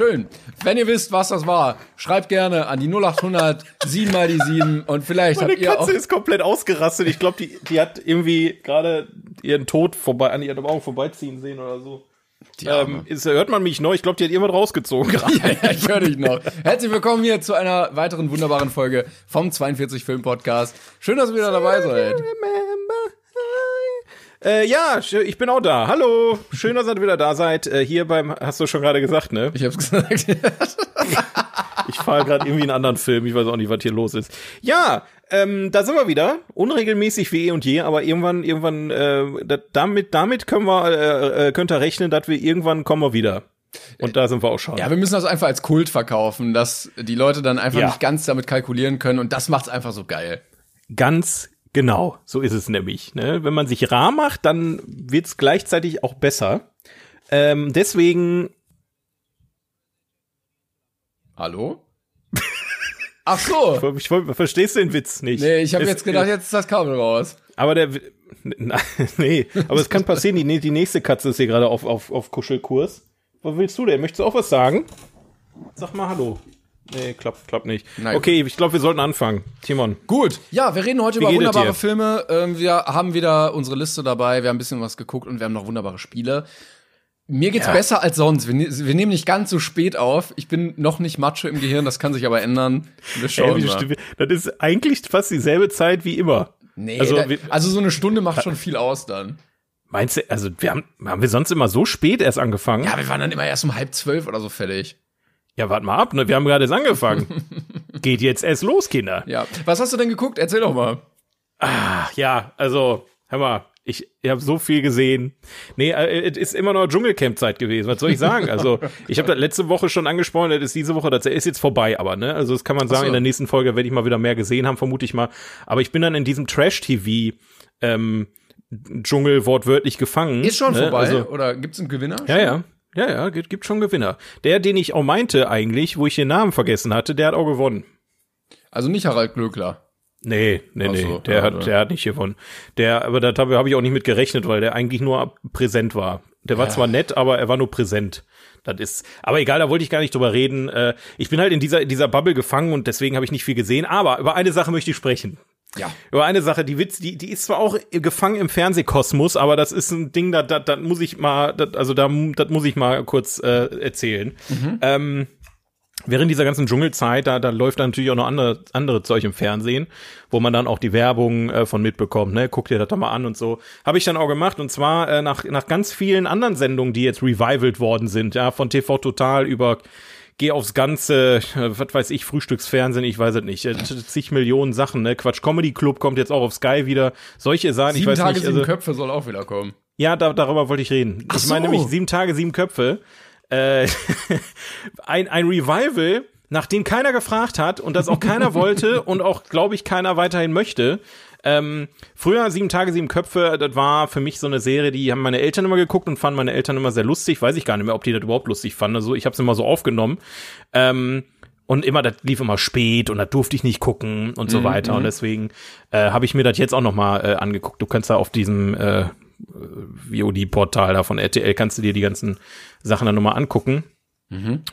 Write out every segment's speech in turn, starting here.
Schön. Wenn ihr wisst, was das war, schreibt gerne an die 0800 7 mal die 7 und vielleicht Meine habt ihr auch Katze ist komplett ausgerastet. Ich glaube, die, die hat irgendwie gerade ihren Tod vorbei, an ihren Augen vorbeiziehen sehen oder so. Ähm, ist, hört man mich noch? Ich glaube, die hat irgendwas rausgezogen gerade. Ja, ja, ich höre dich noch. Herzlich willkommen hier zu einer weiteren wunderbaren Folge vom 42 Film Podcast. Schön, dass ihr wieder dabei seid. Äh, ja, ich bin auch da. Hallo, schön, dass ihr wieder da seid. Äh, hier beim, hast du schon gerade gesagt, ne? Ich hab's gesagt. Ich fahre gerade irgendwie einen anderen Film. Ich weiß auch nicht, was hier los ist. Ja, ähm, da sind wir wieder. Unregelmäßig wie eh und je, aber irgendwann, irgendwann, äh, da, damit, damit können wir, äh, äh, könnt ihr rechnen, dass wir irgendwann kommen wir wieder. Und da sind wir auch schon. Ja, wir müssen das einfach als Kult verkaufen, dass die Leute dann einfach Ja. nicht ganz damit kalkulieren können und das macht's einfach so geil. Ganz genau, so ist es nämlich. Ne? Wenn man sich rar macht, dann wird's gleichzeitig auch besser. Ähm, deswegen, Hallo? Ach so. ich, wollt- verstehst du den Witz nicht? Nee, ich habe Es- jetzt gedacht, jetzt ist das Kabel raus. Aber der, na, nee, aber es kann passieren, die, die nächste Katze ist hier gerade auf, auf, auf Kuschelkurs. Was willst du denn? Möchtest du auch was sagen? Sag mal Hallo. Nee, klappt, klappt nicht. Nein. Okay, ich glaube, wir sollten anfangen. Timon. Gut, ja, wir reden heute Wie über wunderbare dir? Filme. Ähm, wir haben wieder unsere Liste dabei, wir haben ein bisschen was geguckt und wir haben noch wunderbare Spiele. Mir geht's Ja. besser als sonst. Wir, ne wir nehmen nicht ganz so spät auf. Ich bin noch nicht Matsche im Gehirn, das kann sich aber ändern. Wir Ey, schauen stimmt- das ist eigentlich fast dieselbe Zeit wie immer. Nee, Also, da, also so eine Stunde macht schon viel aus dann. Meinst du, also wir haben, haben wir sonst immer so spät erst angefangen? Ja, wir waren dann immer erst um halb zwölf oder so fertig. Ja, warte mal ab, ne? Wir haben gerade erst angefangen. Geht jetzt erst los, Kinder. Ja. Was hast du denn geguckt? Erzähl doch mal. Ach, ja, also, hör mal, ich, ich habe so viel gesehen. Nee, äh, es ist immer noch Dschungelcamp-Zeit gewesen. Was soll ich sagen? Also, ich habe das letzte Woche schon angesprochen, das ist diese Woche, das ist jetzt vorbei, aber, ne? Also, das kann man sagen, so. in der nächsten Folge werde ich mal wieder mehr gesehen haben, vermute ich mal. Aber ich bin dann in diesem Trash-TV, ähm, Dschungel wortwörtlich gefangen. Ist schon ne? vorbei? Also, oder gibt's einen Gewinner? ja, ja. Ja, ja, gibt, gibt schon Gewinner. Der, den ich auch meinte eigentlich, wo ich den Namen vergessen hatte, der hat auch gewonnen. Also nicht Harald Glöckler. Nee, nee, Ach nee, so, der ja, hat, ja. der hat nicht gewonnen. Der, aber da habe hab ich auch nicht mit gerechnet, weil der eigentlich nur präsent war. Der war zwar nett, aber er war nur präsent. Das ist, aber egal, da wollte ich gar nicht drüber reden. Äh, Ich bin halt in dieser, in dieser Bubble gefangen und deswegen habe ich nicht viel gesehen. Aber über eine Sache möchte ich sprechen. Ja. Über eine Sache, die Witz, die, die ist zwar auch gefangen im Fernsehkosmos, aber das ist ein Ding, da, da, da muss ich mal, das, also da, das muss ich mal kurz äh, erzählen. Ähm, während dieser ganzen Dschungelzeit, da, da läuft dann natürlich auch noch andere, andere Zeug im Fernsehen, wo man dann auch die Werbung äh, von mitbekommt, ne? Guck dir das da mal an und so. Habe ich dann auch gemacht und zwar äh, nach, nach ganz vielen anderen Sendungen, die jetzt revivalt worden sind, ja, von TV Total über Geh aufs Ganze, äh, was weiß ich, Frühstücksfernsehen, ich weiß es nicht, äh, zig Millionen Sachen, ne? Quatsch Comedy Club kommt jetzt auch auf Sky wieder. Solche Sachen, ich Sieben weiß Tage, nicht. sieben Also, Köpfe soll auch wieder kommen. ja, da, darüber wollte ich reden. Ach ich meine so. nämlich sieben Tage, sieben Köpfe. Äh, ein, ein Revival, nach dem keiner gefragt hat und das auch keiner wollte und auch, glaube ich, keiner weiterhin möchte. Ähm, früher sieben Tage, sieben Köpfe, das war für mich so eine Serie, die haben meine Eltern immer geguckt und fanden meine Eltern immer sehr lustig. Weiß ich gar nicht mehr, ob die das überhaupt lustig fanden. Also ich habe es immer so aufgenommen. Ähm, und immer, das lief immer spät und das durfte ich nicht gucken und so weiter. Und deswegen äh, habe ich mir das jetzt auch noch mal äh, angeguckt. Du kannst da auf diesem äh, VOD-Portal da von RTL kannst du dir die ganzen Sachen dann nochmal angucken.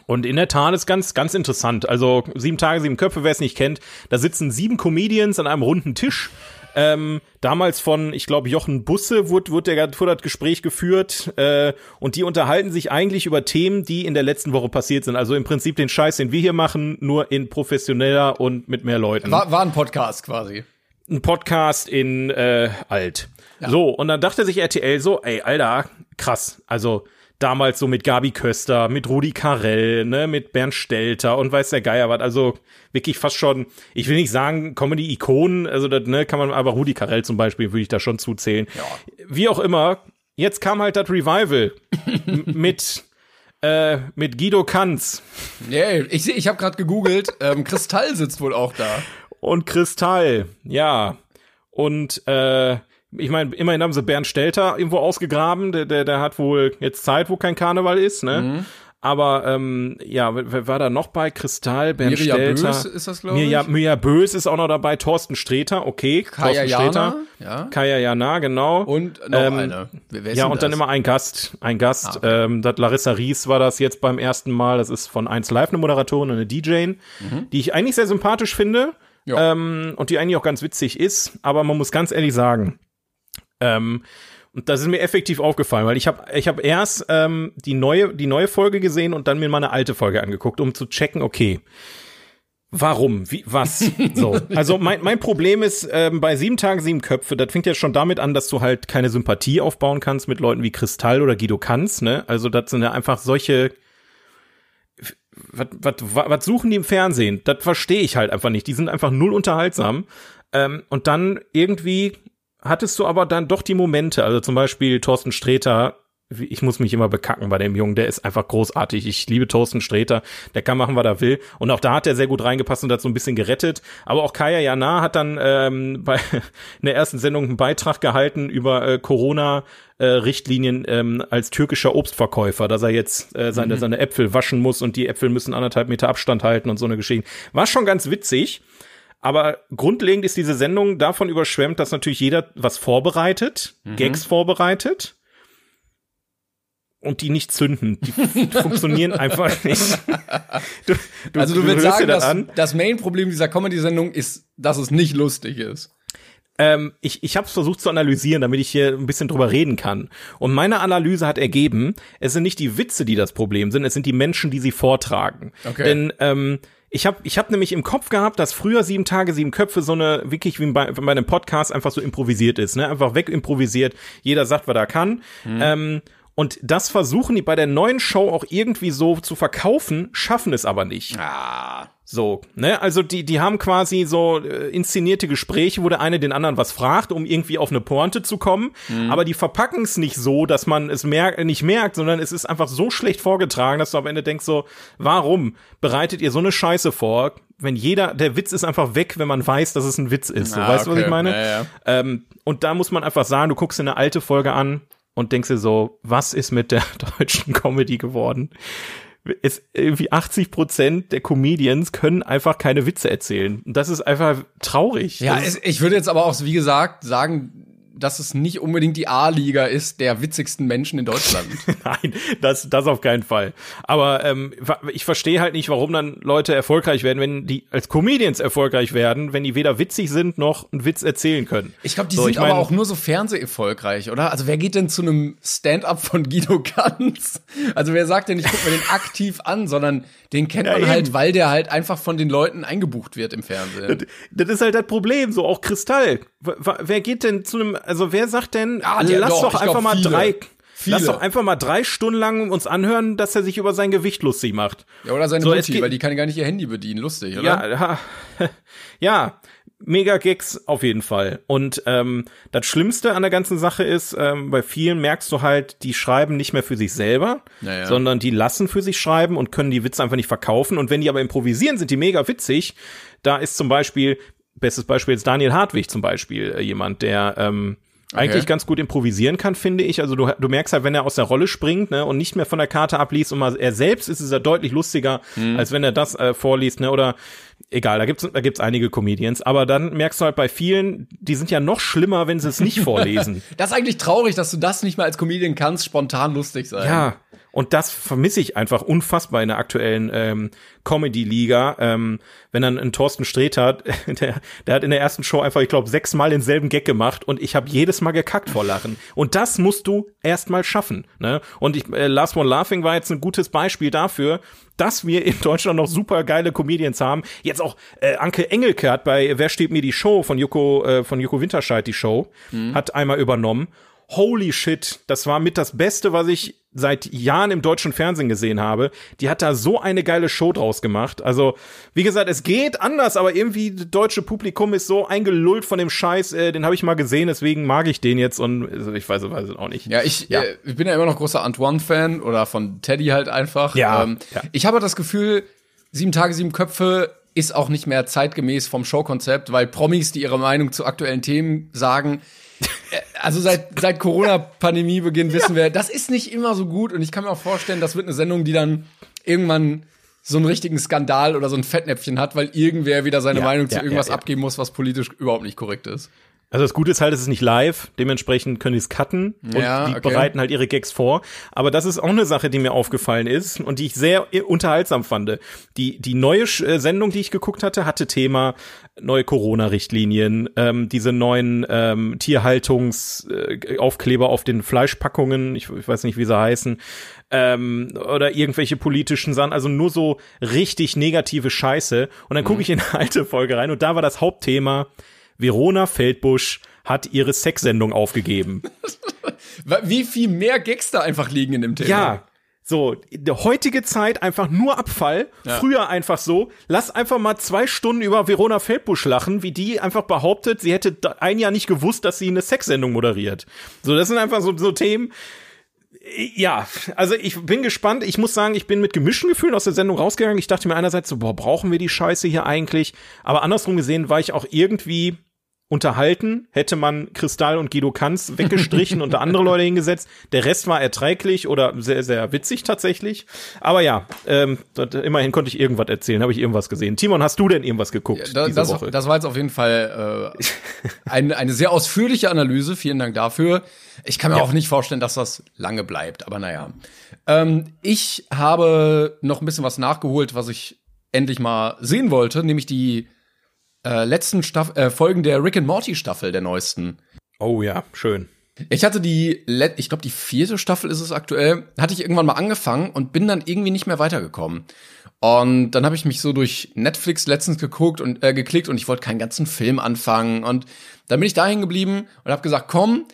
Und in der Tat ist ganz, ganz interessant. Also sieben Tage, sieben Köpfe, wer es nicht kennt, da sitzen sieben Comedians an einem runden Tisch. Ähm, damals von, ich glaube, Jochen Busse wurde, wurde, der, wurde das Gespräch geführt äh, und die unterhalten sich eigentlich über Themen, die in der letzten Woche passiert sind. Also im Prinzip den Scheiß, den wir hier machen, nur in professioneller und mit mehr Leuten War, war ein Podcast quasi. ein Podcast in äh, alt. So, und dann dachte sich RTL so, ey, Alter, krass. Also damals so mit Gabi Köster, mit Rudi Carell, ne, mit Bernd Stelter und weiß der Geier was. Also wirklich fast schon, ich will nicht sagen Comedy-Ikonen, also das, ne, kann man, aber Rudi Carell zum Beispiel würde ich da schon zuzählen. Wie auch immer, jetzt kam halt das Revival mit äh, mit Guido Kanz Nee, ich, seh- ich habe gerade gegoogelt. Ähm, Kristall sitzt wohl auch da. und Kristall, ja. Und äh, ich meine, immerhin haben sie Bernd Stelter irgendwo ausgegraben, der, der, der hat wohl jetzt Zeit, wo kein Karneval ist, ne? Aber ähm, ja, wer, war da noch bei? Kristall, Bernd Mirja Stelter. Bös ist das, glaube ich. Mirja, Mirja Bös ist auch noch dabei, Thorsten Streter, okay. Kaya Thorsten Jana, Streter. ja. Kaya Jana, genau. Und noch Ähm, eine. Ja, und dann das? immer ein Gast. Ein Gast. Ah, okay. ähm, das Larissa Ries war das jetzt beim ersten Mal. Das ist von 1 Live eine Moderatorin und eine DJ, die ich eigentlich sehr sympathisch finde. Mhm. Ja. Ähm, und die eigentlich auch ganz witzig ist. Aber man muss ganz ehrlich sagen, ähm, und das ist mir effektiv aufgefallen, weil ich habe ich hab erst ähm, die neue die neue Folge gesehen und dann mir mal eine alte Folge angeguckt, um zu checken, okay, warum, wie, was, so. Also mein mein Problem ist ähm, bei sieben Tagen sieben Köpfe, das fängt ja schon damit an, dass du halt keine Sympathie aufbauen kannst mit Leuten wie Kristall oder Guido Kanz, ne? Also das sind ja einfach solche was, was, was suchen die im Fernsehen? Das verstehe ich halt einfach nicht. Die sind einfach null unterhaltsam. Ähm, und dann irgendwie hattest du aber dann doch die Momente, also zum Beispiel Thorsten Sträter, wie- ich muss mich immer bekacken bei dem Jungen, der ist einfach großartig. Ich liebe Thorsten Sträter, der kann machen, was er will. Und auch da hat er sehr gut reingepasst und hat so ein bisschen gerettet. Aber auch Kaya Jana hat dann ähm, bei in der ersten Sendung einen Beitrag gehalten über äh, Corona. Äh, Richtlinien ähm, als türkischer Obstverkäufer, dass er jetzt äh, seine, seine Äpfel waschen muss und die Äpfel müssen anderthalb Meter Abstand halten und so eine Geschichte. War schon ganz witzig. Aber grundlegend ist diese Sendung davon überschwemmt, dass natürlich jeder was vorbereitet, Gags vorbereitet und die nicht zünden. Die funktionieren einfach nicht. Du, du, also du willst hörst sagen, dir das dass an. das Main-Problem dieser Comedy-Sendung ist, dass es nicht lustig ist. Ähm, ich ich habe es versucht zu analysieren, damit ich hier ein bisschen drüber reden kann. Und meine Analyse hat ergeben, es sind nicht die Witze, die das Problem sind, es sind die Menschen, die sie vortragen. Okay. Denn ähm, ich habe ich hab nämlich im Kopf gehabt, dass früher sieben Tage, sieben Köpfe so eine, wirklich wie bei, bei einem Podcast einfach so improvisiert ist, ne? Einfach wegimprovisiert. Jeder sagt, was er kann. Ähm, und das versuchen die bei der neuen Show auch irgendwie so zu verkaufen, schaffen es aber nicht. Ah. So, ne? Also die, die haben quasi so äh, inszenierte Gespräche, wo der eine den anderen was fragt, um irgendwie auf eine Pointe zu kommen. Aber die verpacken es nicht so, dass man es mer nicht merkt, sondern es ist einfach so schlecht vorgetragen, dass du am Ende denkst so, warum bereitet ihr so eine Scheiße vor? Wenn jeder, der Witz ist einfach weg, wenn man weiß, dass es ein Witz ist. So, Ah, weißt du, was okay. ich meine? Ja, ja. Ähm, und da muss man einfach sagen, du guckst dir eine alte Folge an und denkst dir so, was ist mit der deutschen Comedy geworden? Es, irgendwie 80 Prozent der Comedians können einfach keine Witze erzählen. Und das ist einfach traurig. Ja, es, ich würde jetzt aber auch, wie gesagt, sagen, dass es nicht unbedingt die A-Liga ist der witzigsten Menschen in Deutschland. Nein, das, das auf keinen Fall. Aber ähm, ich verstehe halt nicht, warum dann Leute erfolgreich werden, wenn die als Comedians erfolgreich werden, wenn die weder witzig sind noch einen Witz erzählen können. Ich glaube, die So, sind aber auch nur so Fernseh-erfolgreich, oder? Also wer geht denn zu einem Stand-up von Guido Kanz? Also wer sagt denn, ich guck mir den aktiv an, sondern den kennt Ja, man eben. halt, weil der halt einfach von den Leuten eingebucht wird im Fernsehen. Das ist halt das Problem, so auch Kristall. Wer geht denn zu einem, also wer sagt denn, Ah, der- lass doch, doch, einfach glaub, mal viele. drei, Viele. lass doch einfach mal drei Stunden lang uns anhören, dass er sich über sein Gewicht lustig macht. Ja, oder seine So, Mutti, weil die kann gar nicht ihr Handy bedienen. Lustig, oder? Ja, ja, mega Gags auf jeden Fall. Und ähm, das Schlimmste an der ganzen Sache ist, ähm, bei vielen merkst du halt, die schreiben nicht mehr für sich selber, Ja, ja. sondern die lassen für sich schreiben und können die Witze einfach nicht verkaufen. Und wenn die aber improvisieren, sind die mega witzig. Da ist zum Beispiel, bestes Beispiel ist Daniel Hartwig zum Beispiel, äh, jemand, der ähm, eigentlich ganz gut improvisieren kann, finde ich. Also du, du merkst halt, wenn er aus der Rolle springt ne, und nicht mehr von der Karte abliest und mal er selbst ist, ist er deutlich lustiger, als wenn er das äh, vorliest. Ne, oder egal, da gibt's da gibt's einige Comedians. Aber dann merkst du halt bei vielen, die sind ja noch schlimmer, wenn sie es nicht vorlesen. Das ist eigentlich traurig, dass du das nicht mal als Comedian kannst, spontan lustig sein. Ja, und das vermisse ich einfach unfassbar in der aktuellen ähm, Comedy-Liga. Ähm, wenn dann ein Thorsten Sträter, der, der hat in der ersten Show einfach, ich glaube, sechsmal denselben Gag gemacht und ich habe jedes Mal gekackt vor Lachen. Und das musst du erst mal schaffen. Ne? Und ich, äh, Last One Laughing war jetzt ein gutes Beispiel dafür, dass wir in Deutschland noch super geile Comedians haben. Jetzt auch äh, Anke Engelke hat bei Wer steht mir die Show von Joko, äh, von Joko Winterscheid die Show, hat einmal übernommen. Holy shit, das war mit das Beste, was ich seit Jahren im deutschen Fernsehen gesehen habe. Die hat da so eine geile Show draus gemacht. Also, wie gesagt, es geht anders, aber irgendwie das deutsche Publikum ist so eingelullt von dem Scheiß, äh, den habe ich mal gesehen, deswegen mag ich den jetzt und also, ich weiß, weiß es auch nicht. Ja, ich, Ja. Äh, ich bin ja immer noch großer Antoine-Fan oder von Teddy halt einfach. Ja, Ähm, ja. Ich habe das Gefühl, sieben Tage, sieben Köpfe ist auch nicht mehr zeitgemäß vom Showkonzept, weil Promis, die ihre Meinung zu aktuellen Themen sagen, also seit, seit Corona-Pandemie-Beginn wissen wir, das ist nicht immer so gut und ich kann mir auch vorstellen, das wird eine Sendung, die dann irgendwann so einen richtigen Skandal oder so ein Fettnäpfchen hat, weil irgendwer wieder seine Ja, Meinung zu ja, irgendwas ja, abgeben muss, was politisch überhaupt nicht korrekt ist. Also das Gute ist halt, es ist nicht live, dementsprechend können die es cutten und Ja, die okay. bereiten halt ihre Gags vor. Aber das ist auch eine Sache, die mir aufgefallen ist und die ich sehr unterhaltsam fand. Die, die neue äh, Sendung, die ich geguckt hatte, hatte Thema neue Corona-Richtlinien, ähm, diese neuen ähm, Tierhaltungsaufkleber äh, auf den Fleischpackungen, ich, ich weiß nicht, wie sie heißen, ähm, oder irgendwelche politischen Sachen, also nur so richtig negative Scheiße. Und dann gucke ich in eine alte Folge rein und da war das Hauptthema, Verona Feldbusch hat ihre Sexsendung aufgegeben. Wie viel mehr Gags da einfach liegen in dem Thema? Ja. So, die heutige Zeit einfach nur Abfall. Ja. Früher einfach so. Lass einfach mal zwei Stunden über Verona Feldbusch lachen, wie die einfach behauptet, sie hätte ein Jahr nicht gewusst, dass sie eine Sexsendung moderiert. So, das sind einfach so, so Themen. Ja, also ich bin gespannt. Ich muss sagen, ich bin mit gemischten Gefühlen aus der Sendung rausgegangen. Ich dachte mir einerseits so, boah, brauchen wir die Scheiße hier eigentlich? Aber andersrum gesehen war ich auch irgendwie unterhalten. Hätte man Kristall und Guido Kanz weggestrichen und da andere Leute hingesetzt. Der Rest war erträglich oder sehr, sehr witzig tatsächlich. Aber ja, ähm, das, immerhin konnte ich irgendwas erzählen. Habe ich irgendwas gesehen. Timon, hast du denn irgendwas geguckt Da, diese das, Woche? das war jetzt auf jeden Fall äh, eine, eine sehr ausführliche Analyse. Vielen Dank dafür. Ich kann mir auch nicht vorstellen, dass das lange bleibt, aber naja. Ähm, ich habe noch ein bisschen was nachgeholt, was ich endlich mal sehen wollte, nämlich die äh, letzten Staff äh, Folgen der Rick and Morty Staffel, der neuesten. oh ja, schön. Ich hatte die, Let ich glaube, die vierte Staffel ist es aktuell, hatte ich irgendwann mal angefangen und bin dann irgendwie nicht mehr weitergekommen. Und dann habe ich mich so durch Netflix letztens geguckt und äh, geklickt und ich wollte keinen ganzen Film anfangen. Und dann bin ich da hängen geblieben und habe gesagt, komm.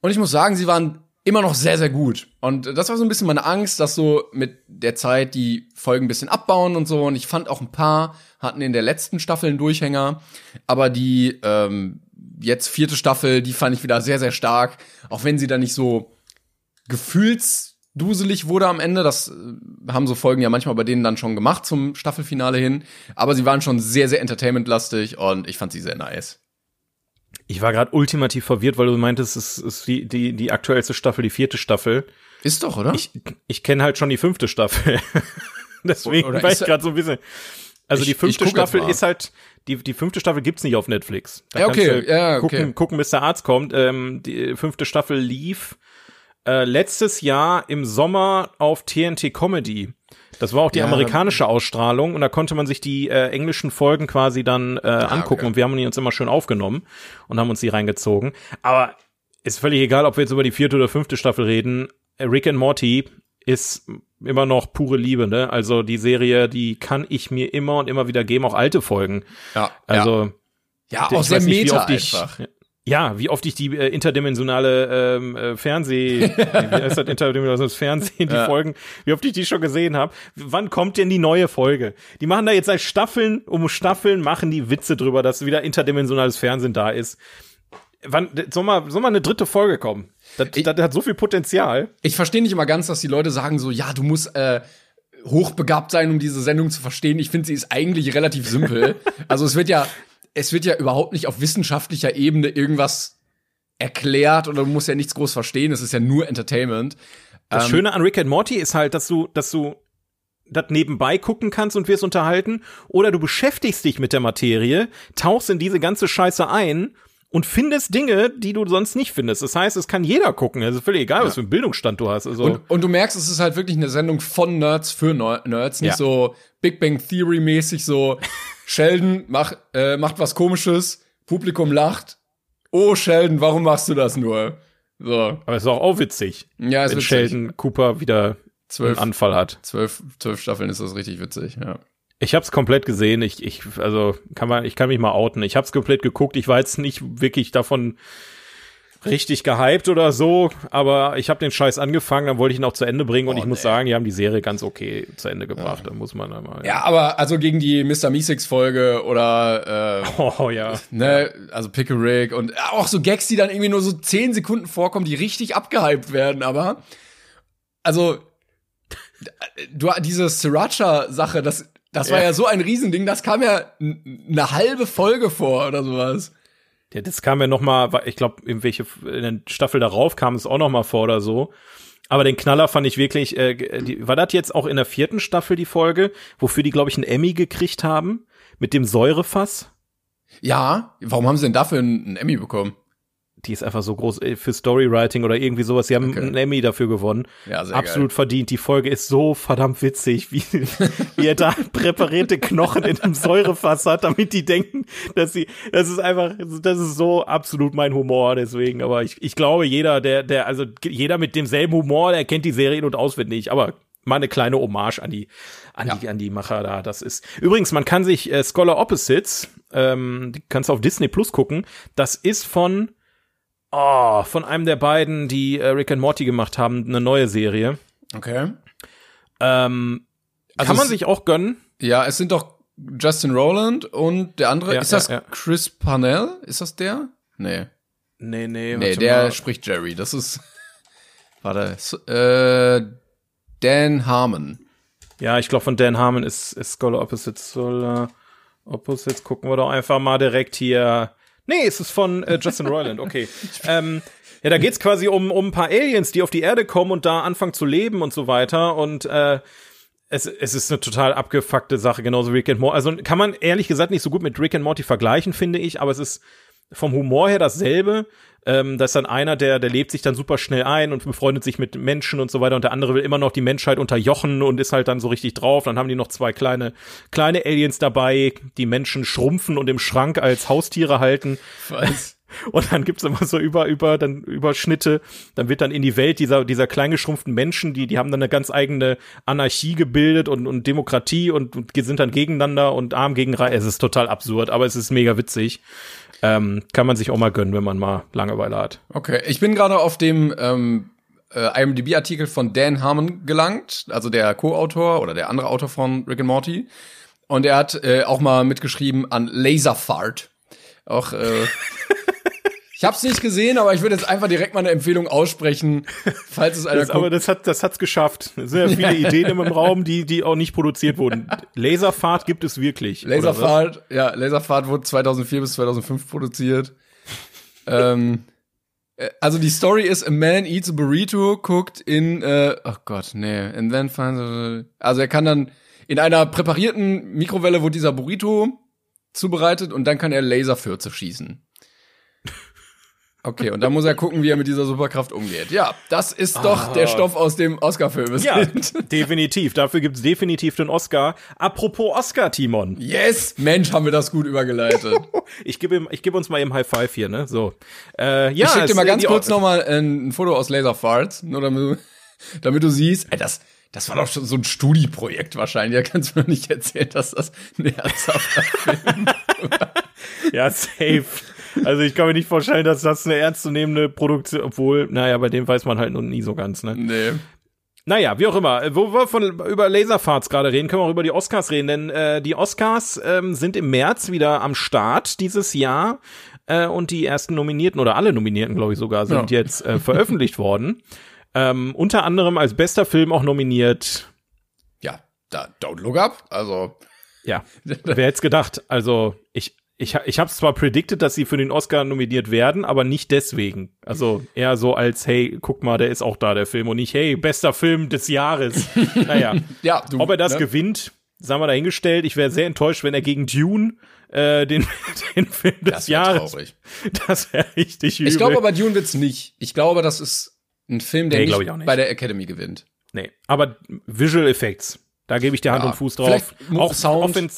Und ich muss sagen, sie waren immer noch sehr, sehr gut. Und das war so ein bisschen meine Angst, dass so mit der Zeit die Folgen ein bisschen abbauen und so. Und ich fand auch ein paar hatten in der letzten Staffel einen Durchhänger. Aber die ähm, jetzt vierte Staffel, die fand ich wieder sehr, sehr stark. Auch wenn sie dann nicht so gefühlsduselig wurde am Ende. Das äh, haben so Folgen ja manchmal bei denen dann schon gemacht zum Staffelfinale hin. Aber sie waren schon sehr, sehr entertainmentlastig und ich fand sie sehr nice. Ich war gerade ultimativ verwirrt, weil du meintest, es ist die, die, die aktuellste Staffel, die vierte Staffel. Ist doch, oder? Ich, ich kenne halt schon die fünfte Staffel. Deswegen Oder war ich gerade so ein bisschen. Also Ich- die fünfte Staffel ist halt, die, die fünfte Staffel gibt's nicht auf Netflix. Da Ja, okay, ja, okay. Gucken, gucken, bis der Arzt kommt. Ähm, die fünfte Staffel lief äh, letztes Jahr im Sommer auf TNT Comedy. Das war auch die Ja. amerikanische Ausstrahlung und da konnte man sich die äh, englischen Folgen quasi dann äh, angucken okay. und wir haben die uns immer schön aufgenommen und haben uns die reingezogen. Aber ist völlig egal, ob wir jetzt über die vierte oder fünfte Staffel reden. Rick and Morty ist immer noch pure Liebe, ne? Also die Serie, die kann ich mir immer und immer wieder geben, auch alte Folgen. ja, Also ja, ich auch sehr weiß nicht, meta oft ich, einfach. Ja, wie oft ich die äh, interdimensionale ähm, äh, Fernseh, wie heißt das interdimensionales Fernsehen, die Ja. Folgen, wie oft ich die schon gesehen habe. Wann kommt denn die neue Folge? Die machen da jetzt seit Staffeln um Staffeln machen die Witze drüber, dass wieder interdimensionales Fernsehen da ist. Wann soll mal, soll mal eine dritte Folge kommen? Das, Ich- das hat so viel Potenzial. Ich verstehe nicht immer ganz, dass die Leute sagen so, ja, du musst äh, hochbegabt sein, um diese Sendung zu verstehen. Ich finde, sie ist eigentlich relativ simpel. also es wird ja, es wird ja überhaupt nicht auf wissenschaftlicher Ebene irgendwas erklärt oder du musst ja nichts groß verstehen. Es ist ja nur Entertainment. Das Ähm, Schöne an Rick and Morty ist halt, dass du, dass du das nebenbei gucken kannst und wirst unterhalten, oder du beschäftigst dich mit der Materie, tauchst in diese ganze Scheiße ein und findest Dinge, die du sonst nicht findest. Das heißt, es kann jeder gucken. Es ist völlig egal, was für einen Bildungsstand du hast. Also, Und, und du merkst, es ist halt wirklich eine Sendung von Nerds für Ner- Nerds, nicht Ja. so Big Bang Theory mäßig so Sheldon mach, äh, macht was komisches, Publikum lacht. Oh Sheldon, warum machst du das nur? So. aber es ist auch, auch witzig, Ja, es wenn wird Sheldon Cooper wieder Zwölf. einen Anfall hat. Zwölf, zwölf Staffeln ist das richtig witzig, ja. Ich hab's komplett gesehen. Ich, ich, also kann man, ich kann mich mal outen. Ich hab's komplett geguckt. Ich war jetzt nicht wirklich davon richtig gehypt oder so, aber ich habe den Scheiß angefangen, dann wollte ich ihn auch zu Ende bringen und Oh, ich muss nee. sagen, die haben die Serie ganz okay zu Ende gebracht. Da muss man einmal. Ja, aber also gegen die Mr. Meeseeks Folge oder äh, Oh ja. ne, also Pickle Rick und auch so Gags, die dann irgendwie nur so zehn Sekunden vorkommen, die richtig abgehypt werden, aber also du diese Sriracha-Sache, das, das war Ja. ja so ein Riesending, das kam ja eine halbe Folge vor oder sowas. Ja, das kam ja noch mal, ich glaube, in welche in der Staffel darauf kam es auch noch mal vor oder so. Aber den Knaller fand ich wirklich, äh, die, war das jetzt auch in der vierten Staffel die Folge, wofür die, glaube ich, einen Emmy gekriegt haben? Mit dem Säurefass? Ja, warum haben sie denn dafür einen Emmy bekommen? Die ist einfach so groß äh, für Storywriting oder irgendwie sowas. Sie haben okay. einen Emmy dafür gewonnen. Ja, sehr Absolut geil. verdient. Die Folge ist so verdammt witzig, wie, wie er da präparierte Knochen in einem Säurefass hat, damit die denken, dass sie, das ist einfach, das ist so absolut mein Humor deswegen. Aber ich, ich glaube, jeder, der, der, also jeder mit demselben Humor, der kennt die Serien und auswendig. Aber mal eine kleine Hommage an die, an ja. die, an die Macher da. Das ist übrigens, man kann sich äh, Scholar Opposites, ähm, kannst du auf Disney Plus gucken. Das ist von Oh, von einem der beiden, die äh, Rick and Morty gemacht haben, eine neue Serie. Okay. Ähm, also kann man sich auch gönnen. Ja, es sind doch Justin Rowland und der andere, ja, ist das ja, ja. Chris Parnell? Ist das der? Nee. Nee, nee. Nee, der mal. spricht Jerry. Das ist, warte, äh, Dan Harmon. Ja, ich glaube von Dan Harmon ist, ist Scholar Opposites. Scholar Opposites gucken wir doch einfach mal direkt hier Nee, es ist von äh, Justin Roiland, okay. ähm, ja, da geht's quasi um, um ein paar Aliens, die auf die Erde kommen und da anfangen zu leben und so weiter. Und äh, es, es ist eine total abgefuckte Sache, genauso wie Rick and Morty. Also kann man ehrlich gesagt nicht so gut mit Rick and Morty vergleichen, finde ich, aber es ist vom Humor her dasselbe. Ähm, da ist dann einer, der, der lebt sich dann super schnell ein und befreundet sich mit Menschen und so weiter und der andere will immer noch die Menschheit unterjochen und ist halt dann so richtig drauf. Dann haben die noch zwei kleine, kleine Aliens dabei, die Menschen schrumpfen und im Schrank als Haustiere halten. Was? Und dann gibt's immer so über, über, dann Überschnitte. Dann wird dann in die Welt dieser, dieser kleingeschrumpften Menschen, die, die haben dann eine ganz eigene Anarchie gebildet und, und Demokratie und, und sind dann gegeneinander und arm gegen Reich. Es ist total absurd, aber es ist mega witzig. Ähm, kann man sich auch mal gönnen, wenn man mal Langeweile hat. Okay, ich bin gerade auf dem ähm, äh, IMDb-Artikel von Dan Harmon gelangt, also der Co-Autor oder der andere Autor von Rick and Morty. Und er hat äh, auch mal mitgeschrieben an Laserfart. Auch äh, Ich habe es nicht gesehen, aber ich würde jetzt einfach direkt mal eine Empfehlung aussprechen, falls es einer das, Aber das hat das hat's geschafft. Es sind ja viele Ideen im Raum, die die auch nicht produziert wurden. Laserfahrt gibt es wirklich. Laserfahrt, ja, Laserfahrt wurde 2004 bis 2005 produziert. ähm, äh, also die Story ist, a man eats a burrito, guckt in, äh, oh Gott, nee, and then finds, also er kann dann in einer präparierten Mikrowelle wurde dieser Burrito zubereitet und dann kann er Laserfürze schießen. Okay, und dann muss er gucken, wie er mit dieser Superkraft umgeht. Ja, das ist doch ah. der Stoff aus dem Oscar-Film. Ja, definitiv. Dafür gibt's definitiv den Oscar. Apropos Oscar, Timon. Yes! Mensch, haben wir das gut übergeleitet. ich gebe ich gebe uns mal eben High Five hier, ne? So. Äh, ja, ich schick dir mal ganz kurz noch mal ein, Foto aus Laser Farts, nur damit du, damit du siehst. Ey, das, das war doch schon so ein Studieprojekt wahrscheinlich. Da kannst du mir nicht erzählen, dass das ein herzhafter Film war. Ja, safe. Also ich kann mir nicht vorstellen, dass das eine ernstzunehmende Produktion, obwohl, naja, bei dem weiß man halt noch nie so ganz, ne? Nee. Naja, wie auch immer. Wo wir von über Laserfarts gerade reden, können wir auch über die Oscars reden, denn äh, die Oscars ähm, sind im März wieder am Start dieses Jahr äh, und die ersten Nominierten oder alle Nominierten, glaube ich sogar, sind ja. jetzt äh, veröffentlicht worden. Ähm, unter anderem als bester Film auch nominiert. Ja, da Don't Look Up. Also ja, wer hätte gedacht? Also ich ich, ich habe zwar predicted, dass sie für den Oscar nominiert werden, aber nicht deswegen. Also eher so als, hey, guck mal, der ist auch da, der Film. Und nicht, hey, bester Film des Jahres. naja, ja, du, ob er das ne? gewinnt, sagen wir dahingestellt. Ich wäre sehr enttäuscht, wenn er gegen Dune äh, den, den Film des das Jahres. Traurig. Das wäre richtig übel. Ich glaube aber, Dune wird's nicht. Ich glaube, das ist ein Film, der nee, nicht, nicht, bei der Academy gewinnt. Nee, aber Visual Effects, da gebe ich dir Hand ja, und Fuß drauf. Auch Sound. Auch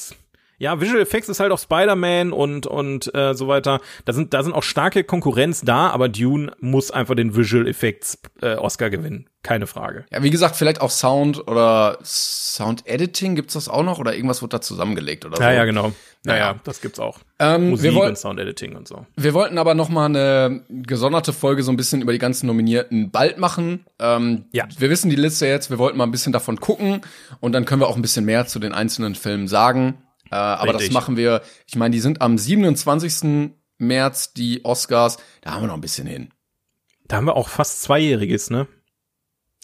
ja, Visual Effects ist halt auch Spider-Man und und äh, so weiter. Da sind da sind auch starke Konkurrenz da, aber Dune muss einfach den Visual Effects äh, Oscar gewinnen, keine Frage. Ja, wie gesagt, vielleicht auch Sound oder Sound Editing gibt's das auch noch oder irgendwas wird da zusammengelegt oder so. Ja, ja, genau. Naja, ja, das gibt's auch. Ähm, Musik und Sound Editing und so. Wir wollten aber noch mal eine gesonderte Folge so ein bisschen über die ganzen Nominierten bald machen. Ähm, ja. Wir wissen die Liste jetzt, wir wollten mal ein bisschen davon gucken und dann können wir auch ein bisschen mehr zu den einzelnen Filmen sagen. Äh, aber das machen wir, ich meine, die sind am 27. März, die Oscars, da haben wir noch ein bisschen hin. Da haben wir auch fast Zweijähriges, ne?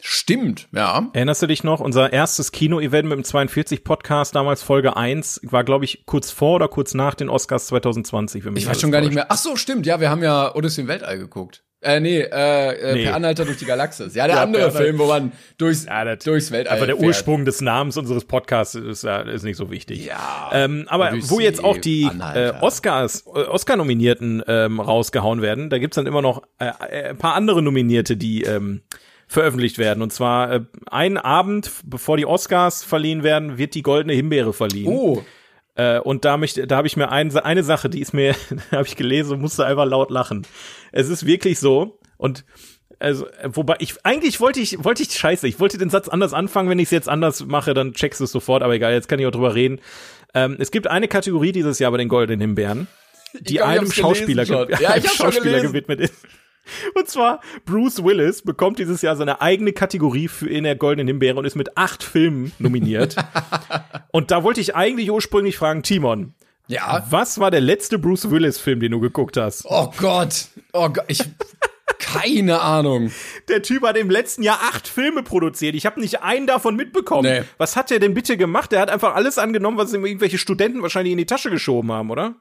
Stimmt, ja. Erinnerst du dich noch? Unser erstes Kino-Event mit dem 42-Podcast, damals Folge 1, war, glaube ich, kurz vor oder kurz nach den Oscars 2020. Wenn Ich weiß schon gar nicht mehr. Ach so, stimmt. Ja, wir haben ja Odyssey im Weltall geguckt. Äh, nee, äh, äh Nee. Per Anhalter durch die Galaxis. Ja, der Ja, andere Film, wo man durchs, Ja, das- durchs Weltall Aber der fährt. Ursprung des Namens unseres Podcasts ist, ist nicht so wichtig. Ja. Ähm, aber wo jetzt auch die äh. Oscars, äh, Oscar-Nominierten ähm, rausgehauen werden, da gibt's dann immer noch äh, äh, ein paar andere Nominierte, die ähm, veröffentlicht werden. Und zwar äh, einen Abend, bevor die Oscars verliehen werden, wird die Goldene Himbeere verliehen. Oh, Äh, und da, möchte, da habe ich mir ein, eine Sache, die ist mir, habe ich gelesen musste einfach laut lachen. Es ist wirklich so. Und also, äh, wobei ich, eigentlich wollte ich, wollte ich, scheiße, ich wollte den Satz anders anfangen, wenn ich es jetzt anders mache, dann checkst du es sofort, aber egal, jetzt kann ich auch drüber reden. Ähm, es gibt eine Kategorie dieses Jahr bei den Goldenen Himbeeren, die glaub, einem Schauspieler, ge. Ja, einem Schauspieler gewidmet ist. Und zwar Bruce Willis bekommt dieses Jahr seine eigene Kategorie für in der Goldenen Himbeere und ist mit acht Filmen nominiert. und da wollte ich eigentlich ursprünglich fragen, Timon, ja. was war der letzte Bruce Willis-Film, den du geguckt hast? Oh Gott. Oh Gott. Ich, keine Ahnung. Der Typ hat im letzten Jahr acht Filme produziert. Ich habe nicht einen davon mitbekommen. Nee. Was hat der denn bitte gemacht? Der hat einfach alles angenommen, was ihm irgendwelche Studenten wahrscheinlich in die Tasche geschoben haben, oder?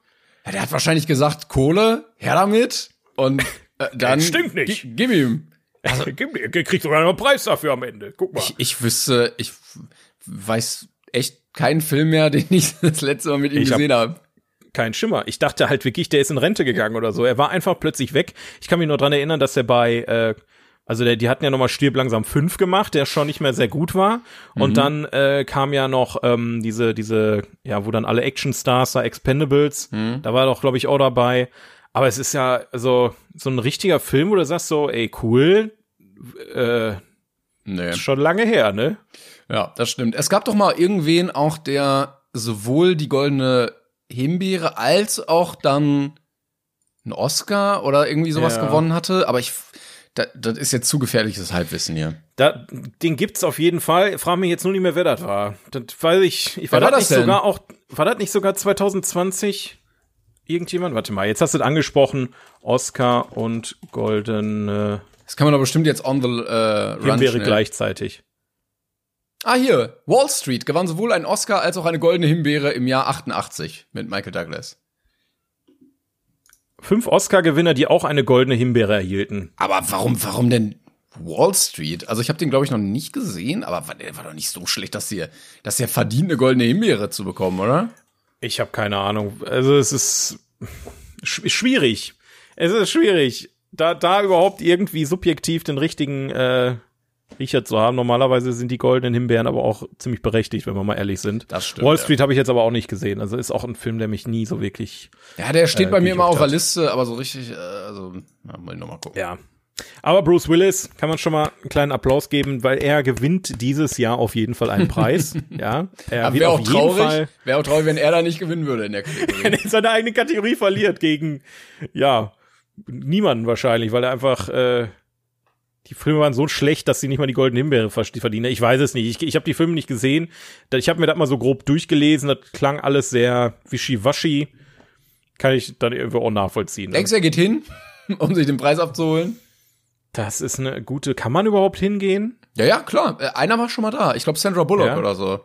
Ja, der hat wahrscheinlich gesagt, Kohle, her damit. Und äh, dann. stimmt nicht. gi- Gib ihm. Also, kriegt sogar noch einen Preis dafür am Ende. Guck mal. Ich, ich wüsste, ich weiß echt keinen Film mehr, den ich das letzte Mal mit ihm Ich hab- gesehen habe. Kein Schimmer. Ich dachte halt wirklich, der ist in Rente gegangen oder so. Er war einfach plötzlich weg. Ich kann mich nur dran erinnern, dass er bei, äh, also der, die hatten ja nochmal Stirb langsam 5 gemacht, der schon nicht mehr sehr gut war. Und dann äh, kam ja noch ähm, diese, diese, ja, wo dann alle Actionstars da, Expendables, da war doch, glaube ich, auch dabei. Aber es ist ja so, so ein richtiger Film, wo du sagst so, ey, cool, äh, Nee. schon lange her, ne? Ja, das stimmt. Es gab doch mal irgendwen auch, der sowohl die goldene Himbeere als auch dann einen Oscar oder irgendwie sowas Ja. gewonnen hatte. Aber ich, da, das ist jetzt zu gefährliches Halbwissen hier. Da, den gibt's auf jeden Fall. Frag mich jetzt nur nicht mehr, wer das war. Das weiß ich. ich war, war das das nicht sogar auch, war das nicht sogar 2020? Irgendjemand? Warte mal, jetzt hast du es angesprochen. Oscar und goldene Das kann man doch bestimmt jetzt on the äh, run Himbeere schnell. gleichzeitig. Ah, hier. Wall Street gewann sowohl einen Oscar als auch eine goldene Himbeere im Jahr 88 mit Michael Douglas. Fünf Oscar-Gewinner, die auch eine goldene Himbeere erhielten. Aber warum, warum denn Wall Street? Also ich habe den, glaube ich, noch nicht gesehen, aber war, der war doch nicht so schlecht, dass der, dass verdient, eine goldene Himbeere zu bekommen, oder? Ich habe keine Ahnung. Also es ist sch schwierig. Es ist schwierig, da, da überhaupt irgendwie subjektiv den richtigen äh, Riecher zu haben. Normalerweise sind die goldenen Himbeeren aber auch ziemlich berechtigt, wenn wir mal ehrlich sind. Das stimmt, Wall ja. Street habe ich jetzt aber auch nicht gesehen. Also ist auch ein Film, der mich nie so wirklich. Ja, der steht Äh, bei mir immer auf der hat. Liste, aber so richtig, äh, also, na, muss ich noch mal gucken. Ja. Aber Bruce Willis kann man schon mal einen kleinen Applaus geben, weil er gewinnt dieses Jahr auf jeden Fall einen Preis. ja. Er wird wäre auf auch jeden traurig, Fall wäre auch traurig, wenn er da nicht gewinnen würde in der Kategorie. in seiner eigenen Kategorie verliert gegen, ja, niemanden wahrscheinlich, weil er einfach, äh, die Filme waren so schlecht, dass sie nicht mal die goldene Himbeere ver- verdienen. Ich weiß es nicht. Ich, ich habe die Filme nicht gesehen. Ich habe mir das mal so grob durchgelesen. Das klang alles sehr wischiwaschi. Kann ich dann irgendwie auch nachvollziehen. Denkst du, er geht hin, um sich den Preis abzuholen? Das ist eine gute. Kann man überhaupt hingehen? Ja, ja, klar. Äh, Einer war schon mal da. Ich glaube Sandra Bullock Ja? oder so.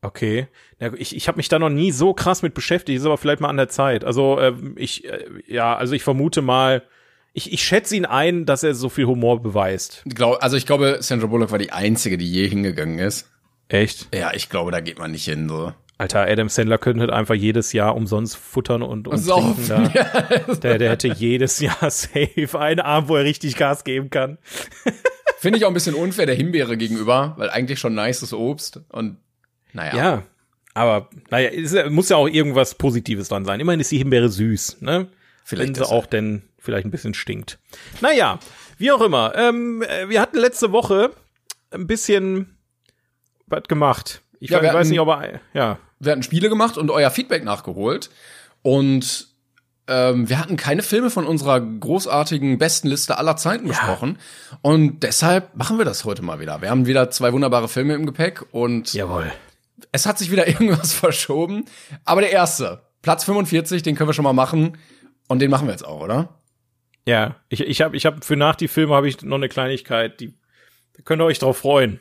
Okay. Ja, ich ich habe mich da noch nie so krass mit beschäftigt, ist aber vielleicht mal an der Zeit. Also ähm, ich, äh, ja, also ich vermute mal, ich, ich schätze ihn ein, dass er so viel Humor beweist. Glaub, also ich glaube, Sandra Bullock war die einzige, die je hingegangen ist. Echt? Ja, ich glaube, da geht man nicht hin. So. Alter, Adam Sandler könnte halt einfach jedes Jahr umsonst futtern und, und Saufen. trinken da. Der, der hätte jedes Jahr safe einen Abend, wo er richtig Gas geben kann. Finde ich auch ein bisschen unfair der Himbeere gegenüber, weil eigentlich schon nices Obst und naja. Ja. Aber, naja, es muss ja auch irgendwas Positives dran sein. Immerhin ist die Himbeere süß, ne? Vielleicht Wenn sie auch denn vielleicht ein bisschen stinkt. Naja, wie auch immer. Ähm, äh, wir hatten letzte Woche ein bisschen was gemacht. Ich, Ja, weiß hatten- nicht, ob er, ja. Wir hatten Spiele gemacht und euer Feedback nachgeholt. Und ähm, wir hatten keine Filme von unserer großartigen besten Liste aller Zeiten besprochen. Und deshalb machen wir das heute mal wieder. Wir haben wieder zwei wunderbare Filme im Gepäck und Jawohl. es hat sich wieder irgendwas verschoben. Aber der erste, Platz 45, den können wir schon mal machen. Und den machen wir jetzt auch, oder? Ja, ich, ich habe ich hab für nach die Filme habe ich noch eine Kleinigkeit, die Da könnt ihr euch drauf freuen.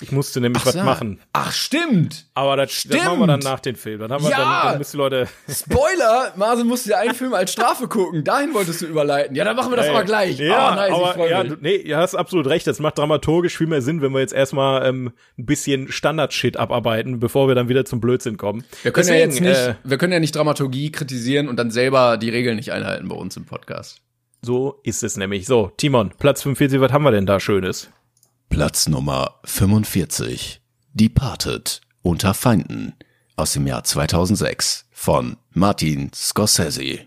Ich musste nämlich Ach was so. machen. Ach, stimmt. Aber das, das Stimmt. machen wir dann nach dem Film. Dann haben wir Ja. dann, dann müssen die Leute. Spoiler, Marcel musste ja einen Film als Strafe gucken. Dahin wolltest du überleiten. Ja, dann machen wir das aber gleich. Ja, oh, nice, aber ja, du, nee, ihr hast absolut recht. Das macht dramaturgisch viel mehr Sinn, wenn wir jetzt erstmal ähm, ein bisschen Standard-Shit abarbeiten, bevor wir dann wieder zum Blödsinn kommen. Wir können Deswegen, ja jetzt nicht, Äh, wir können ja nicht Dramaturgie kritisieren und dann selber die Regeln nicht einhalten bei uns im Podcast. so ist es nämlich. So, Timon, Platz 45, was haben wir denn da Schönes? Platz Nummer 45. Departed unter Feinden aus dem Jahr 2006 von Martin Scorsese.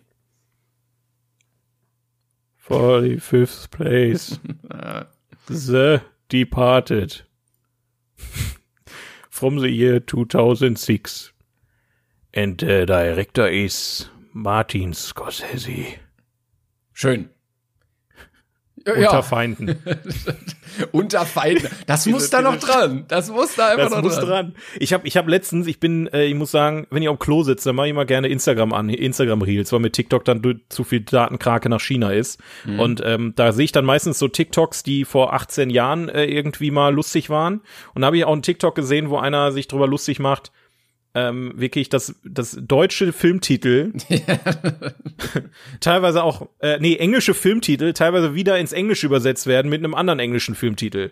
45th place. The Departed. From the year 2006. And the director is Martin Scorsese. Schön. Unter Feinden. unter Feinden. Das muss da noch dran. Das muss da einfach Das noch muss dran. dran. Ich habe ich hab letztens, ich bin, äh, ich muss sagen, wenn ich am Klo sitze, dann mache ich mal gerne Instagram an, Instagram Reels, weil mit TikTok dann zu viel Datenkrake nach China ist. Mhm. Und ähm, da sehe ich dann meistens so TikToks, die vor 18 Jahren äh, irgendwie mal lustig waren. Und da habe ich auch einen TikTok gesehen, wo einer sich drüber lustig macht, ähm, wirklich das, das deutsche Filmtitel, teilweise auch, äh, nee, englische Filmtitel, teilweise wieder ins Englische übersetzt werden mit einem anderen englischen Filmtitel.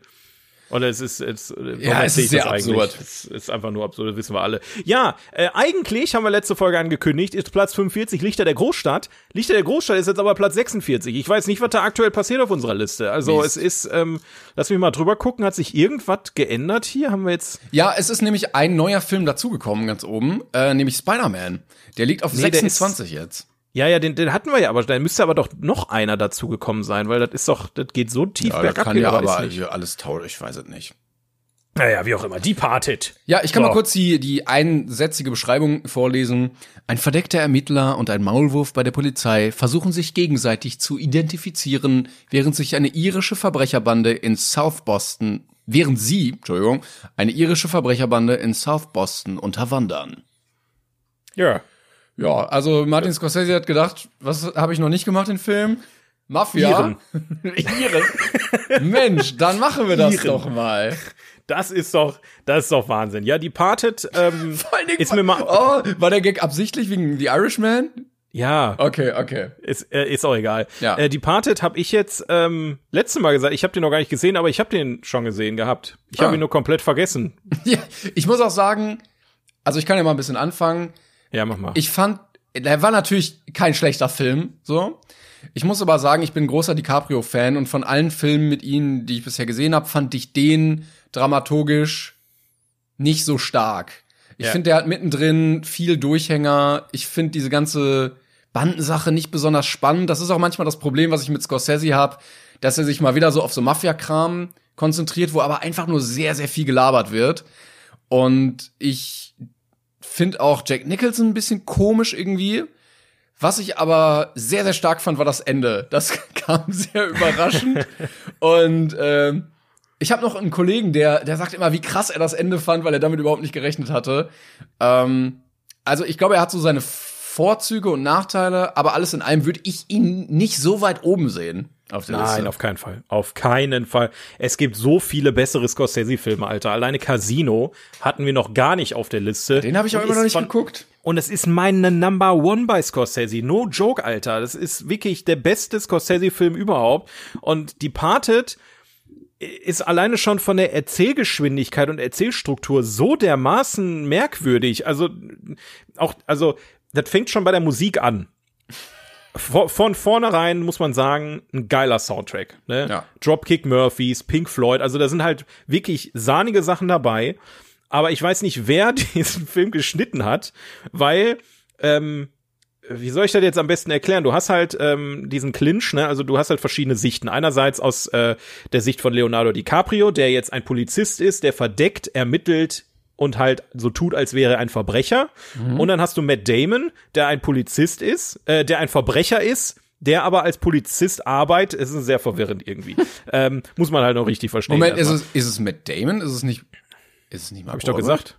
Oder es ist, es, warum Ja, es ist sehr absurd. Es ist einfach nur absurd, das wissen wir alle. Ja, äh, eigentlich haben wir letzte Folge angekündigt, ist Platz 45 Lichter der Großstadt. Lichter der Großstadt ist jetzt aber Platz 46. Ich weiß nicht, was da aktuell passiert auf unserer Liste. Also Mist. es ist, ähm, lass mich mal drüber gucken, hat sich irgendwas geändert hier? Haben wir jetzt. Ja, es ist nämlich ein neuer Film dazugekommen, ganz oben, äh, nämlich Spider-Man. Der liegt auf Nee, der 26 jetzt. Ja, ja, den, den hatten wir ja, aber da müsste aber doch noch einer dazugekommen sein, weil das ist doch, das geht so tief Ja, das bergab kann hier, ja aber nicht. hier alles tausch, ich weiß es nicht. Naja, wie auch immer, Departed. Ja, ich kann So. mal kurz die, die einsätzige Beschreibung vorlesen. Ein verdeckter Ermittler und ein Maulwurf bei der Polizei versuchen sich gegenseitig zu identifizieren, während sich eine irische Verbrecherbande in South Boston, während sie, Entschuldigung, eine irische Verbrecherbande in South Boston unterwandern. Ja. Ja, also Martin Scorsese hat gedacht, was habe ich noch nicht gemacht in Film? Mafia. Iren. Mensch, dann machen wir das Iren. doch mal. Das ist doch, das ist doch Wahnsinn. Ja, ähm, Vor allen Dingen, ist mir mal, oh, war der Gag absichtlich wegen The Irishman? ja, Okay, okay. ist, äh, ist auch egal. Ja. Äh, Departed habe ich jetzt ähm, letztes Mal gesagt, ich habe den noch gar nicht gesehen, aber ich habe den schon gesehen gehabt. Ich Ah. habe ihn nur komplett vergessen. Ja, ich muss auch sagen, also ich kann ja mal ein bisschen anfangen. Ja, mach mal. Ich fand, der war natürlich kein schlechter Film, so. Ich muss aber sagen, ich bin großer DiCaprio-Fan und von allen Filmen mit ihm, die ich bisher gesehen habe, fand ich den dramaturgisch nicht so stark. Ich Ja. finde, der hat mittendrin viel Durchhänger. Ich finde diese ganze Bandensache nicht besonders spannend. Das ist auch manchmal das Problem, was ich mit Scorsese habe, dass er sich mal wieder so auf so Mafia-Kram konzentriert, wo aber einfach nur sehr, sehr viel gelabert wird. Und ich finde auch Jack Nicholson ein bisschen komisch irgendwie. Was ich aber sehr, sehr stark fand, war das Ende. Das kam sehr überraschend. Und ähm, ich habe noch einen Kollegen, der, der sagt immer, wie krass er das Ende fand, weil er damit überhaupt nicht gerechnet hatte. Ähm, also ich glaube, er hat so seine Vorzüge und Nachteile, aber alles in allem würde ich ihn nicht so weit oben sehen. Auf der Nein, Liste. auf keinen Fall. Auf keinen Fall. Es gibt so viele bessere Scorsese-Filme, Alter. Alleine Casino hatten wir noch gar nicht auf der Liste. Den habe ich auch immer noch nicht von- geguckt. Und es ist meine Number One bei Scorsese. No joke, Alter. Das ist wirklich der beste Scorsese-Film überhaupt. Und Departed ist alleine schon von der Erzählgeschwindigkeit und Erzählstruktur so dermaßen merkwürdig. Also, auch, also, das fängt schon bei der Musik an. Von, vornherein muss man sagen, ein geiler Soundtrack. Ne? Ja. Dropkick Murphys, Pink Floyd, also da sind halt wirklich sahnige Sachen dabei. Aber ich weiß nicht, wer diesen Film geschnitten hat, weil, ähm, wie soll ich das jetzt am besten erklären? Du hast halt ähm, diesen Clinch, ne? Also du hast halt verschiedene Sichten. Einerseits aus äh, der Sicht von Leonardo DiCaprio, der jetzt ein Polizist ist, der verdeckt ermittelt und halt so tut, als wäre er ein Verbrecher. Und dann hast du Matt Damon, der ein Polizist ist, äh, der ein Verbrecher ist, der aber als Polizist arbeitet. Es ist sehr verwirrend irgendwie. ähm, muss man halt noch richtig verstehen. Moment, ist es, ist es Matt Damon? Ist es nicht, ist es nicht mal Hab ich doch gesagt.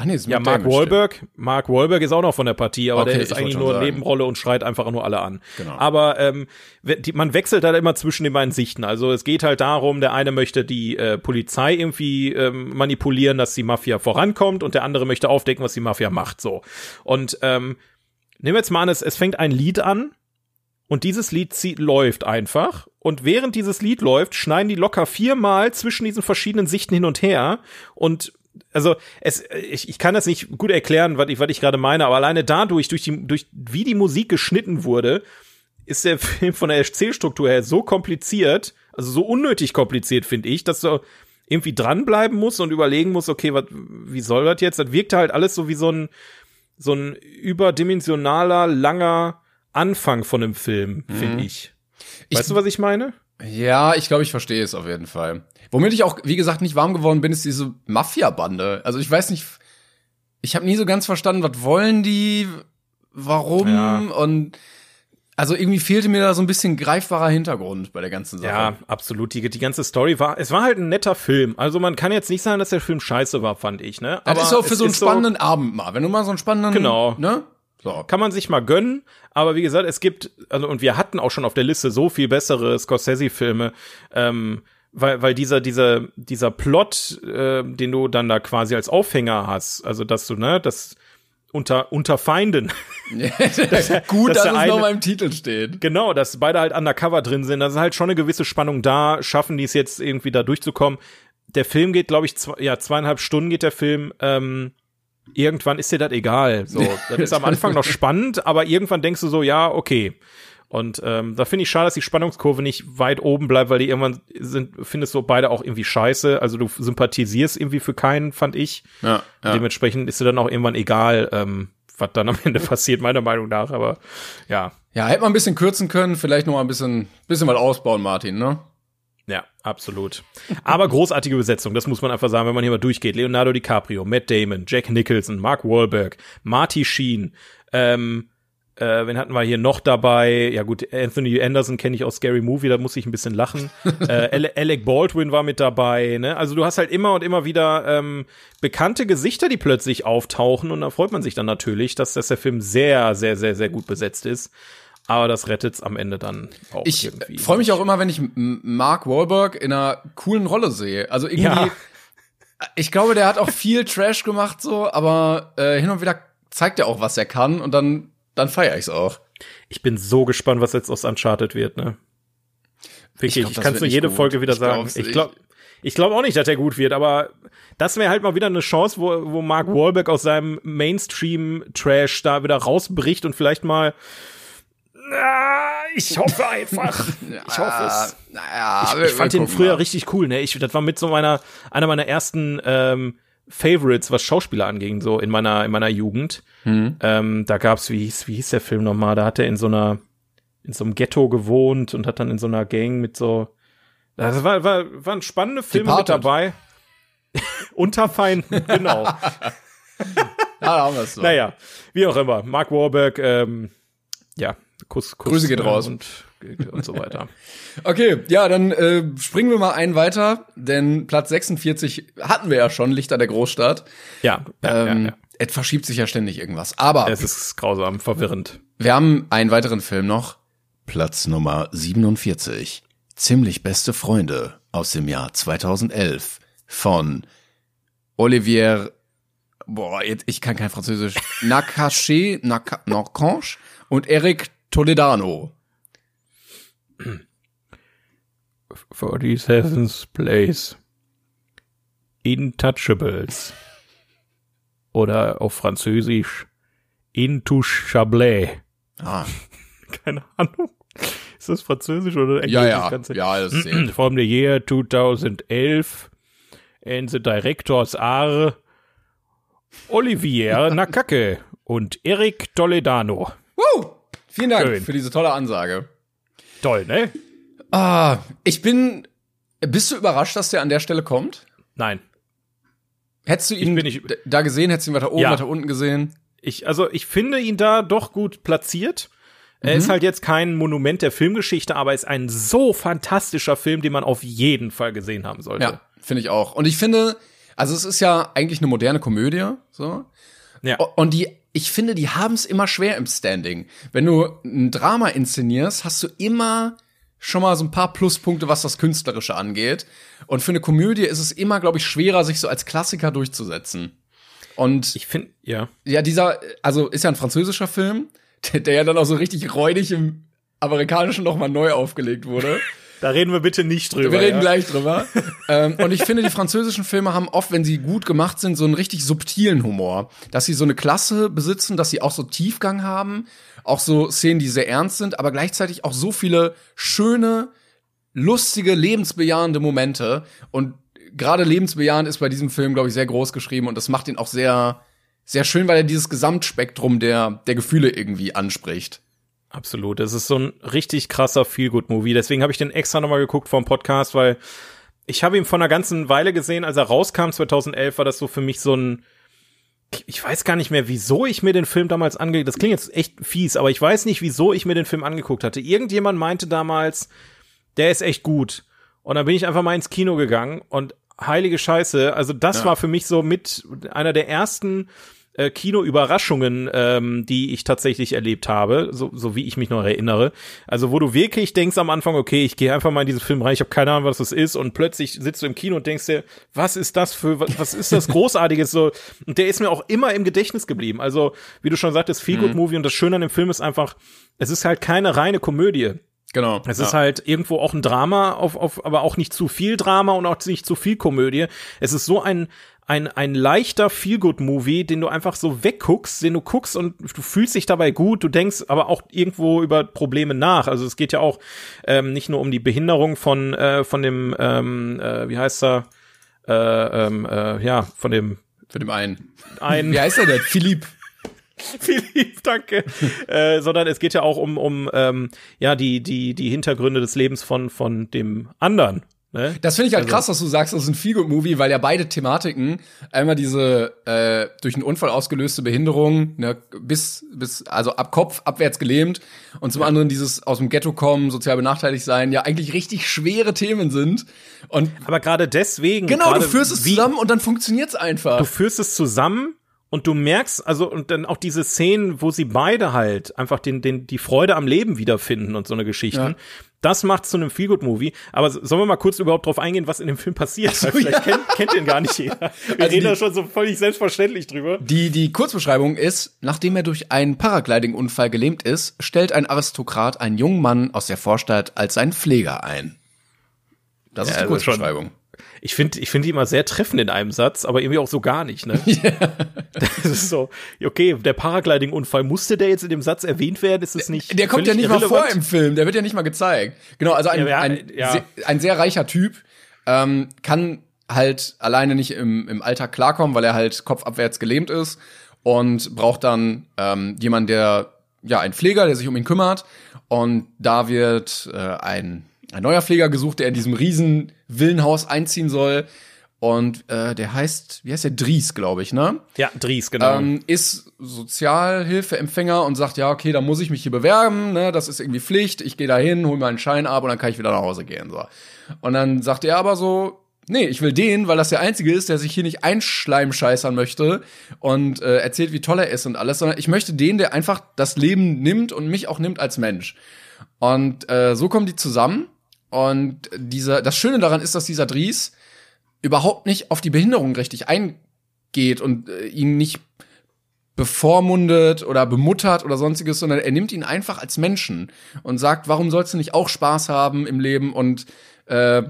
Ach nee, ist Ja, Mark Damon, stimmt. Wahlberg. Mark Wahlberg ist auch noch von der Partie, aber Okay, der ist eigentlich nur sagen. Nebenrolle und schreit einfach nur alle an. Genau. Aber ähm, die, man wechselt halt immer zwischen den beiden Sichten. Also es geht halt darum, der eine möchte die äh, Polizei irgendwie ähm, manipulieren, dass die Mafia vorankommt und der andere möchte aufdecken, was die Mafia macht. So. Und ähm, nehmen wir jetzt mal an, es, es fängt ein Lied an und dieses Lied zieht, läuft einfach. Und während dieses Lied läuft, schneiden die locker viermal zwischen diesen verschiedenen Sichten hin und her. Und also es, ich, ich kann das nicht gut erklären, was ich, was ich gerade meine, aber alleine dadurch, durch die, durch wie die Musik geschnitten wurde, ist der Film von der Erzählstruktur her so kompliziert, also so unnötig kompliziert, finde ich, dass du irgendwie dranbleiben musst und überlegen musst, okay, wat, wie soll das jetzt? Das wirkte halt alles so wie so ein, so ein überdimensionaler, langer Anfang von einem Film, finde ich. Ich- Weißt du, was ich meine? Ja, ich glaube, ich verstehe es auf jeden Fall. Womit ich auch, wie gesagt, nicht warm geworden bin, ist diese Mafia-Bande. Also ich weiß nicht, ich habe nie so ganz verstanden, was wollen die, warum Ja. und also irgendwie fehlte mir da so ein bisschen greifbarer Hintergrund bei der ganzen Sache. Ja, absolut. Die, die ganze Story war, es war halt ein netter Film. Also man kann jetzt nicht sagen, dass der Film scheiße war, fand ich, ne? das ist auch für so einen spannenden Abend mal. Wenn du mal so einen spannenden, Genau. ne? So. kann man sich mal gönnen, aber wie gesagt, es gibt, also und wir hatten auch schon auf der Liste so viel bessere Scorsese-Filme, ähm, weil, weil dieser, dieser, dieser Plot, äh, den du dann da quasi als Aufhänger hast, also dass du, ne, das unter, unter Feinden, Gut, dass dass, es eine- noch mal im Titel steht. genau, dass beide halt undercover drin sind, da ist halt schon eine gewisse Spannung da, schaffen die es jetzt irgendwie da durchzukommen. Der Film geht, glaube ich, zwei, ja, zweieinhalb Stunden geht der Film, ähm, irgendwann ist dir das egal. So, das ist am Anfang noch spannend, aber irgendwann denkst du so, ja, okay. Und ähm, da finde ich schade, dass die Spannungskurve nicht weit oben bleibt, weil die irgendwann sind, findest du beide auch irgendwie scheiße. Also du sympathisierst irgendwie für keinen, fand ich. Ja, ja. Dementsprechend ist dir dann auch irgendwann egal, ähm, was dann am Ende passiert, meiner Meinung nach. Aber ja, ja, hätte man ein bisschen kürzen können, vielleicht noch mal ein bisschen, bisschen was ausbauen, Martin, ne? Ja, absolut. Aber großartige Besetzung, das muss man einfach sagen, wenn man hier mal durchgeht. Leonardo DiCaprio, Matt Damon, Jack Nicholson, Mark Wahlberg, Marty Sheen, ähm, äh, wen hatten wir hier noch dabei? Ja gut, Anthony Anderson kenne ich aus Scary Movie, da muss ich ein bisschen lachen. äh, Ale- Alec Baldwin war mit dabei, ne? Also du hast halt immer und immer wieder ähm, bekannte Gesichter, die plötzlich auftauchen und da freut man sich dann natürlich, dass, dass der Film sehr, sehr, sehr, sehr gut besetzt ist. Aber das rettet's am Ende dann auch Ich irgendwie. freue mich auch immer, wenn ich Mark Wahlberg in einer coolen Rolle sehe. Also irgendwie, Ja. ich glaube, der hat auch viel Trash gemacht so, aber äh, hin und wieder zeigt er auch, was er kann und dann dann feiere ich's auch. Ich bin so gespannt, was jetzt aus Uncharted wird, ne? Wirklich, Ich ich, kann wird nur jede gut. Folge wieder Ich sagen. Ich glaube ich glaub auch nicht, dass der gut wird, aber das wäre halt mal wieder eine Chance, wo, wo Mark Wahlberg aus seinem Mainstream-Trash da wieder rausbricht und vielleicht mal Ah, ich hoffe einfach. Ich hoffe es. Naja, Ich, ich fand den früher richtig cool, ne? Ich, das war mit so meiner, einer meiner ersten ähm, Favorites, was Schauspieler anging, so in meiner, in meiner Jugend. Ähm, da gab's, wie hieß, wie hieß der Film nochmal? Da hat er in so einer, in so einem Ghetto gewohnt und hat dann in so einer Gang mit so, das war, war, waren spannende Filme mit dabei. Unterfeinden, genau. Ja, da haben wir's so. naja, wie auch immer. Mark Wahlberg, ähm, ja, Kuss, Kuss. Grüße geht äh, raus. Und, und so weiter. Okay, ja, dann äh, springen wir mal einen weiter, denn Platz 46 hatten wir ja schon, Lichter der Großstadt. Ja, ja, Ähm, ja, ja. Es verschiebt sich ja ständig irgendwas. Aber Es ist grausam, verwirrend. wir haben einen weiteren Film noch. Platz Nummer 47. Ziemlich beste Freunde aus dem Jahr 2011 von Olivier, boah, jetzt, ich kann kein Französisch, Nakache, Naka, Nakange und Eric Toledano. 47th Place. Intouchables. Oder auf Französisch Intouchables. Ah, Keine Ahnung. Ist das Französisch oder Englisch? ja, das ja, Ganze? ja, das zählt. From the year 2011. And the directors are Olivier Nakake und Eric Toledano. Woo! Vielen Dank Schön. für diese tolle Ansage. Toll, ne? Ah, ich bin, bist du überrascht, dass der an der Stelle kommt? Nein. Hättest du ihn nicht- da gesehen? Hättest du ihn weiter oben, Ja. weiter unten gesehen? Ich, also ich finde ihn da doch gut platziert. Er ist halt jetzt kein Monument der Filmgeschichte, aber ist ein so fantastischer Film, den man auf jeden Fall gesehen haben sollte. Ja, finde ich auch. Und ich finde, Also es ist ja eigentlich eine moderne Komödie, so. Ja. Und die, ich finde, die haben es immer schwer im Standing. Wenn du ein Drama inszenierst, hast du immer schon mal so ein paar Pluspunkte, was das Künstlerische angeht. Und für eine Komödie ist es immer, glaube ich, schwerer, sich so als Klassiker durchzusetzen. Und ich finde, ja. Ja, dieser, also ist ja ein französischer Film, der, der ja dann auch so richtig räudig im amerikanischen nochmal neu aufgelegt wurde. Da reden wir bitte nicht drüber. Wir reden ja. gleich drüber. ähm, und ich finde, die französischen Filme haben oft, wenn sie gut gemacht sind, so einen richtig subtilen Humor. Dass sie so eine Klasse besitzen, dass sie auch so Tiefgang haben, auch so Szenen, die sehr ernst sind, aber gleichzeitig auch so viele schöne, lustige, lebensbejahende Momente. Und gerade lebensbejahend ist bei diesem Film, glaube ich, sehr groß geschrieben und das macht ihn auch sehr, sehr schön, weil er dieses Gesamtspektrum der, der Gefühle irgendwie anspricht. Absolut. Das ist so ein richtig krasser Feel-Good-Movie. Deswegen habe ich den extra nochmal geguckt vor dem Podcast, weil ich habe ihn vor einer ganzen Weile gesehen, als er rauskam, 2011, war das so für mich so ein, ich weiß gar nicht mehr, wieso ich mir den Film damals angeguckt, das klingt jetzt echt fies, aber ich weiß nicht, wieso ich mir den Film angeguckt hatte. Irgendjemand meinte damals, der ist echt gut. Und dann bin ich einfach mal ins Kino gegangen und heilige Scheiße, also das ja. war für mich so mit einer der ersten äh, Kino-Überraschungen, ähm, die ich tatsächlich erlebt habe, so, so wie ich mich noch erinnere. Also wo du wirklich denkst am Anfang, okay, ich gehe einfach mal in diesen Film rein, ich habe keine Ahnung, was das ist, und plötzlich sitzt du im Kino und denkst dir, was ist das für, was, was ist das Großartiges so? Und der ist mir auch immer im Gedächtnis geblieben. Also wie du schon sagtest, Feel Good mhm. Movie und das Schöne an dem Film ist einfach, es ist halt keine reine Komödie. Genau. Es ja. ist halt irgendwo auch ein Drama, auf, auf, aber auch nicht zu viel Drama und auch nicht zu viel Komödie. Es ist so ein, ein, ein leichter Feel-Good-Movie, den du einfach so wegguckst, den du guckst und du fühlst dich dabei gut, du denkst aber auch irgendwo über Probleme nach. Also es geht ja auch ähm, nicht nur um die Behinderung von, äh, von dem, ähm, äh, wie heißt er, äh, ähm, äh, ja, von dem Von dem einen. einen wie heißt er denn? Philipp. Philipp, danke. äh, sondern es geht ja auch um, um ähm, ja, die, die, die Hintergründe des Lebens von, von dem anderen. Ne? Das finde ich halt also. krass, dass du sagst, das ist ein Feelgood-Movie, weil ja beide Thematiken, einmal diese äh, durch einen Unfall ausgelöste Behinderung, ne, bis, bis, also ab Kopf, abwärts gelähmt, und zum ja. anderen dieses aus dem Ghetto kommen, sozial benachteiligt sein, ja eigentlich richtig schwere Themen sind. Und Aber gerade deswegen. Genau, du führst es zusammen und dann funktioniert's einfach. Du führst es zusammen und du merkst, also, und dann auch diese Szenen, wo sie beide halt einfach den, den, die Freude am Leben wiederfinden und so eine Geschichten. Ja. Das macht zu einem Feelgood-Movie. Aber sollen wir mal kurz überhaupt drauf eingehen, was in dem Film passiert? So, vielleicht ja. kennt, kennt den gar nicht jeder. Wir also reden da schon so völlig selbstverständlich drüber. Die, die Kurzbeschreibung ist, nachdem er durch einen Paragliding-Unfall gelähmt ist, stellt ein Aristokrat einen jungen Mann aus der Vorstadt als seinen Pfleger ein. Das ja, ist die Kurzbeschreibung. Ich finde ich finde die immer sehr treffend in einem Satz, aber irgendwie auch so gar nicht, ne? Yeah. Das ist so, okay, der Paragliding-Unfall, musste der jetzt in dem Satz erwähnt werden? Ist es nicht. Der kommt ja nicht irrelevant? mal vor im Film, der wird ja nicht mal gezeigt. Genau, also ein, ja, ein, ja. Sehr, ein sehr reicher Typ ähm, kann halt alleine nicht im, im Alltag klarkommen, weil er halt kopfabwärts gelähmt ist und braucht dann ähm, jemanden, der, ja, ein Pfleger, der sich um ihn kümmert. Und da wird äh, ein ein neuer Pfleger gesucht, der in diesem riesen Villenhaus einziehen soll. Und äh, der heißt, wie heißt der? Dries, glaube ich, ne? Ja, Dries, genau. Ähm, ist Sozialhilfeempfänger und sagt, ja, okay, da muss ich mich hier bewerben, ne? Das ist irgendwie Pflicht. Ich gehe da hin, hol mir einen Schein ab und dann kann ich wieder nach Hause gehen. So. Und dann sagt er aber so, nee, ich will den, weil das der Einzige ist, der sich hier nicht einschleimscheißern möchte und äh, erzählt, wie toll er ist und alles, sondern ich möchte den, der einfach das Leben nimmt und mich auch nimmt als Mensch. Und äh, so kommen die zusammen und dieser, das Schöne daran ist, dass dieser Dries überhaupt nicht auf die Behinderung richtig eingeht und äh, ihn nicht bevormundet oder bemuttert oder sonstiges, sondern er nimmt ihn einfach als Menschen und sagt, warum sollst du nicht auch Spaß haben im Leben und äh,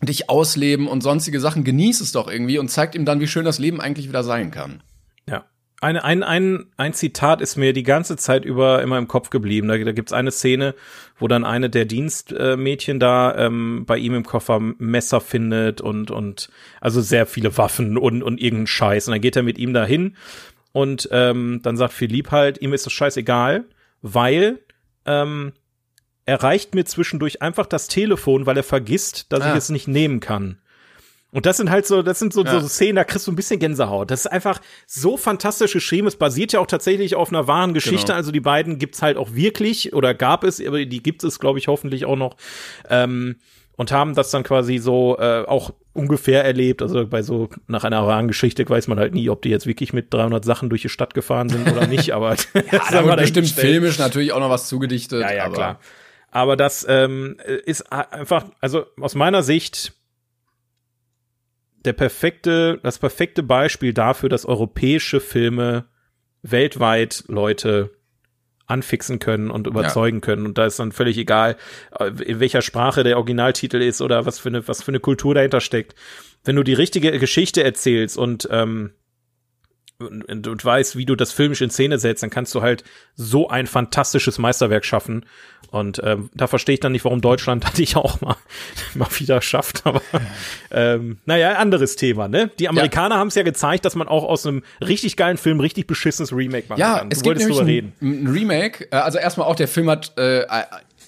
dich ausleben und sonstige Sachen, genieß es doch irgendwie und zeigt ihm dann, wie schön das Leben eigentlich wieder sein kann. Eine, ein, ein, ein Zitat ist mir die ganze Zeit über immer im Kopf geblieben. Da, da gibt's eine Szene, wo dann eine der Dienstmädchen da ähm, bei ihm im Koffer Messer findet und, und also sehr viele Waffen und, und irgendeinen Scheiß. Und dann geht er mit ihm dahin und ähm, dann sagt Philipp halt, ihm ist das scheißegal, weil ähm, er reicht mir zwischendurch einfach das Telefon, weil er vergisst, dass ah. ich es nicht nehmen kann. Und das sind halt so, das sind so, ja. so Szenen, da kriegst du ein bisschen Gänsehaut. Das ist einfach so fantastisch geschrieben. Es basiert ja auch tatsächlich auf einer wahren Geschichte. Genau. Also die beiden gibt's halt auch wirklich oder gab es, aber die gibt es, glaube ich, hoffentlich auch noch. Ähm, und haben das dann quasi so äh, auch ungefähr erlebt. Also bei so nach einer wahren Geschichte weiß man halt nie, ob die jetzt wirklich mit 300 Sachen durch die Stadt gefahren sind oder nicht. Aber ja, da wird bestimmt filmisch natürlich auch noch was zugedichtet. Ja, ja, klar. Aber das ähm, ist einfach, also aus meiner Sicht der perfekte, das perfekte Beispiel dafür, dass europäische Filme weltweit Leute anfixen können und überzeugen ja. können. Und da ist dann völlig egal, äh, in welcher Sprache der Originaltitel ist oder was für eine, was für eine Kultur dahinter steckt. Wenn du die richtige Geschichte erzählst und ähm, und, und weißt, wie du das filmisch in Szene setzt, dann kannst du halt so ein fantastisches Meisterwerk schaffen. Und ähm, da verstehe ich dann nicht, warum Deutschland das nicht auch mal, mal wieder schafft. Aber ähm, naja, anderes Thema, ne? Die Amerikaner ja. haben es ja gezeigt, dass man auch aus einem richtig geilen Film richtig beschissenes Remake machen ja, kann. Du es gibt nämlich ein, ein, Remake. Äh, also erstmal auch, der Film hat äh,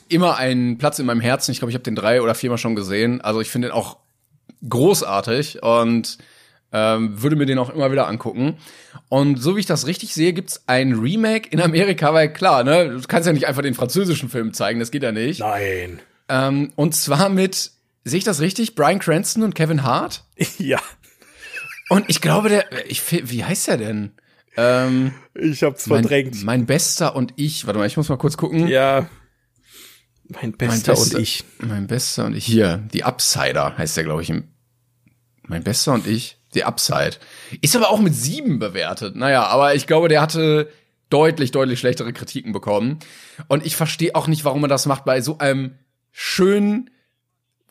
immer einen Platz in meinem Herzen. Ich glaube, ich habe den drei oder viermal schon gesehen. Also ich finde den auch großartig und ähm, würde mir den auch immer wieder angucken. Und so wie ich das richtig sehe, gibt's ein Remake in Amerika, weil klar, ne, du kannst ja nicht einfach den französischen Film zeigen, das geht ja nicht. Nein. Ähm, und zwar mit, sehe ich das richtig, Brian Cranston und Kevin Hart? ja. Und ich glaube, der, ich, wie heißt der denn? Ähm, ich hab's verdrängt. Mein, mein Bester und ich. Warte mal, ich muss mal kurz gucken. Ja. Mein Bester, mein Bester und ich. Mein Bester und ich. Hier, die Upsider heißt der, glaube ich. Mein Bester und ich. Die Upside. Ist aber auch mit sieben bewertet. Naja, aber ich glaube, der hatte deutlich, deutlich schlechtere Kritiken bekommen. Und ich verstehe auch nicht, warum man das macht bei so einem schönen,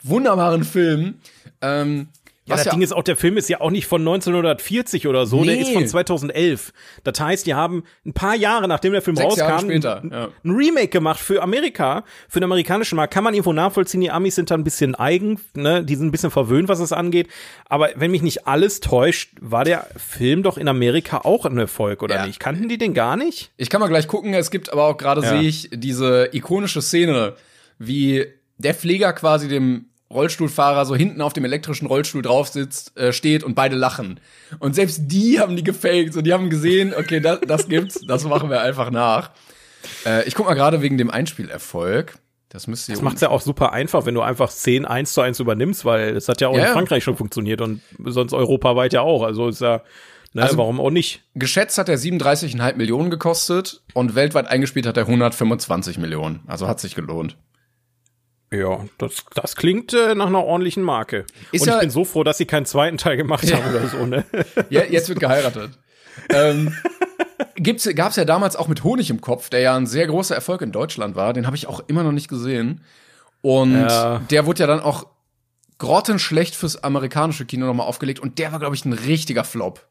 wunderbaren Film. Ähm, ja, das ja Ding ist auch, der Film ist ja auch nicht von 1940 oder so, nee. der ist von 2011. Das heißt, die haben ein paar Jahre, nachdem der Film Sechs rauskam, ja. ein Remake gemacht für Amerika, für den amerikanischen Markt. Kann man irgendwo nachvollziehen, die Amis sind da ein bisschen eigen, ne? die sind ein bisschen verwöhnt, was es angeht. Aber wenn mich nicht alles täuscht, war der Film doch in Amerika auch ein Erfolg, oder ja. nicht? Kannten die den gar nicht? Ich kann mal gleich gucken, es gibt aber auch gerade sehe ich diese ikonische Szene, wie der Pfleger quasi dem Rollstuhlfahrer so hinten auf dem elektrischen Rollstuhl drauf sitzt, äh, steht und beide lachen. Und selbst die haben die gefaked und die haben gesehen, okay, das, das gibt's, das machen wir einfach nach. Äh, ich guck mal gerade wegen dem Einspielerfolg. Das müsste Das macht's ja auch super einfach, wenn du einfach 10 1 zu 1 übernimmst, weil es hat ja auch ja, in Frankreich schon funktioniert und sonst europaweit ja auch. Also ist ja, ne, also, warum auch nicht? Geschätzt hat er 37,5 Millionen gekostet und weltweit eingespielt hat er 125 Millionen. Also hat sich gelohnt. Ja, das, das klingt äh, nach einer ordentlichen Marke. Ist Und ja, ich bin so froh, dass sie keinen zweiten Teil gemacht ja. haben oder so, ne? Ja, jetzt wird geheiratet. ähm, gibt's, gab's ja damals auch mit Honig im Kopf, der ja ein sehr großer Erfolg in Deutschland war. Den habe ich auch immer noch nicht gesehen. Und ja. der wurde ja dann auch grottenschlecht fürs amerikanische Kino nochmal aufgelegt. Und der war, glaube ich, ein richtiger Flop.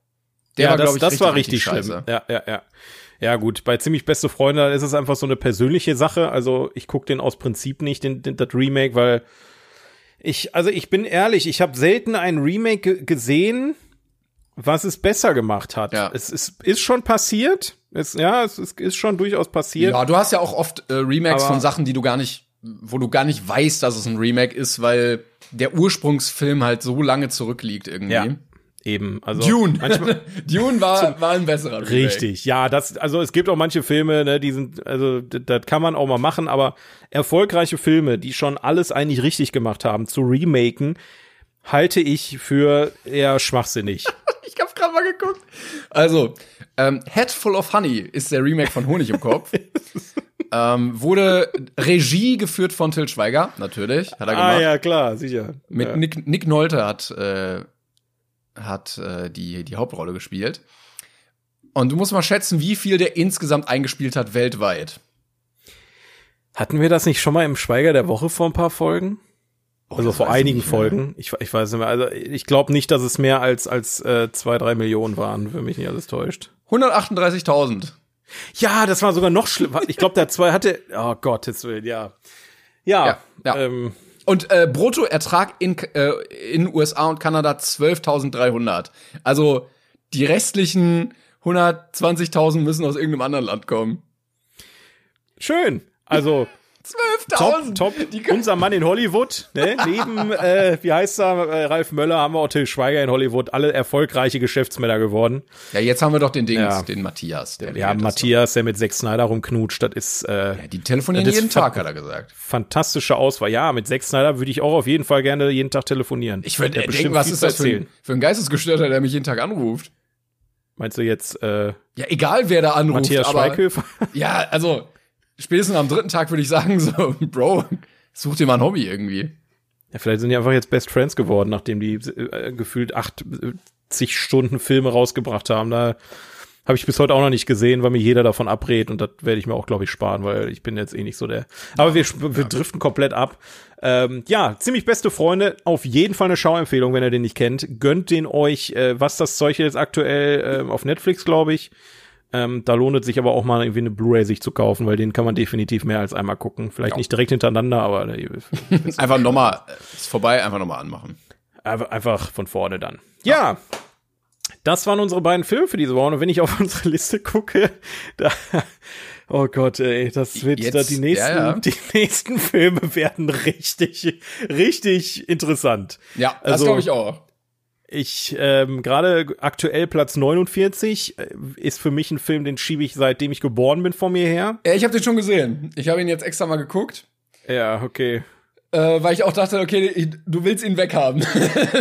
Der ja, war, glaube ich, das richtig, war richtig, richtig schlimm. Ja, ja, ja. Ja, gut, bei ziemlich beste Freunde ist es einfach so eine persönliche Sache. Also ich gucke den aus Prinzip nicht, den, den, das Remake, weil ich, also ich bin ehrlich, ich habe selten ein Remake gesehen, was es besser gemacht hat. Ja. Es ist, ist schon passiert. Es, ja, es ist, ist schon durchaus passiert. Ja, du hast ja auch oft äh, Remakes Aber von Sachen, die du gar nicht, wo du gar nicht weißt, dass es ein Remake ist, weil der Ursprungsfilm halt so lange zurückliegt irgendwie. Ja. Eben, also Dune. Dune war, war ein besserer Remake. Richtig, ja, das, also es gibt auch manche Filme, ne, die sind, also das kann man auch mal machen, aber erfolgreiche Filme, die schon alles eigentlich richtig gemacht haben, zu remaken, halte ich für eher schwachsinnig. ich hab's gerade mal geguckt. Also, ähm, Head Full of Honey ist der Remake von Honig im Kopf. ähm, wurde Regie geführt von Till Schweiger, natürlich, hat er ah, gemacht. Ah ja, klar, sicher. Mit ja. Nick, Nick Nolte hat äh, hat äh, die, die Hauptrolle gespielt. Und du musst mal schätzen, wie viel der insgesamt eingespielt hat weltweit. Hatten wir das nicht schon mal im Schweiger der Woche vor ein paar Folgen? Oh, also vor einigen Folgen. Ich, ich weiß nicht mehr. Also ich glaube nicht, dass es mehr als als äh, zwei, drei Millionen waren, wenn mich nicht alles täuscht. 138.000. Ja, das war sogar noch schlimmer. Ich glaube, der zwei hatte. Oh Gott, jetzt will ja. Ja. ja, ja. Ähm, und äh, Bruttoertrag in, äh, in USA und Kanada 12.300. Also die restlichen 120.000 müssen aus irgendeinem anderen Land kommen. Schön. Also 12.000. Top, top. Unser Mann in Hollywood, ne? Neben, äh, wie heißt er, äh, Ralf Möller, haben wir auch Till Schweiger in Hollywood, alle erfolgreiche Geschäftsmänner geworden. Ja, jetzt haben wir doch den Dings, Ja. den Matthias. Der Ja, Matthias, der mit Zack Snyder rumknutscht, das ist äh, doch. Die telefonieren jeden Tag, hat er gesagt. fantastische Auswahl. Ja, mit Zack Snyder würde ich auch auf jeden Fall gerne jeden Tag telefonieren. Ich würde denken, was ist das für ein, für ein Geistesgestörter, der mich jeden Tag anruft? Meinst du jetzt äh, Ja, egal wer da anruft. Matthias aber, Schweighöfer? Ja, also spätestens am dritten Tag würde ich sagen, so, Bro, such dir mal ein Hobby irgendwie. Ja, vielleicht sind die einfach jetzt Best Friends geworden, nachdem die äh, gefühlt 80 Stunden Filme rausgebracht haben. Da habe ich bis heute auch noch nicht gesehen, weil mir jeder davon abrät und das werde ich mir auch, glaube ich, sparen, weil ich bin jetzt eh nicht so der. Aber wir, wir driften komplett ab. Ähm, ja, ziemlich beste Freunde. Auf jeden Fall eine Schauempfehlung, wenn ihr den nicht kennt. Gönnt den euch, äh, was das Zeug jetzt aktuell äh, auf Netflix, glaube ich. Ähm, da lohnt es sich aber auch mal irgendwie eine Blu-ray sich zu kaufen, weil den kann man definitiv mehr als einmal gucken. Vielleicht nicht direkt hintereinander, aber äh, Einfach nochmal, ist vorbei, einfach nochmal anmachen. einfach von vorne dann. Ja, das waren unsere beiden Filme für diese Woche. Und wenn ich auf unsere Liste gucke, da, oh Gott, ey, das wird Jetzt, da die nächsten, ja, ja. die nächsten Filme werden richtig, richtig interessant. Ja, das Also- glaube ich auch. Ich ähm, gerade aktuell Platz 49 äh, ist für mich ein Film, den schiebe ich seitdem ich geboren bin vor mir her. Ja, ich habe den schon gesehen. Ich habe ihn jetzt extra mal geguckt, Ja, okay. äh, weil ich auch dachte, okay, ich, du willst ihn weghaben.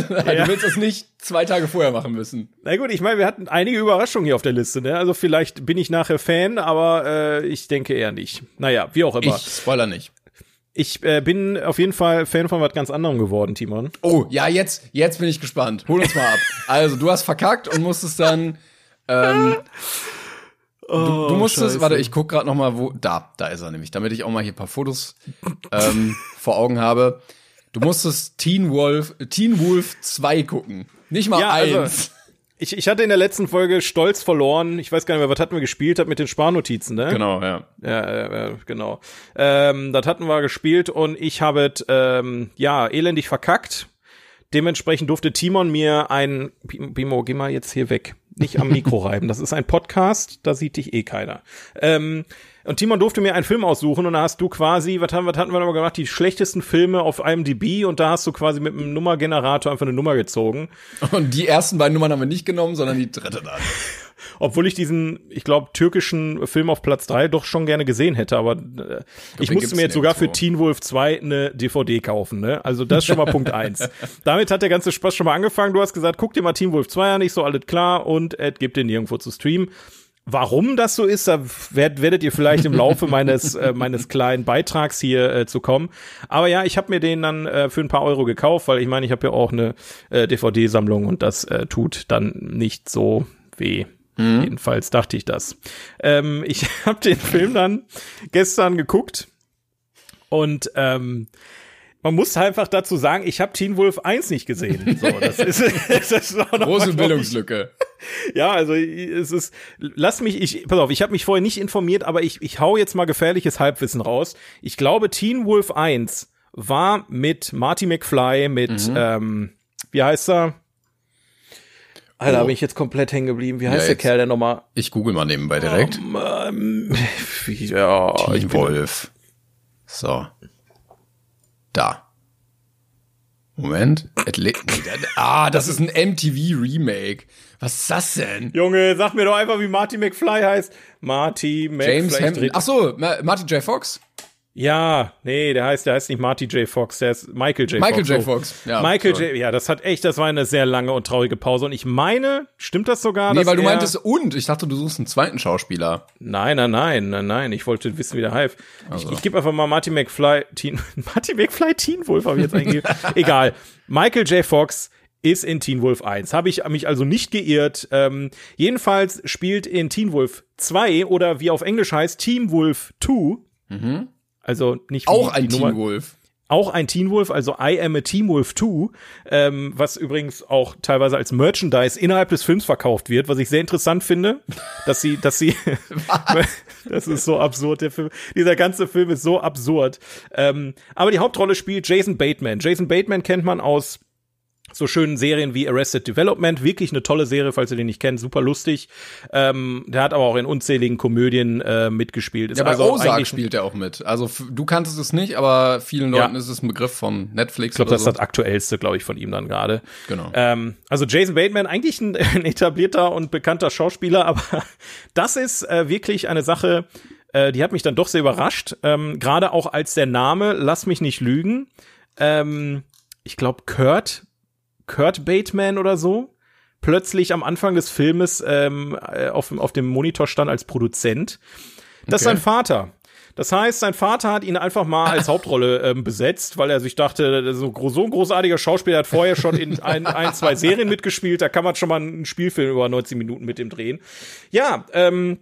Du willst es nicht zwei Tage vorher machen müssen. Na gut, ich meine, wir hatten einige Überraschungen hier auf der Liste, ne? Also vielleicht bin ich nachher Fan, aber äh, ich denke eher nicht. Naja, wie auch immer. Ich spoiler nicht. Ich äh, bin auf jeden Fall Fan von was ganz anderem geworden, Timon. Oh, ja, jetzt, jetzt bin ich gespannt. Hol uns mal ab. Also, du hast verkackt und musstest dann. Ähm, du, du musstest, Oh, Scheiße. warte, ich guck gerade noch mal, wo. Da, da ist er nämlich, damit ich auch mal hier ein paar Fotos ähm, vor Augen habe. Du musstest Teen Wolf, Teen Wolf 2 gucken. Nicht mal Ja, also- eins. Ich, ich hatte in der letzten Folge Stolz verloren. Ich weiß gar nicht mehr, was hatten wir gespielt, hat mit den Sparnotizen, ne? Genau, ja. Ja, ja, genau. Ähm, das hatten wir gespielt und ich habe es, ähm, ja, elendig verkackt. Dementsprechend durfte Timon mir ein, Bimo, geh mal jetzt hier weg. Nicht am Mikro reiben. Das ist ein Podcast, da sieht dich eh keiner. Ähm, und Timon durfte mir einen Film aussuchen und da hast du quasi, was haben, was hatten wir nochmal gemacht? Die schlechtesten Filme auf IMDb und da hast du quasi mit einem Nummergenerator einfach eine Nummer gezogen. Und die ersten beiden Nummern haben wir nicht genommen, sondern die dritte dann. Obwohl ich diesen, ich glaube, türkischen Film auf Platz drei doch schon gerne gesehen hätte, aber äh, ich den musste mir jetzt sogar für. Teen Wolf 2 eine DVD kaufen, ne? Also das ist schon mal Punkt eins. Damit hat der ganze Spaß schon mal angefangen. Du hast gesagt, guck dir mal Teen Wolf 2 an, ich so alles klar und es gibt den nirgendwo zu streamen. Warum das so ist, da werd, werdet ihr vielleicht im Laufe meines äh, meines kleinen Beitrags hier äh, zu kommen. Aber ja, ich habe mir den dann äh, für ein paar Euro gekauft, weil ich meine, ich habe ja auch eine äh, DVD-Sammlung und das äh, tut dann nicht so weh. Jedenfalls dachte ich das. Ähm, ich habe den Film dann gestern geguckt und ähm, man muss einfach dazu sagen, ich habe Teen Wolf 1 nicht gesehen. So, das ist, das ist auch noch mal, Große Bildungslücke. ja, also es ist, lass mich, ich, pass auf, ich habe mich vorher nicht informiert, aber ich, ich hau jetzt mal gefährliches Halbwissen raus. Ich glaube, Teen Wolf 1 war mit Marty McFly, mit, ähm, wie heißt er? Alter, Oh. bin ich jetzt komplett hängen geblieben. Wie heißt Ja, der Kerl denn nochmal? Ich google mal nebenbei direkt. Ähm, ja, ich Teen bin, Wolf. So. Da. Moment. Ah, das ist ein MTV-Remake. Was ist das denn? Junge, sag mir doch einfach, wie Marty McFly heißt. Marty McFly. James dreh- Ach so, Ma Martin J. Fox. Ja, nee, der heißt, der heißt nicht Marty J. Fox, der ist Michael J. Michael Fox. J. so. Fox. Ja, Michael sorry. J. Ja, das hat echt, das war eine sehr lange und traurige Pause. Und ich meine, stimmt das sogar? Nee, weil du meintest und. Ich dachte, du suchst einen zweiten Schauspieler. Nein, nein, nein, nein, nein. Ich wollte wissen, wie der heißt. Also. Ich, ich gebe einfach mal Marty McFly, Teen, Marty McFly Teen Wolf habe ich jetzt eingegeben. Egal. Michael J. Fox ist in Teen Wolf 1. Habe ich mich also nicht geirrt. Ähm, jedenfalls spielt in Teen Wolf 2 oder wie auf Englisch heißt Teen Wolf 2. Also nicht. Auch ein Nummer- Teen Wolf. auch ein Teen Wolf, also I am a Teen Wolf 2, ähm, was übrigens auch teilweise als Merchandise innerhalb des Films verkauft wird, was ich sehr interessant finde, dass sie, dass sie, das ist so absurd, der Film, dieser ganze Film ist so absurd. Ähm, aber die Hauptrolle spielt Jason Bateman. Jason Bateman kennt man aus so schönen Serien wie Arrested Development. Wirklich eine tolle Serie, falls ihr den nicht kennt, super lustig. Ähm, der hat aber auch in unzähligen Komödien äh, mitgespielt. Ist ja, bei also Ozark spielt er auch mit. Also du kanntest es nicht, aber vielen Leuten ja. ist es ein Begriff von Netflix. Ich glaube, das so. ist das aktuellste, glaube ich, von ihm dann gerade. Genau. Ähm, also Jason Bateman, eigentlich ein, ein, etablierter und bekannter Schauspieler, aber das ist äh, wirklich eine Sache, äh, die hat mich dann doch sehr überrascht. Ähm, gerade auch als der Name, lass mich nicht lügen. Ähm, ich glaube, Kurt Kurt Bateman oder so plötzlich am Anfang des Filmes ähm, äh, auf, auf dem Monitor stand als Produzent. Das okay. ist sein Vater. Das heißt, sein Vater hat ihn einfach mal als Hauptrolle ähm, besetzt, weil er sich dachte, so, so ein großartiger Schauspieler hat vorher schon in ein, ein, zwei Serien mitgespielt, da kann man schon mal einen Spielfilm über 90 Minuten mit ihm drehen. Ja, ähm,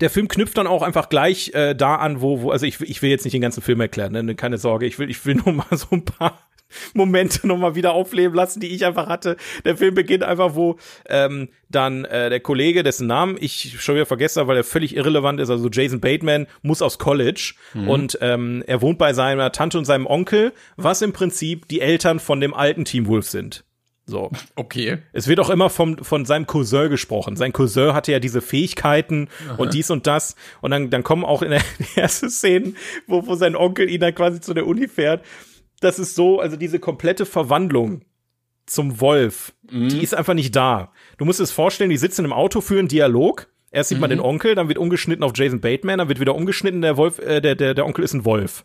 der Film knüpft dann auch einfach gleich äh, da an, wo, wo, also ich, ich will jetzt nicht den ganzen Film erklären, ne? keine Sorge, ich will, ich will nur mal so ein paar Momente nochmal wieder aufleben lassen, die ich einfach hatte. Der Film beginnt einfach, wo ähm, dann äh, der Kollege, dessen Namen ich schon wieder vergessen habe, weil er völlig irrelevant ist, also Jason Bateman, muss aus College mhm. und ähm, er wohnt bei seiner Tante und seinem Onkel, was im Prinzip die Eltern von dem alten Team Wolf sind. So. Okay. Es wird auch immer vom, von seinem Cousin gesprochen. Sein Cousin hatte ja diese Fähigkeiten Aha. und dies und das. Und dann, dann kommen auch in der ersten Szene, wo, wo sein Onkel ihn dann quasi zu der Uni fährt das ist so, also diese komplette Verwandlung zum Wolf, mhm. die ist einfach nicht da. Du musst es vorstellen, die sitzen im Auto, führen Dialog. Erst sieht mhm. man den Onkel, dann wird umgeschnitten auf Jason Bateman, dann wird wieder umgeschnitten, der Wolf, äh, der, der, der Onkel ist ein Wolf.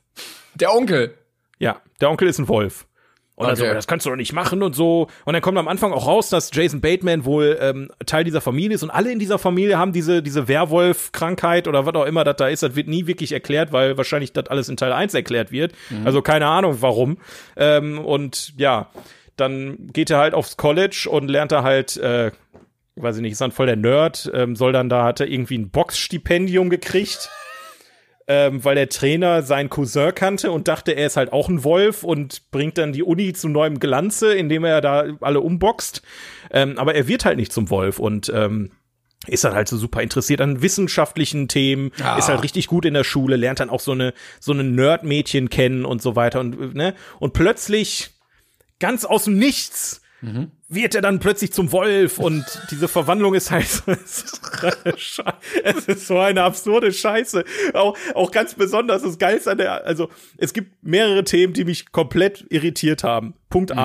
Der Onkel? Ja, der Onkel ist ein Wolf. Und okay. so, das kannst du doch nicht machen und so. Und dann kommt am Anfang auch raus, dass Jason Bateman wohl ähm, Teil dieser Familie ist und alle in dieser Familie haben diese, diese Werwolf-Krankheit oder was auch immer das da ist. Das wird nie wirklich erklärt, weil wahrscheinlich das alles in Teil 1 erklärt wird. Mhm. Also keine Ahnung warum. Ähm, und ja, dann geht er halt aufs College und lernt da halt, äh, weiß ich nicht, ist dann voll der Nerd, ähm, soll dann da, hat er irgendwie ein Boxstipendium gekriegt ähm, weil der Trainer seinen Cousin kannte und dachte, er ist halt auch ein Wolf und bringt dann die Uni zu neuem Glanze, indem er da alle umboxt. Ähm, aber er wird halt nicht zum Wolf und ähm, ist dann halt so super interessiert an wissenschaftlichen Themen, ah. ist halt richtig gut in der Schule, lernt dann auch so eine so eine Nerd-Mädchen kennen und so weiter und ne und plötzlich ganz aus dem Nichts mhm. Wird er dann plötzlich zum Wolf und diese Verwandlung ist halt es ist so eine absurde Scheiße. Auch, auch ganz besonders das Geilste an der, also es gibt mehrere Themen, die mich komplett irritiert haben. Punkt mhm.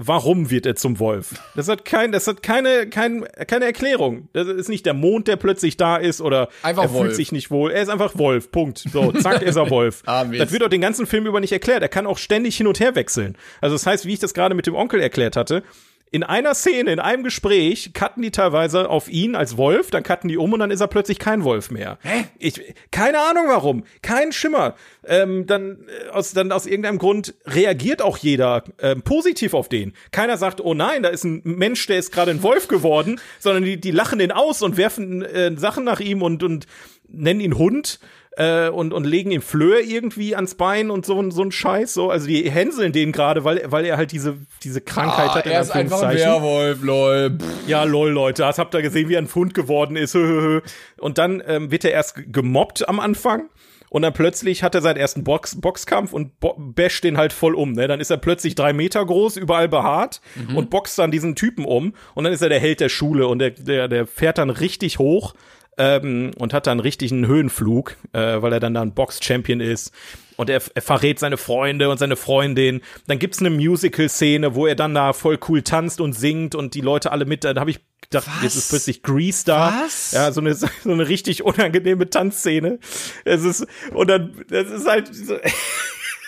Warum wird er zum Wolf? Das hat kein, das hat keine, kein, keine Erklärung. Das ist nicht der Mond, der plötzlich da ist oder einfach er Wolf. fühlt sich nicht wohl. Er ist einfach Wolf. Punkt. So, zack, ist er Wolf. ah, das wird auch den ganzen Film über nicht erklärt. Er kann auch ständig hin und her wechseln. Also das heißt, wie ich das gerade mit dem Onkel erklärt hatte, in einer Szene, in einem Gespräch, cutten die teilweise auf ihn als Wolf, dann cutten die um und dann ist er plötzlich kein Wolf mehr. Hä? Ich, keine Ahnung warum, kein Schimmer. Ähm, dann, äh, aus, dann aus irgendeinem Grund reagiert auch jeder ähm, positiv auf den. Keiner sagt, oh nein, da ist ein Mensch, der ist gerade ein Wolf geworden, sondern die, die lachen den aus und werfen äh, Sachen nach ihm und, und nennen ihn Hund äh, und, und legen ihm Flöhe irgendwie ans Bein und so, so ein Scheiß. So. Also die hänseln den gerade, weil, weil er halt diese, diese Krankheit ah, hat. Er ist einfach ein Werwolf, lol. Ja, lol, Leute. Das habt ihr gesehen, wie er ein Fund geworden ist. und dann ähm, wird er erst gemobbt am Anfang. Und dann plötzlich hat er seinen ersten Box Boxkampf und bo basht den halt voll um. Ne? Dann ist er plötzlich drei Meter groß, überall behaart mhm. und boxt dann diesen Typen um. Und dann ist er der Held der Schule und der, der, der fährt dann richtig hoch ähm, und hat dann richtig einen Höhenflug, äh, weil er dann da ein Box-Champion ist. Und er, er verrät seine Freunde und seine Freundin. Dann gibt's eine Musical-Szene, wo er dann da voll cool tanzt und singt und die Leute alle mit. Da habe ich gedacht, Was? jetzt ist plötzlich Grease da. Was? Ja, so eine, so eine richtig unangenehme Tanzszene. Es ist, und dann, das ist halt so.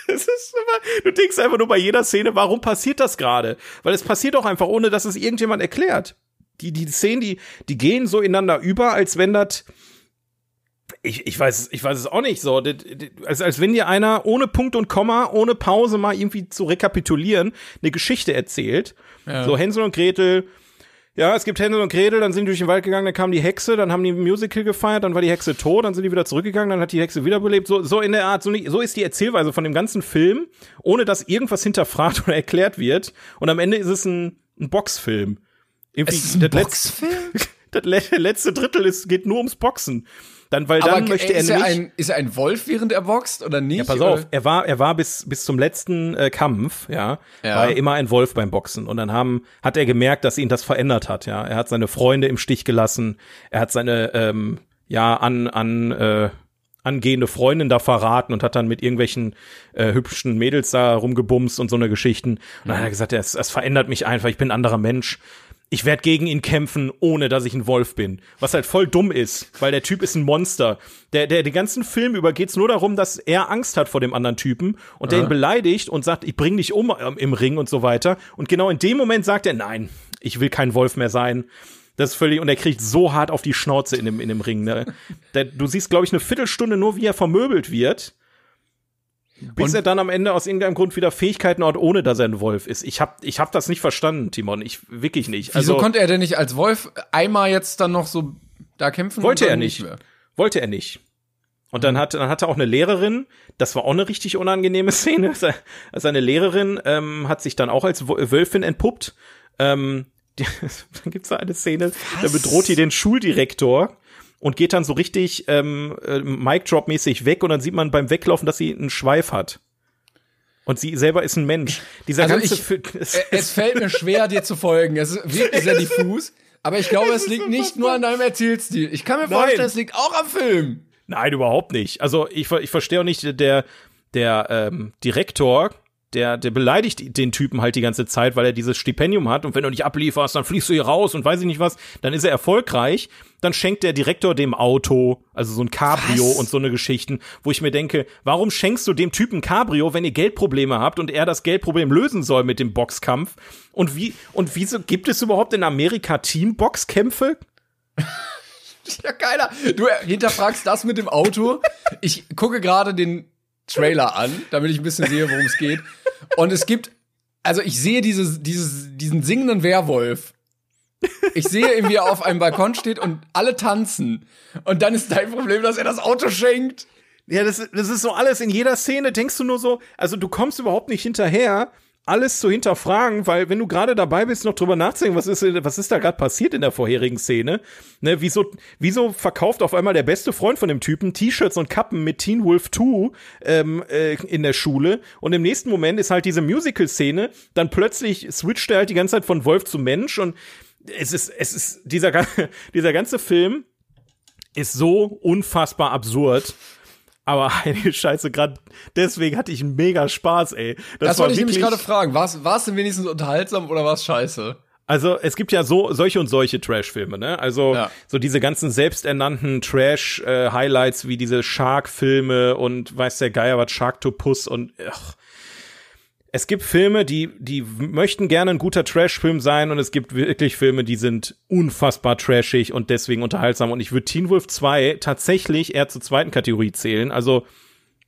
Immer, du denkst einfach nur bei jeder Szene, warum passiert das gerade? Weil es passiert auch einfach, ohne dass es irgendjemand erklärt die, die Szenen, die, die gehen so ineinander über, als wenn das, ich, ich weiß, ich weiß es auch nicht so, als, als wenn dir einer ohne Punkt und Komma, ohne Pause mal irgendwie zu rekapitulieren, eine Geschichte erzählt. Ja. So Hänsel und Gretel, ja, es gibt Hänsel und Gretel, dann sind die durch den Wald gegangen, dann kam die Hexe, dann haben die ein Musical gefeiert, dann war die Hexe tot, dann sind die wieder zurückgegangen, dann hat die Hexe wiederbelebt. So, so in der Art, so, nicht, so ist die Erzählweise von dem ganzen Film, ohne dass irgendwas hinterfragt oder erklärt wird. Und am Ende ist es ein, ein Boxfilm. Irgendwie, es ist ein Boxfilm? das letzte Drittel ist, geht nur ums Boxen. Dann, weil dann Aber möchte er ist, nämlich. er ein, ist er ein Wolf, während er boxt oder nicht? Ja, pass oder? auf, er war, er war bis, bis zum letzten äh, Kampf, ja, Ja. war er immer ein Wolf beim Boxen. Und dann haben, hat er gemerkt, dass ihn das verändert hat, ja. Er hat seine Freunde im Stich gelassen, er hat seine, ähm, ja, an, an, äh, angehende Freundin da verraten und hat dann mit irgendwelchen äh, hübschen Mädels da rumgebumst und so eine Geschichten. Und dann hat er gesagt, es, es verändert mich einfach, ich bin ein anderer Mensch. Ich werde gegen ihn kämpfen, ohne dass ich ein Wolf bin. Was halt voll dumm ist, weil der Typ ist ein Monster. Der, der, den ganzen Film über geht's nur darum, dass er Angst hat vor dem anderen Typen und der ihn beleidigt und sagt, ich bring dich um ähm, im Ring und so weiter. Und genau in dem Moment sagt er, nein, ich will kein Wolf mehr sein. Das ist völlig, und er kriegt so hart auf die Schnauze in dem, in dem Ring. Ne? Der, du siehst, glaube ich, eine Viertelstunde nur, wie er vermöbelt wird. Bis Und- er dann am Ende aus irgendeinem Grund wieder Fähigkeiten hat, ohne dass er ein Wolf ist. Ich hab, ich hab das nicht verstanden, Timon. Ich wirklich nicht. Wieso also konnte er denn nicht als Wolf einmal jetzt dann noch so da kämpfen? Wollte er nicht. mehr? wollte er nicht. Und dann hat, dann hatte auch eine Lehrerin, das war auch eine richtig unangenehme Szene. Seine Lehrerin ähm, hat sich dann auch als Wölfin entpuppt. Ähm, die, dann gibt's da eine Szene, da bedroht die den Schuldirektor und geht dann so richtig ähm, äh, Mic-Drop-mäßig weg und dann sieht man beim Weglaufen, dass sie einen Schweif hat. Und sie selber ist ein Mensch. Dieser Also ganze ich- Film, es- Es fällt mir schwer, dir zu folgen. Es ist wirklich sehr diffus. Aber ich glaube, es liegt nicht nur an deinem Erzählstil. Ich kann mir Nein. vorstellen, es liegt auch am Film. Nein, überhaupt nicht. Also ich, ich verstehe auch nicht, der, der ähm, Direktor, der, der beleidigt den Typen halt die ganze Zeit, weil er dieses Stipendium hat und wenn du nicht ablieferst, dann fliegst du hier raus und weiß ich nicht was, dann ist er erfolgreich. Dann schenkt der Direktor dem Auto, also so ein Cabrio Was? und so eine Geschichten, wo ich mir denke, warum schenkst du dem Typen Cabrio, wenn ihr Geldprobleme habt und er das Geldproblem lösen soll mit dem Boxkampf? Und wie, und wieso gibt es überhaupt in Amerika Teamboxkämpfe? Ja, keiner. Du hinterfragst das mit dem Auto. Ich gucke gerade den Trailer an, damit ich ein bisschen sehe, worum es geht. Und es gibt, also ich sehe dieses, dieses, diesen singenden Werwolf. Ich sehe ihn, wie er auf einem Balkon steht und alle tanzen. Und dann ist dein Problem, dass er das Auto schenkt. Ja, das, das ist so alles in jeder Szene, denkst du nur so, also du kommst überhaupt nicht hinterher, alles zu hinterfragen, weil wenn du gerade dabei bist, noch drüber nachzudenken, was ist, was ist da gerade passiert in der vorherigen Szene, ne, wieso, wieso verkauft auf einmal der beste Freund von dem Typen T-Shirts und Kappen mit Teen Wolf 2 ähm, äh, in der Schule und im nächsten Moment ist halt diese Musical-Szene, dann plötzlich switcht er halt die ganze Zeit von Wolf zu Mensch und es ist, es ist, dieser, dieser ganze Film ist so unfassbar absurd. Aber heilige Scheiße, gerade deswegen hatte ich einen mega Spaß, ey. Das, war wollte ich nämlich gerade fragen. War es denn wenigstens unterhaltsam oder war es scheiße? Also es gibt ja so solche und solche Trash-Filme, ne? Also Ja. so diese ganzen selbsternannten Trash-Highlights wie diese Shark-Filme und weiß der Geier was Sharktopus und ach. Es gibt Filme, die die möchten gerne ein guter Trash-Film sein und es gibt wirklich Filme, die sind unfassbar trashig und deswegen unterhaltsam. Und ich würde Teen Wolf 2 tatsächlich eher zur zweiten Kategorie zählen. Also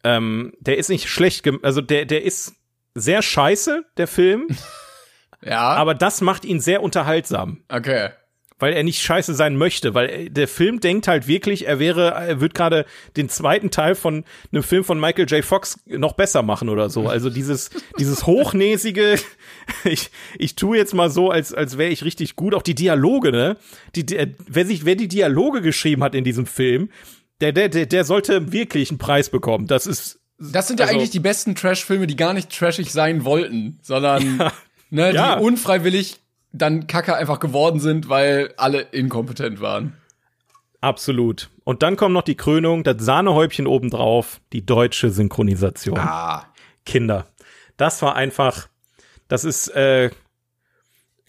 ähm, der ist nicht schlecht, also der der ist sehr scheiße, der Film. Ja. Aber das macht ihn sehr unterhaltsam, okay. Weil er nicht scheiße sein möchte, weil er- der Film denkt halt wirklich, er wäre, er wird gerade den zweiten Teil von einem Film von Michael J. Fox noch besser machen oder so. Also dieses, dieses hochnäsige, ich, ich tue jetzt mal so, als, als wäre ich richtig gut. Auch die Dialoge, ne? Die, der, wer sich, wer die Dialoge geschrieben hat in diesem Film, der, der, der, der sollte wirklich einen Preis bekommen. Das ist, Das sind ja Also- eigentlich die besten Trash-Filme, die gar nicht trashig sein wollten, sondern ne, die Ja. unfreiwillig dann Kacke einfach geworden sind, weil alle inkompetent waren. Absolut. Und dann kommt noch die Krönung, das Sahnehäubchen obendrauf, die deutsche Synchronisation. Ah. Kinder. Das war einfach, das ist, äh,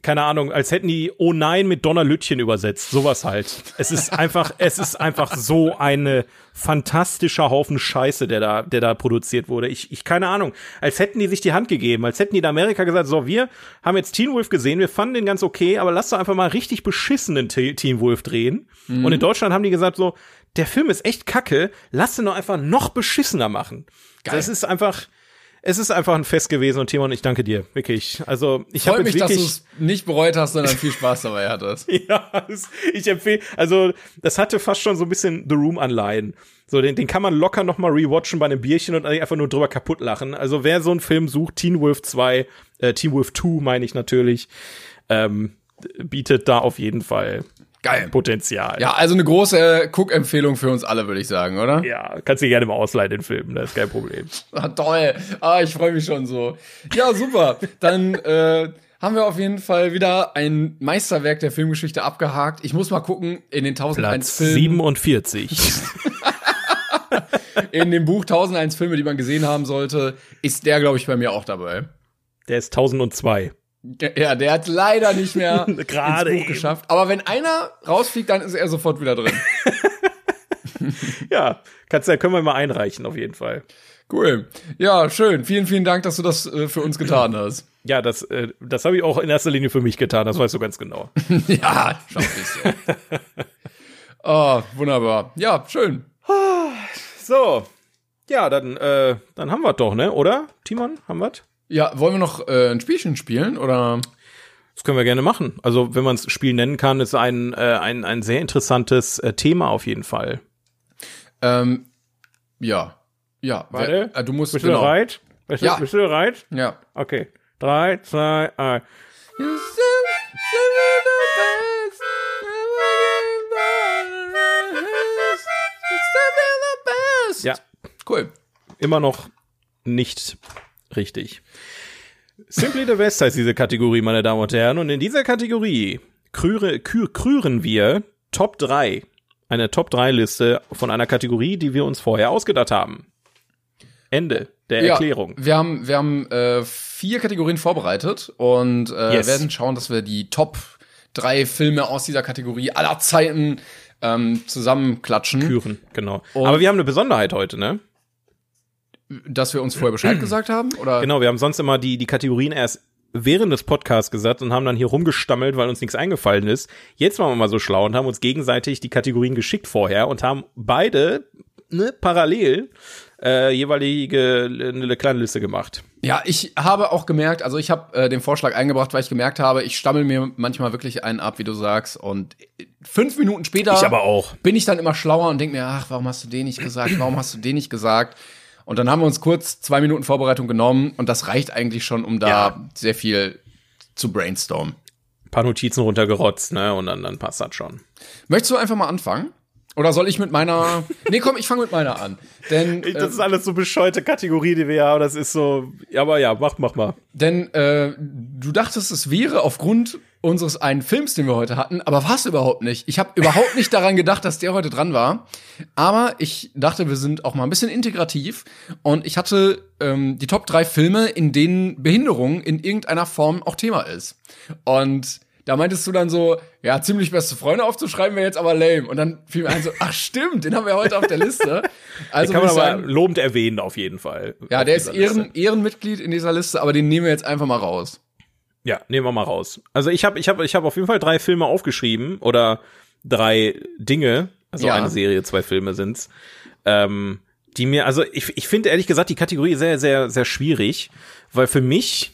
keine Ahnung, als hätten die Oh nein mit Donnerlütchen übersetzt. Sowas halt. Es ist einfach, es ist einfach so eine fantastischer Haufen Scheiße, der da, der da produziert wurde. Ich, ich, keine Ahnung. Als hätten die sich die Hand gegeben, als hätten die in Amerika gesagt, so, wir haben jetzt Teen Wolf gesehen, wir fanden den ganz okay, aber lass doch einfach mal richtig beschissenen Te- Teen Wolf drehen. Und in Deutschland haben die gesagt so, der Film ist echt kacke, lass den doch einfach noch beschissener machen. Geil. Das ist einfach, es ist einfach ein Fest gewesen und Timon, ich danke dir, wirklich. Also ich habe mich, dass du wirklich, es nicht bereut hast, sondern viel Spaß dabei hattest. ja, es- ich empfehle, also das hatte fast schon so ein bisschen The Room Anleihen. So, den, den kann man locker noch mal rewatchen bei einem Bierchen und einfach nur drüber kaputt lachen. Also wer so einen Film sucht, Teen Wolf 2, äh, Teen Wolf 2 meine ich natürlich, ähm, bietet da auf jeden Fall Geil. Potenzial. Ja, also eine große Cook-Empfehlung für uns alle, würde ich sagen, oder? Ja, kannst du gerne mal ausleihen, den Film, das ist kein Problem. Ah, toll. Ah, ich freue mich schon so. Ja, super. Dann äh, haben wir auf jeden Fall wieder ein Meisterwerk der Filmgeschichte abgehakt. Ich muss mal gucken, in den 1001 Platz Filmen, 47. in dem Buch 1001 Filme, die man gesehen haben sollte, ist der, glaube ich, bei mir auch dabei. Der ist 1002. Ja, der hat leider nicht mehr Gerade ins Buch eben. geschafft. Aber wenn einer rausfliegt, dann ist er sofort wieder drin. Ja, kannst, können wir mal einreichen, auf jeden Fall. Cool. Ja, schön. Vielen, vielen Dank, dass du das äh, für uns getan hast. Ja, das, äh, das habe ich auch in erster Linie für mich getan, das weißt du ganz genau. ja, schaff ich so. oh, wunderbar. Ja, schön. So, ja, dann, äh, dann haben wir doch, ne? Oder, Timon, haben wir Ja, wollen wir noch äh, ein Spielchen spielen oder? Das können wir gerne machen. Also, wenn man es Spiel nennen kann, ist ein, äh, ein, ein sehr interessantes äh, Thema auf jeden Fall. Ähm, ja, ja. Warte. Wer, äh, du musst Bist du genau. bereit? Bist, Ja. du, bist du bereit? Ja. Okay. Drei, zwei, eins. Ja, Cool. immer noch nicht richtig. Simply the Best heißt diese Kategorie, meine Damen und Herren. Und in dieser Kategorie krüre, kür, krüren wir Top 3. Eine Top 3 Liste von einer Kategorie, die wir uns vorher ausgedacht haben. Ende der Ja, Erklärung. Wir haben, wir haben äh, vier Kategorien vorbereitet und äh, Yes. werden schauen, dass wir die Top drei Filme aus dieser Kategorie aller Zeiten ähm, zusammenklatschen, Küren, genau. Aber wir haben eine Besonderheit heute, ne? Dass wir uns vorher Bescheid gesagt haben. Oder Genau, wir haben sonst immer die, die Kategorien erst während des Podcasts gesagt und haben dann hier rumgestammelt, weil uns nichts eingefallen ist. Jetzt waren wir mal so schlau und haben uns gegenseitig die Kategorien geschickt vorher und haben beide ne, parallel äh, jeweilige eine kleine Liste gemacht. Ja, ich habe auch gemerkt, also ich habe äh, den Vorschlag eingebracht, weil ich gemerkt habe, ich stammel mir manchmal wirklich einen ab, wie du sagst. Und fünf Minuten später Ich aber auch. bin ich dann immer schlauer und denke mir, ach, warum hast du den nicht gesagt? Warum hast du den nicht gesagt? Und dann haben wir uns kurz zwei Minuten Vorbereitung genommen und das reicht eigentlich schon, um da Ja. sehr viel zu brainstormen. Ein paar Notizen runtergerotzt, ne? Und dann, dann passt das schon. Möchtest du einfach mal anfangen? Oder soll ich mit meiner. Nee, komm, ich fange mit meiner an. Denn, Das äh, ist alles so bescheute Kategorie, die wir haben. Das ist so, ja, aber ja, mach, mach mal. denn äh, du dachtest, es wäre aufgrund unseres einen Films, den wir heute hatten, aber war es überhaupt nicht. Ich habe überhaupt nicht daran gedacht, dass der heute dran war. Aber ich dachte, wir sind auch mal ein bisschen integrativ. Und ich hatte ähm, die Top drei Filme, in denen Behinderung in irgendeiner Form auch Thema ist. Und da meintest du dann so, ja, ziemlich beste Freunde aufzuschreiben wäre jetzt aber lame. Und dann fiel mir ein so, ach stimmt, den haben wir heute auf der Liste. Also Kann würde man ich aber sagen, lobend erwähnen, auf jeden Fall. ja, der ist. Ehren, Ehrenmitglied in dieser Liste, aber den nehmen wir jetzt einfach mal raus. Ja, nehmen wir mal raus. Also ich habe ich hab, ich hab auf jeden Fall drei Filme aufgeschrieben oder drei Dinge, also Ja. eine Serie, zwei Filme sind's, ähm, die mir, also ich, ich finde ehrlich gesagt die Kategorie sehr, sehr, sehr schwierig, weil für mich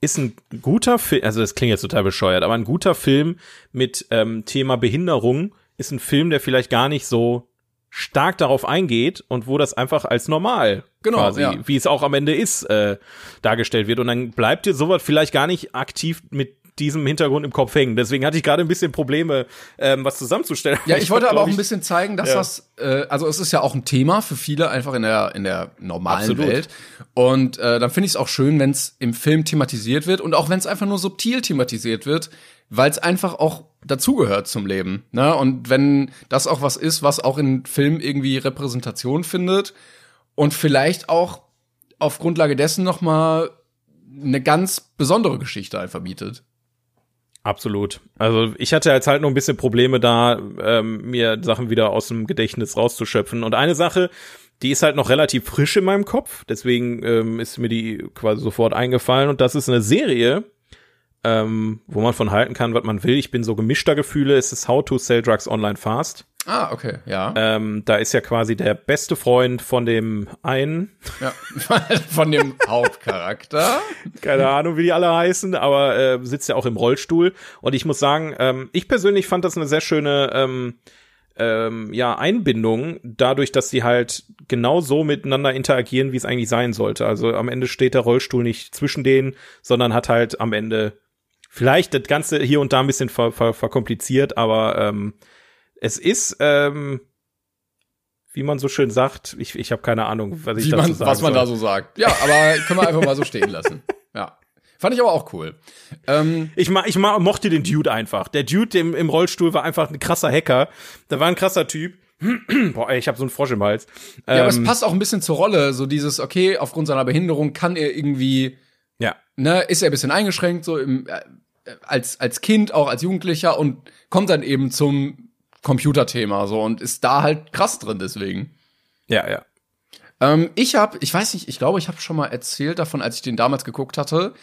ist ein guter Film, also das klingt jetzt total bescheuert, aber ein guter Film mit ähm, Thema Behinderung ist ein Film, der vielleicht gar nicht so stark darauf eingeht und wo das einfach als normal Genau, quasi, ja. wie es auch am Ende ist, äh, dargestellt wird. Und dann bleibt dir sowas vielleicht gar nicht aktiv mit diesem Hintergrund im Kopf hängen. Deswegen hatte ich gerade ein bisschen Probleme, ähm, was zusammenzustellen. Ja, ich wollte hab, aber auch ein bisschen zeigen, dass Ja. das, äh, also es ist ja auch ein Thema für viele einfach in der in der normalen Absolut. Welt. Und äh, dann finde ich es auch schön, wenn es im Film thematisiert wird und auch wenn es einfach nur subtil thematisiert wird, weil es einfach auch dazugehört zum Leben. Ne? Und wenn das auch was ist, was auch in Filmen irgendwie Repräsentation findet und vielleicht auch auf Grundlage dessen noch mal eine ganz besondere Geschichte einfach bietet. Absolut. Also ich hatte jetzt halt noch ein bisschen Probleme da, ähm, mir Sachen wieder aus dem Gedächtnis rauszuschöpfen. Und eine Sache, die ist halt noch relativ frisch in meinem Kopf, deswegen ähm, ist mir die quasi sofort eingefallen. Und das ist eine Serie, ähm, wo man von halten kann, was man will. Ich bin so gemischter Gefühle. Es ist How to Sell Drugs Online Fast. Ah, okay, ja. Ähm, da ist ja quasi der beste Freund von dem einen, ja. Von dem Hauptcharakter. keine Ahnung, wie die alle heißen, aber äh, sitzt ja auch im Rollstuhl. Und ich muss sagen, ähm, ich persönlich fand das eine sehr schöne ähm, ähm, ja, Einbindung, dadurch, dass sie halt genau so miteinander interagieren, wie es eigentlich sein sollte. Also am Ende steht der Rollstuhl nicht zwischen denen, sondern hat halt am Ende vielleicht das Ganze hier und da ein bisschen ver, ver, verkompliziert, aber ähm, es ist, ähm, wie man so schön sagt, ich, ich habe keine Ahnung, was ich man, Was man da so sagt. Ja, aber können wir einfach mal so stehen lassen. Ja. Fand ich aber auch cool. Ähm, Ich, ma, ich ma, mochte den Dude einfach. Der Dude im, im Rollstuhl war einfach ein krasser Hacker. Der war ein krasser Typ. Boah, ey, ich habe so einen Frosch im Hals. ja, aber es Ähm, passt auch ein bisschen zur Rolle, so dieses, okay, aufgrund seiner Behinderung kann er irgendwie, ja. ne, ist er ein bisschen eingeschränkt, so im, äh, als, als Kind, auch als Jugendlicher und kommt dann eben zum Computerthema, so, und ist da halt krass drin deswegen. Ja, ja. Ähm, ich habe, ich weiß nicht, ich glaube, ich habe schon mal erzählt davon, als ich den damals geguckt hatte.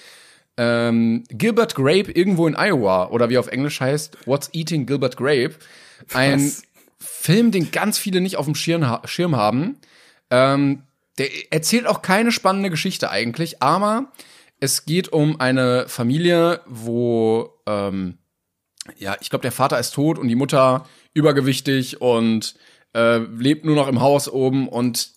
Ähm, Gilbert Grape irgendwo in Iowa oder wie auf Englisch heißt What's Eating Gilbert Grape. Ein Was? Film, den ganz viele nicht auf dem Schirm, ha Schirm haben. Ähm, der erzählt auch keine spannende Geschichte eigentlich, aber es geht um eine Familie, wo ähm, ja, ich glaube, der Vater ist tot und die Mutter übergewichtig und äh, lebt nur noch im Haus oben und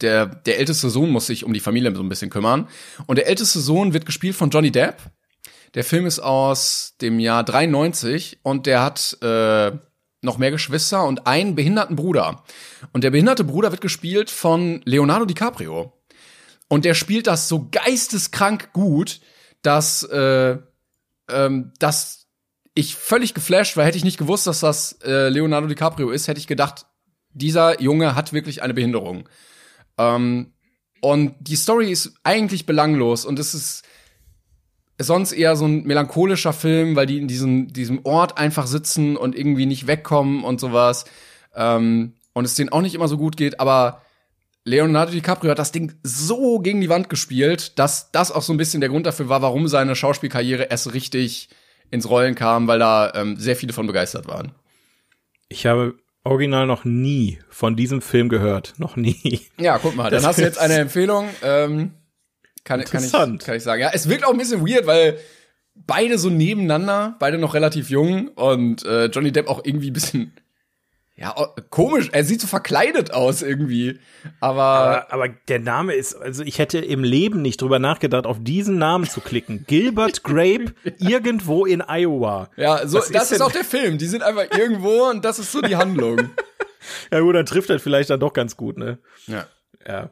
der, der älteste Sohn muss sich um die Familie so ein bisschen kümmern. Und der älteste Sohn wird gespielt von Johnny Depp. Der Film ist aus dem Jahr 93 und der hat äh, noch mehr Geschwister und einen behinderten Bruder. Und der behinderte Bruder wird gespielt von Leonardo DiCaprio. Und der spielt das so geisteskrank gut, dass, äh, ähm, dass ich völlig geflasht war. Hätte ich nicht gewusst, dass das äh, Leonardo DiCaprio ist, hätte ich gedacht, dieser Junge hat wirklich eine Behinderung. Ähm, und die Story ist eigentlich belanglos und es ist sonst eher so ein melancholischer Film, weil die in diesem, diesem Ort einfach sitzen und irgendwie nicht wegkommen und sowas. Ähm, und es denen auch nicht immer so gut geht, aber Leonardo DiCaprio hat das Ding so gegen die Wand gespielt, dass das auch so ein bisschen der Grund dafür war, warum seine Schauspielkarriere erst richtig ins Rollen kam, weil da ähm, sehr viele von begeistert waren. Ich habe original noch nie von diesem Film gehört. Noch nie. Ja, guck mal, dann Das hast du jetzt eine Empfehlung. Ähm, kann, kann, ich, Interessant. kann ich sagen. Ja, es wirkt auch ein bisschen weird, weil beide so nebeneinander, beide noch relativ jung und äh, Johnny Depp auch irgendwie ein bisschen, ja, komisch. Er sieht so verkleidet aus irgendwie. Aber, Aber, aber der Name ist, also ich hätte im Leben nicht drüber nachgedacht, auf diesen Namen zu klicken. Gilbert Grape irgendwo in Iowa. ja, so, Was das ist ist auch der Film. Die sind einfach irgendwo und das ist so die Handlung. Ja gut, dann trifft das vielleicht dann doch ganz gut, ne? ja. Ja.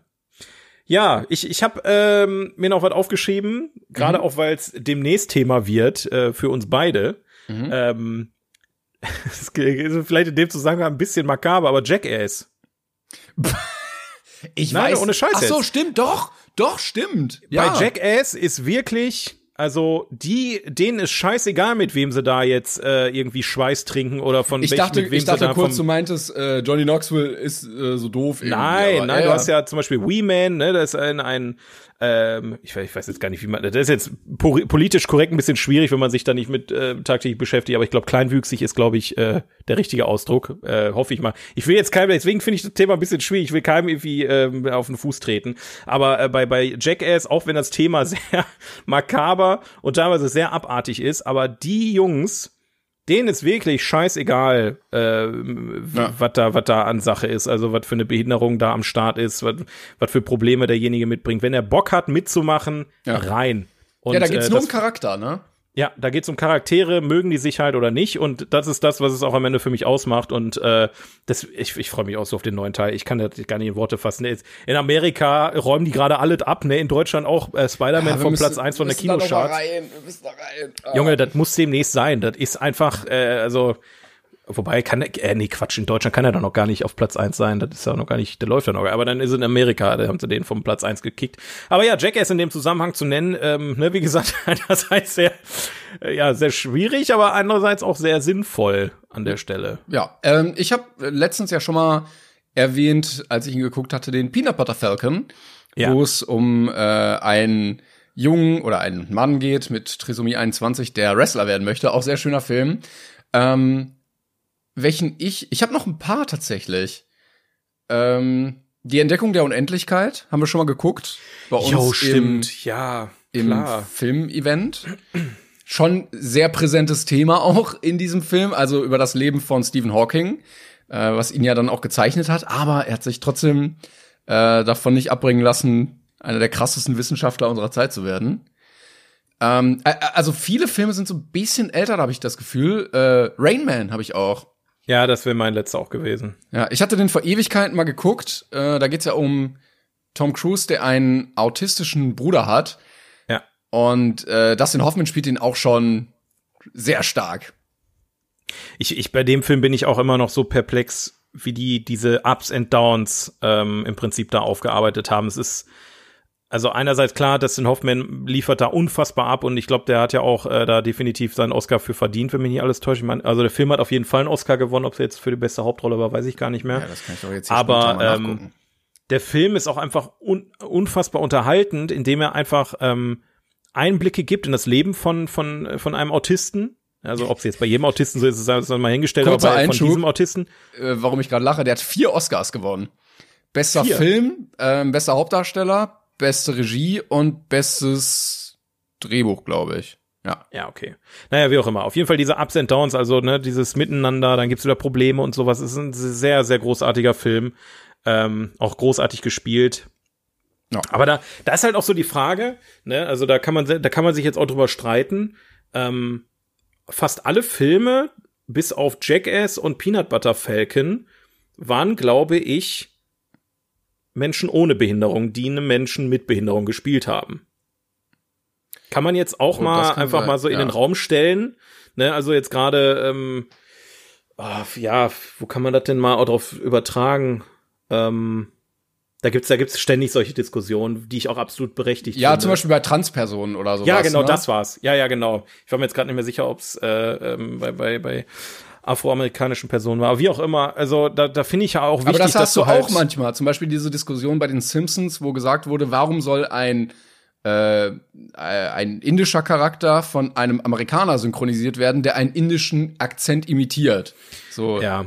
Ja, ich, ich habe ähm, mir noch was aufgeschrieben, gerade auch weil es demnächst Thema wird äh, für uns beide. Ähm, es ist vielleicht in dem Zusammenhang ein bisschen makaber, aber Jackass. Ich Nein, weiß. ohne Scheiß Ach so, jetzt. stimmt, doch, doch, stimmt. Ja. Bei Jackass ist wirklich, also die, denen ist scheißegal, mit wem sie da jetzt äh, irgendwie Schweiß trinken oder von ich welchem, dachte, mit wem ich dachte sie da kurz, du meintest, äh, Johnny Knoxville ist äh, so doof. Nein, nein, ja, du hast ja zum Beispiel Wee Man, ne, das ist ein, ein ähm, ich, weiß, ich weiß jetzt gar nicht, wie man, das ist jetzt po politisch korrekt ein bisschen schwierig, wenn man sich da nicht mit äh, tagtäglich beschäftigt, aber ich glaube, kleinwüchsig ist, glaube ich, äh, der richtige Ausdruck, äh, hoffe ich mal. Ich will jetzt keinem, deswegen finde ich das Thema ein bisschen schwierig, ich will keinem irgendwie ähm, auf den Fuß treten, aber äh, bei, bei Jackass, auch wenn das Thema sehr makaber und teilweise sehr abartig ist, aber die Jungs, denen ist wirklich scheißegal, äh, was da, was da an Sache ist, also was für eine Behinderung da am Start ist, was für Probleme derjenige mitbringt. Wenn er Bock hat, mitzumachen, Ja. rein. Und, ja, da geht's äh, nur um Charakter, ne? Ja, da geht's um Charaktere, mögen die sich halt oder nicht. Und das ist das, was es auch am Ende für mich ausmacht. Und äh, das, ich, ich freue mich auch so auf den neuen Teil. Ich kann das gar nicht in Worte fassen. In Amerika räumen die gerade alles ab, ne? In Deutschland auch äh, Spider-Man Ja, von müssen- Platz 1 von der rein. Ah. Junge, das muss demnächst sein. Das ist einfach, äh, also, wobei kann er, äh, nee, Quatsch, in Deutschland kann er doch noch gar nicht auf Platz eins sein. Das ist ja noch gar nicht, der läuft ja noch. Aber dann ist er in Amerika, da haben sie den vom Platz eins gekickt. Aber ja, Jackass in dem Zusammenhang zu nennen, ähm, ne, wie gesagt, einerseits sehr, äh, ja, sehr schwierig, aber andererseits auch sehr sinnvoll an der Stelle. Ja, ähm, ich habe letztens ja schon mal erwähnt, als ich ihn geguckt hatte, den Peanut Butter Falcon, Ja. wo es um äh, einen Jungen oder einen Mann geht mit Trisomie 21, der Wrestler werden möchte. Auch sehr schöner Film. Ähm, welchen ich, ich habe noch ein paar tatsächlich. Ähm, die Entdeckung der Unendlichkeit haben wir schon mal geguckt. Bei uns im, ja, im Filmevent. Schon sehr präsentes Thema auch in diesem Film, also über das Leben von Stephen Hawking, äh, was ihn ja dann auch gezeichnet hat, aber er hat sich trotzdem äh, davon nicht abbringen lassen, einer der krassesten Wissenschaftler unserer Zeit zu werden. Ähm, also viele Filme sind so ein bisschen älter, habe ich das Gefühl. Äh, Rain Man habe ich auch. Ja, das wäre mein letzter auch gewesen. Ja, ich hatte den vor Ewigkeiten mal geguckt. Äh, da geht's ja um Tom Cruise, der einen autistischen Bruder hat. Ja. Und äh, Dustin Hoffman spielt ihn auch schon sehr stark. Ich, ich bei dem Film bin ich auch immer noch so perplex, wie die diese Ups and Downs ähm, im Prinzip da aufgearbeitet haben. Es ist also einerseits klar, Dustin Hoffman liefert da unfassbar ab und ich glaube, der hat ja auch äh, da definitiv seinen Oscar für verdient, wenn mich nicht alles täuscht. Ich mein, also der Film hat auf jeden Fall einen Oscar gewonnen, ob es jetzt für die beste Hauptrolle war, weiß ich gar nicht mehr. Ja, das kann ich doch jetzt hier Aber ähm, der Film ist auch einfach un unfassbar unterhaltend, indem er einfach ähm, Einblicke gibt in das Leben von von von einem Autisten. Also ob es jetzt bei jedem Autisten so ist, ist das mal hingestellt, Kurzer aber bei, von diesem Autisten. Äh, warum ich gerade lache, der hat vier Oscars gewonnen. Bester vier. Film, äh, bester Hauptdarsteller, beste Regie und bestes Drehbuch, glaube ich. Ja. Ja, okay. Naja, wie auch immer. Auf jeden Fall diese Ups and Downs, also ne, dieses Miteinander, dann gibt's wieder Probleme und sowas. Es ist ein sehr, sehr großartiger Film. Ähm, auch großartig gespielt. Ja. Aber da, da ist halt auch so die Frage, ne, also da kann man, da kann man sich jetzt auch drüber streiten. Ähm, fast alle Filme, bis auf Jackass und Peanut Butter Falcon, waren, glaube ich, Menschen ohne Behinderung, die eine Menschen mit Behinderung gespielt haben. Kann man jetzt auch oh, mal einfach sein. mal so ja. in den Raum stellen. Ne, also jetzt gerade, ähm, oh, ja, wo kann man das denn mal auch drauf übertragen? Ähm, da gibt's, da gibt's ständig solche Diskussionen, die ich auch absolut berechtigt ja, finde. Ja, zum Beispiel bei Transpersonen oder so. Ja, genau, ne? das war's. Ja, ja, genau. Ich war mir jetzt gerade nicht mehr sicher, ob's äh, ähm, bei, bei, bei afroamerikanischen Personen war. Aber wie auch immer, also da, da finde ich ja auch wichtig, Aber das hast dass du halt auch manchmal. Zum Beispiel diese Diskussion bei den Simpsons, wo gesagt wurde, warum soll ein äh, ein indischer Charakter von einem Amerikaner synchronisiert werden, der einen indischen Akzent imitiert. So. Ja.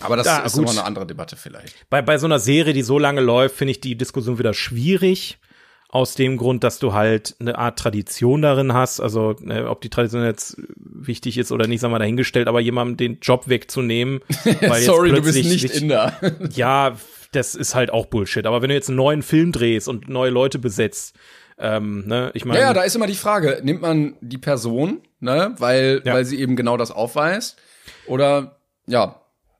Aber das ja, ist gut. immer eine andere Debatte vielleicht. Bei, bei so einer Serie, die so lange läuft, finde ich die Diskussion wieder schwierig aus dem Grund, dass du halt eine Art Tradition darin hast. Also, ne, ob die Tradition jetzt wichtig ist oder nicht, sagen wir dahingestellt, aber jemandem den Job wegzunehmen. Weil Sorry, du bist nicht Inder. ja, das ist halt auch Bullshit. Aber wenn du jetzt einen neuen Film drehst und neue Leute besetzt, ähm, ne, ich meine. Ja, ja, da ist immer die Frage, nimmt man die Person, ne, weil, ja. weil sie eben genau das aufweist? Oder, ja.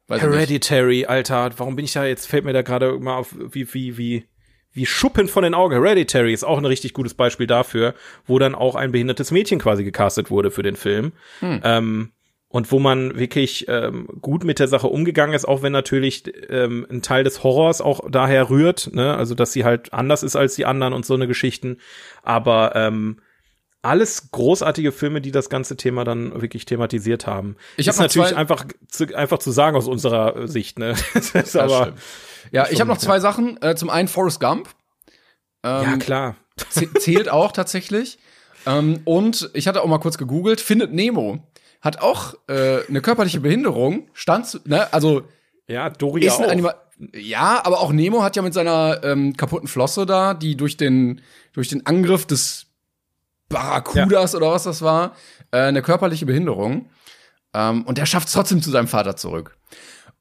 Hereditary, Alter, warum bin ich da jetzt, fällt mir da gerade mal auf, wie, wie, wie, wie Schuppen von den Augen. Hereditary ist auch ein richtig gutes Beispiel dafür, wo dann auch ein behindertes Mädchen quasi gecastet wurde für den Film. Hm. Ähm, und wo man wirklich ähm, gut mit der Sache umgegangen ist, auch wenn natürlich ähm, ein Teil des Horrors auch daher rührt, ne? also dass sie halt anders ist als die anderen und so eine Geschichten. Aber ähm, alles großartige Filme, die das ganze Thema dann wirklich thematisiert haben. Ich habe natürlich einfach zu, einfach zu sagen aus unserer Sicht, ne? das ist aber stimmt. Ja, ich habe noch zwei Sachen. Äh, zum einen Forrest Gump. Ähm, ja, klar. Zählt auch tatsächlich. Ähm, und ich hatte auch mal kurz gegoogelt, findet Nemo. Hat auch äh, eine körperliche Behinderung, stand, ne, also ja, Dory ist ein auch. ja, aber auch Nemo hat ja mit seiner ähm, kaputten Flosse da, die durch den durch den Angriff des Barracudas ja. oder was das war, äh, eine körperliche Behinderung. Ähm, und der schafft es trotzdem zu seinem Vater zurück.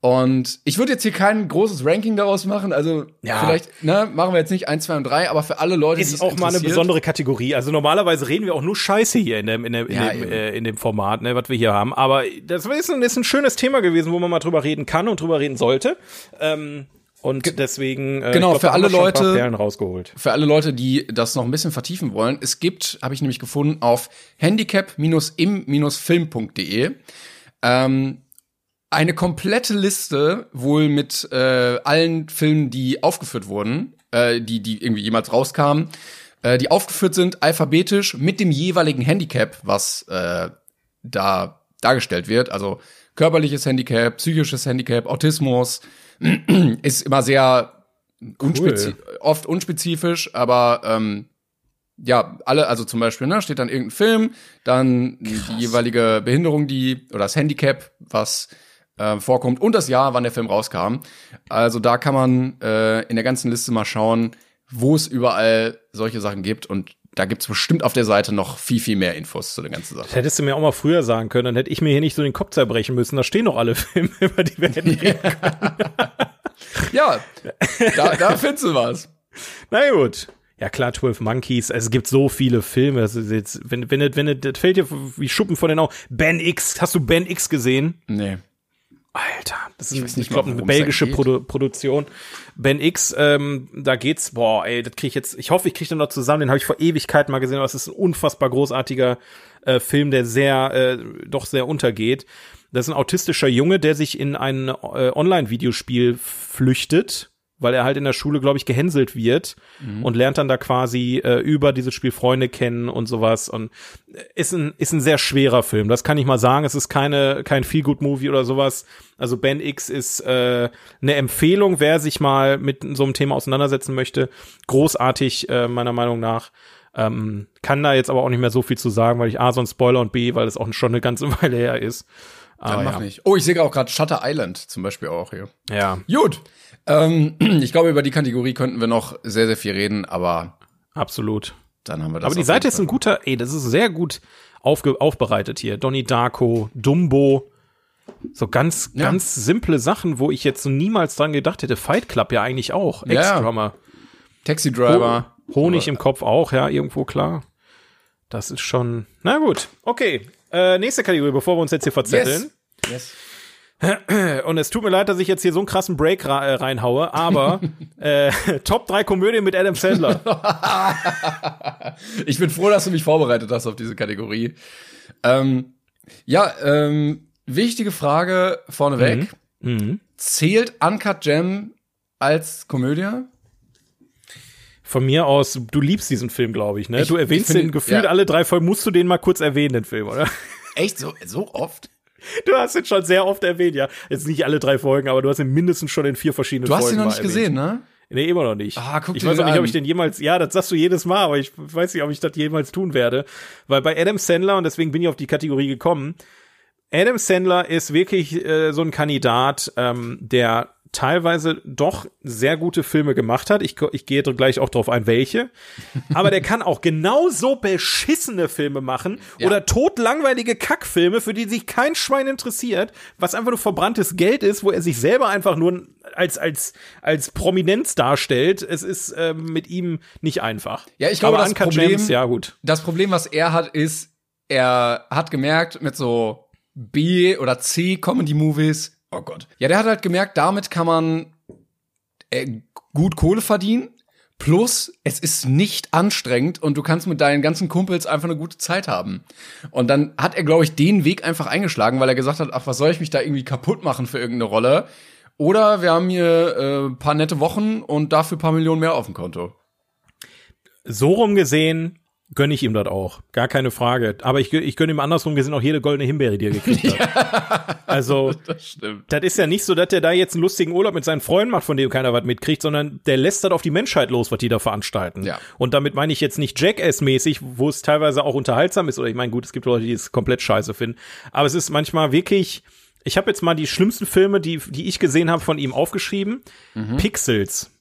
Und ich würde jetzt hier kein großes Ranking daraus machen. Also ja. vielleicht ne, machen wir jetzt nicht eins, zwei und drei, aber für alle Leute, ist auch mal eine besondere Kategorie. Also normalerweise reden wir auch nur Scheiße hier in dem in dem, in, ja, dem, äh, in dem Format, ne, was wir hier haben. Aber das ist ein, ist ein schönes Thema gewesen, wo man mal drüber reden kann und drüber reden sollte. Ähm, und deswegen äh, genau glaub, für alle Leute rausgeholt. Für alle Leute, die das noch ein bisschen vertiefen wollen, es gibt, habe ich nämlich gefunden auf handicap-im-film.de ähm, eine komplette Liste wohl mit äh, allen Filmen, die aufgeführt wurden, äh, die die irgendwie jemals rauskamen, äh, die aufgeführt sind alphabetisch mit dem jeweiligen Handicap, was äh, da dargestellt wird. Also körperliches Handicap, psychisches Handicap, Autismus ist immer sehr cool. oft unspezifisch, aber ähm, ja, alle, also zum Beispiel, ne, steht dann irgendein Film, dann Krass. die jeweilige Behinderung, die, oder das Handicap, was äh, vorkommt und das Jahr, wann der Film rauskam. Also da kann man äh, in der ganzen Liste mal schauen, wo es überall solche Sachen gibt und da gibt's bestimmt auf der Seite noch viel, viel mehr Infos zu der ganzen Sache. Das hättest du mir auch mal früher sagen können, dann hätte ich mir hier nicht so den Kopf zerbrechen müssen. Da stehen noch alle Filme, über die wir hätten reden können. ja, da, da findest du was. Na gut. Ja klar, 12 Monkeys. Es gibt so viele Filme. Das ist jetzt, wenn, wenn, wenn, das fällt dir wie Schuppen von den Augen. Ben X. Hast du Ben X gesehen? Nee. Alter, das Ich ist, nicht ich glaube, eine belgische. Produ Produktion. Ben X, ähm, da geht's, boah, ey, das krieg ich jetzt, ich hoffe, ich krieg den noch zusammen, den habe ich vor Ewigkeiten mal gesehen, aber es ist ein unfassbar großartiger äh, Film, der sehr, äh, doch sehr untergeht. Das ist ein autistischer Junge, der sich in ein äh, Online-Videospiel flüchtet, weil er halt in der Schule, glaube ich, gehänselt wird und lernt dann da quasi äh, über dieses Spiel Freunde kennen und sowas und äh, ist ein ist ein sehr schwerer Film. Das kann ich mal sagen. Es ist keine kein Feel Good Movie oder sowas. Also Ben X ist äh, eine Empfehlung, wer sich mal mit so einem Thema auseinandersetzen möchte. Großartig äh, meiner Meinung nach. Ähm, kann da jetzt aber auch nicht mehr so viel zu sagen, weil ich A, so ein Spoiler und B, weil es auch schon eine ganze Weile her ist. Aber mach ja. nicht. Oh, ich sehe auch gerade Shutter Island zum Beispiel auch hier. ja, Gut. Ähm, ich glaube, über die Kategorie könnten wir noch sehr, sehr viel reden, aber absolut. dann haben wir das. Aber die Seite ist ein guter, ey, das ist sehr gut aufge aufbereitet hier. Donnie Darko, Dumbo, so ganz, Ja. ganz simple Sachen, wo ich jetzt so niemals dran gedacht hätte. Fight Club ja eigentlich auch. Ja. Ex-Drummer. Fall. Taxi Driver. Honig im Kopf auch, ja, irgendwo klar. Das ist schon, na gut. Okay, äh, nächste Kategorie, bevor wir uns jetzt hier verzetteln. Yes. Und es tut mir leid, dass ich jetzt hier so einen krassen Break äh, reinhaue, aber äh, Top 3 Komödien mit Adam Sandler. Ich bin froh, dass du mich vorbereitet hast auf diese Kategorie. Ähm, ja, ähm, wichtige Frage vorneweg. Mhm. Zählt Uncut Gem als Komödie? Von mir aus, du liebst diesen Film, glaube ich, ne? Ich- du erwähnst ich den gefühlt ja. alle drei Folgen, musst du den mal kurz erwähnen, den Film, oder? Echt so, so oft? Du hast ihn schon sehr oft erwähnt, ja. Jetzt nicht alle drei Folgen, aber du hast ihn mindestens schon in vier verschiedenen Du hast Folgen ihn noch nicht gesehen, ne? Nee, immer noch nicht. Ah, guck ich weiß auch nicht, ob an. ich den jemals, ja, das sagst du jedes Mal, aber ich weiß nicht, ob ich das jemals tun werde. Weil bei Adam Sandler, und deswegen bin ich auf die Kategorie gekommen, Adam Sandler ist wirklich äh, so ein Kandidat, ähm, der teilweise doch sehr gute Filme gemacht hat. Ich, ich gehe gleich auch drauf ein, welche. Aber der kann auch genauso beschissene Filme machen Ja. oder totlangweilige Kackfilme, für die sich kein Schwein interessiert, was einfach nur verbranntes Geld ist, wo er sich selber einfach nur als, als, als Prominenz darstellt. Es ist ähm, mit ihm nicht einfach. Ja, ich glaube, Aber das Problem- Gems, ja gut. Das Problem, was er hat, ist, er hat gemerkt mit so B- oder C-Comedy-Movies, oh Gott. Ja, der hat halt gemerkt, damit kann man äh, gut Kohle verdienen. Plus, es ist nicht anstrengend und du kannst mit deinen ganzen Kumpels einfach eine gute Zeit haben. Und dann hat er, glaube ich, den Weg einfach eingeschlagen, weil er gesagt hat, ach, was soll ich mich da irgendwie kaputt machen für irgendeine Rolle? Oder wir haben hier äh, paar nette Wochen und dafür paar Millionen mehr auf dem Konto. So rum gesehen gönne ich ihm das auch. Gar keine Frage. Aber ich, ich gönne ihm andersrum gesehen auch jede goldene Himbeere, die er gekriegt hat. Also, Das stimmt. das ist ja nicht so, dass der da jetzt einen lustigen Urlaub mit seinen Freunden macht, von dem keiner was mitkriegt, sondern der lässt das auf die Menschheit los, was die da veranstalten. Ja. Und damit meine ich jetzt nicht Jackass-mäßig, wo es teilweise auch unterhaltsam ist, oder ich meine, gut, es gibt Leute, die es komplett scheiße finden. Aber es ist manchmal wirklich, ich habe jetzt mal die schlimmsten Filme, die, die ich gesehen habe, von ihm aufgeschrieben. Pixels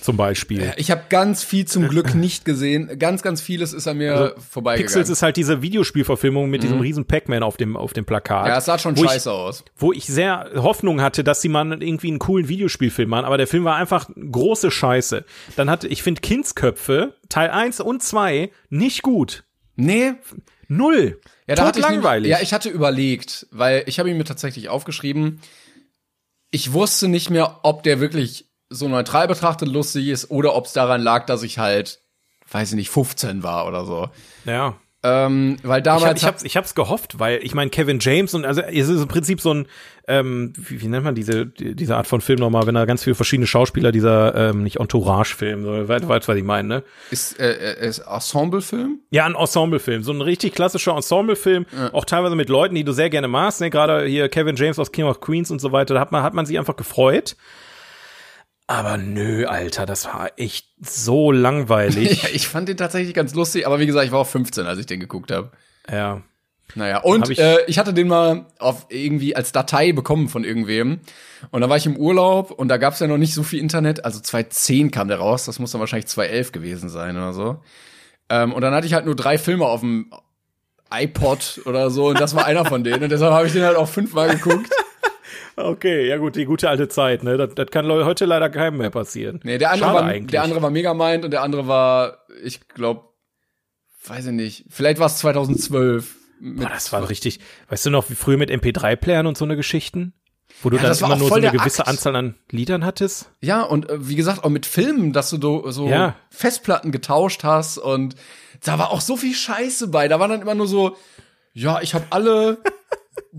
zum Beispiel. Ich habe ganz viel zum Glück nicht gesehen. Ganz, ganz vieles ist an mir vorbeigegangen. Pixels ist halt diese Videospielverfilmung mit diesem riesen Pac-Man auf dem, auf dem Plakat. ja, es sah schon wo ich, scheiße aus. wo ich sehr Hoffnung hatte, dass sie mal irgendwie einen coolen Videospielfilm machen, aber der Film war einfach große Scheiße. Dann hatte, ich finde Kindsköpfe, Teil 1 und 2, nicht gut. Nee, Null. ja, da hatte ich nämlich- langweilig. Ja, ich hatte überlegt, weil ich habe ihn mir tatsächlich aufgeschrieben. Ich wusste nicht mehr, ob der wirklich so neutral betrachtet lustig ist oder ob es daran lag, dass ich halt, weiß ich nicht, 15 war oder so. ja. Ähm, weil Ich, hab, damals ich, hab's, ich hab's gehofft, weil ich meine, Kevin James und also es ist im Prinzip so ein, ähm, wie, wie nennt man diese, die- diese Art von Film nochmal, wenn da ganz viele verschiedene Schauspieler, dieser, ähm, nicht Entourage-Film, so, weißt, weißt, was ich meine, ne? ist, äh, ist Ensemble-Film. Ja, ein Ensemblefilm, so ein richtig klassischer Ensemblefilm, auch teilweise mit Leuten, die du sehr gerne magst, ne? gerade hier Kevin James aus King of Queens und so weiter, da hat man, hat man sich einfach gefreut. Aber nö, Alter, das war echt so langweilig. Ja, ich fand den tatsächlich ganz lustig, aber wie gesagt, ich war auch 15, als ich den geguckt habe. ja. Naja, und ich, äh, ich hatte den mal auf irgendwie als Datei bekommen von irgendwem. Und da war ich im Urlaub und da gab es ja noch nicht so viel Internet. Also 2010 kam der raus, das muss dann wahrscheinlich 2011 gewesen sein oder so. Ähm, und dann hatte ich halt nur drei Filme auf dem iPod oder so und das war einer von denen. Und deshalb habe ich den halt auch fünfmal geguckt. Okay, ja gut, die gute alte Zeit, ne? Das, das kann heute leider keinem mehr passieren. Nee, der andere, war, der andere war Megamind und der andere war, ich glaube, weiß ich nicht, vielleicht war es 2012. Boah, das war richtig, weißt du noch, wie früher mit MP3-Playern und so eine Geschichten? Wo du ja, dann immer nur so eine gewisse Akt. Anzahl an Liedern hattest? Ja, und äh, wie gesagt, auch mit Filmen, dass du so ja. Festplatten getauscht hast und da war auch so viel Scheiße bei. Da war dann immer nur so, ja, ich habe alle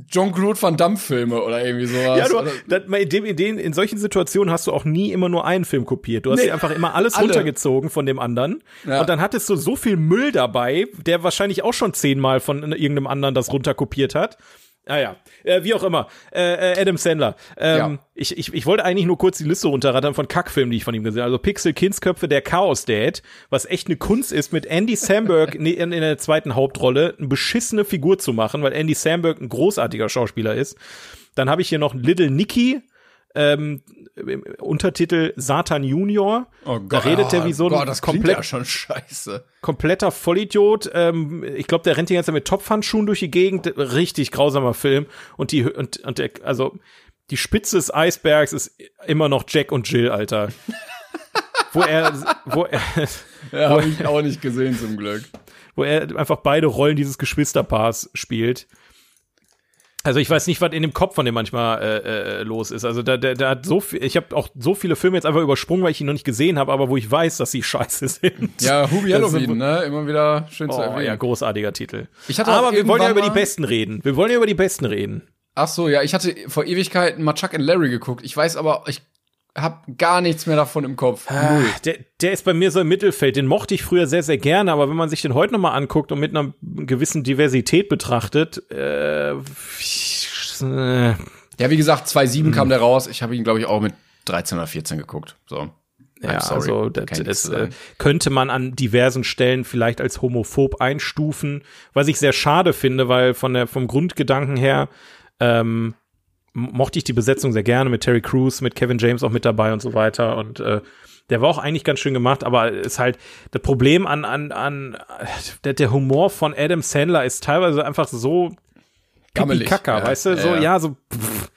Jean-Claude Van Damme Filme oder irgendwie sowas. Ja, du, das, in, dem, in, den, in solchen Situationen hast du auch nie immer nur einen Film kopiert. Du hast nee, dir einfach immer alles alle. runtergezogen von dem anderen. Ja. Und dann hattest du so viel Müll dabei, der wahrscheinlich auch schon zehnmal von irgendeinem anderen das runterkopiert hat. Ah ja, äh, wie auch immer. Äh, äh, Adam Sandler. Ähm, ja. ich, ich, ich wollte eigentlich nur kurz die Liste runterrattern von Kackfilmen, die ich von ihm gesehen habe. Also Pixel, Kindsköpfe, der Chaos Dad, was echt eine Kunst ist, mit Andy Samberg in, in, in der zweiten Hauptrolle eine beschissene Figur zu machen, weil Andy Samberg ein großartiger Schauspieler ist. Dann habe ich hier noch Little Nicky, ähm, Untertitel Satan Junior. Oh Gott, da redet er wie so ein Gott, das komplett ja schon scheiße. kompletter Vollidiot. Ähm, ich glaube, der rennt die ganze Zeit mit Topfhandschuhen durch die Gegend. Richtig grausamer Film. Und die und, und der, also die Spitze des Eisbergs ist immer noch Jack und Jill, Alter. wo er, wo er, ja, habe ich auch nicht gesehen zum Glück. Wo er einfach beide Rollen dieses Geschwisterpaars spielt. Also ich weiß nicht, was in dem Kopf von dem manchmal äh, äh, los ist. Also da, der, der hat so viel, ich habe auch so viele Filme jetzt einfach übersprungen, weil ich ihn noch nicht gesehen habe, aber wo ich weiß, dass sie scheiße sind. Ja, Hubi Halloween, ne? Immer wieder schön oh, zu erwähnen. Ja, großartiger Titel. Ich hatte aber wir wollen ja über die Besten reden. Wir wollen ja über die Besten reden. Ach so, ja, ich hatte vor Ewigkeiten mal Chuck and Larry geguckt. Ich weiß aber, ich hab gar nichts mehr davon im Kopf. Ah, der, der ist bei mir so im Mittelfeld. Den mochte ich früher sehr, sehr gerne, aber wenn man sich den heute nochmal anguckt und mit einer gewissen Diversität betrachtet, äh, äh, ja, wie gesagt, 2.7 hm. kam der raus. Ich habe ihn, glaube ich, auch mit 13 oder 14 geguckt. So. Ja, also das, das äh, könnte man an diversen Stellen vielleicht als homophob einstufen, was ich sehr schade finde, weil von der vom Grundgedanken her ähm, mochte ich die Besetzung sehr gerne mit Terry Crews, mit Kevin James auch mit dabei und so weiter und äh, der war auch eigentlich ganz schön gemacht, aber ist halt das Problem an an an der, der Humor von Adam Sandler ist teilweise einfach so Gammelig. Kaka, ja, weißt du? So, ja, ja so. Pff.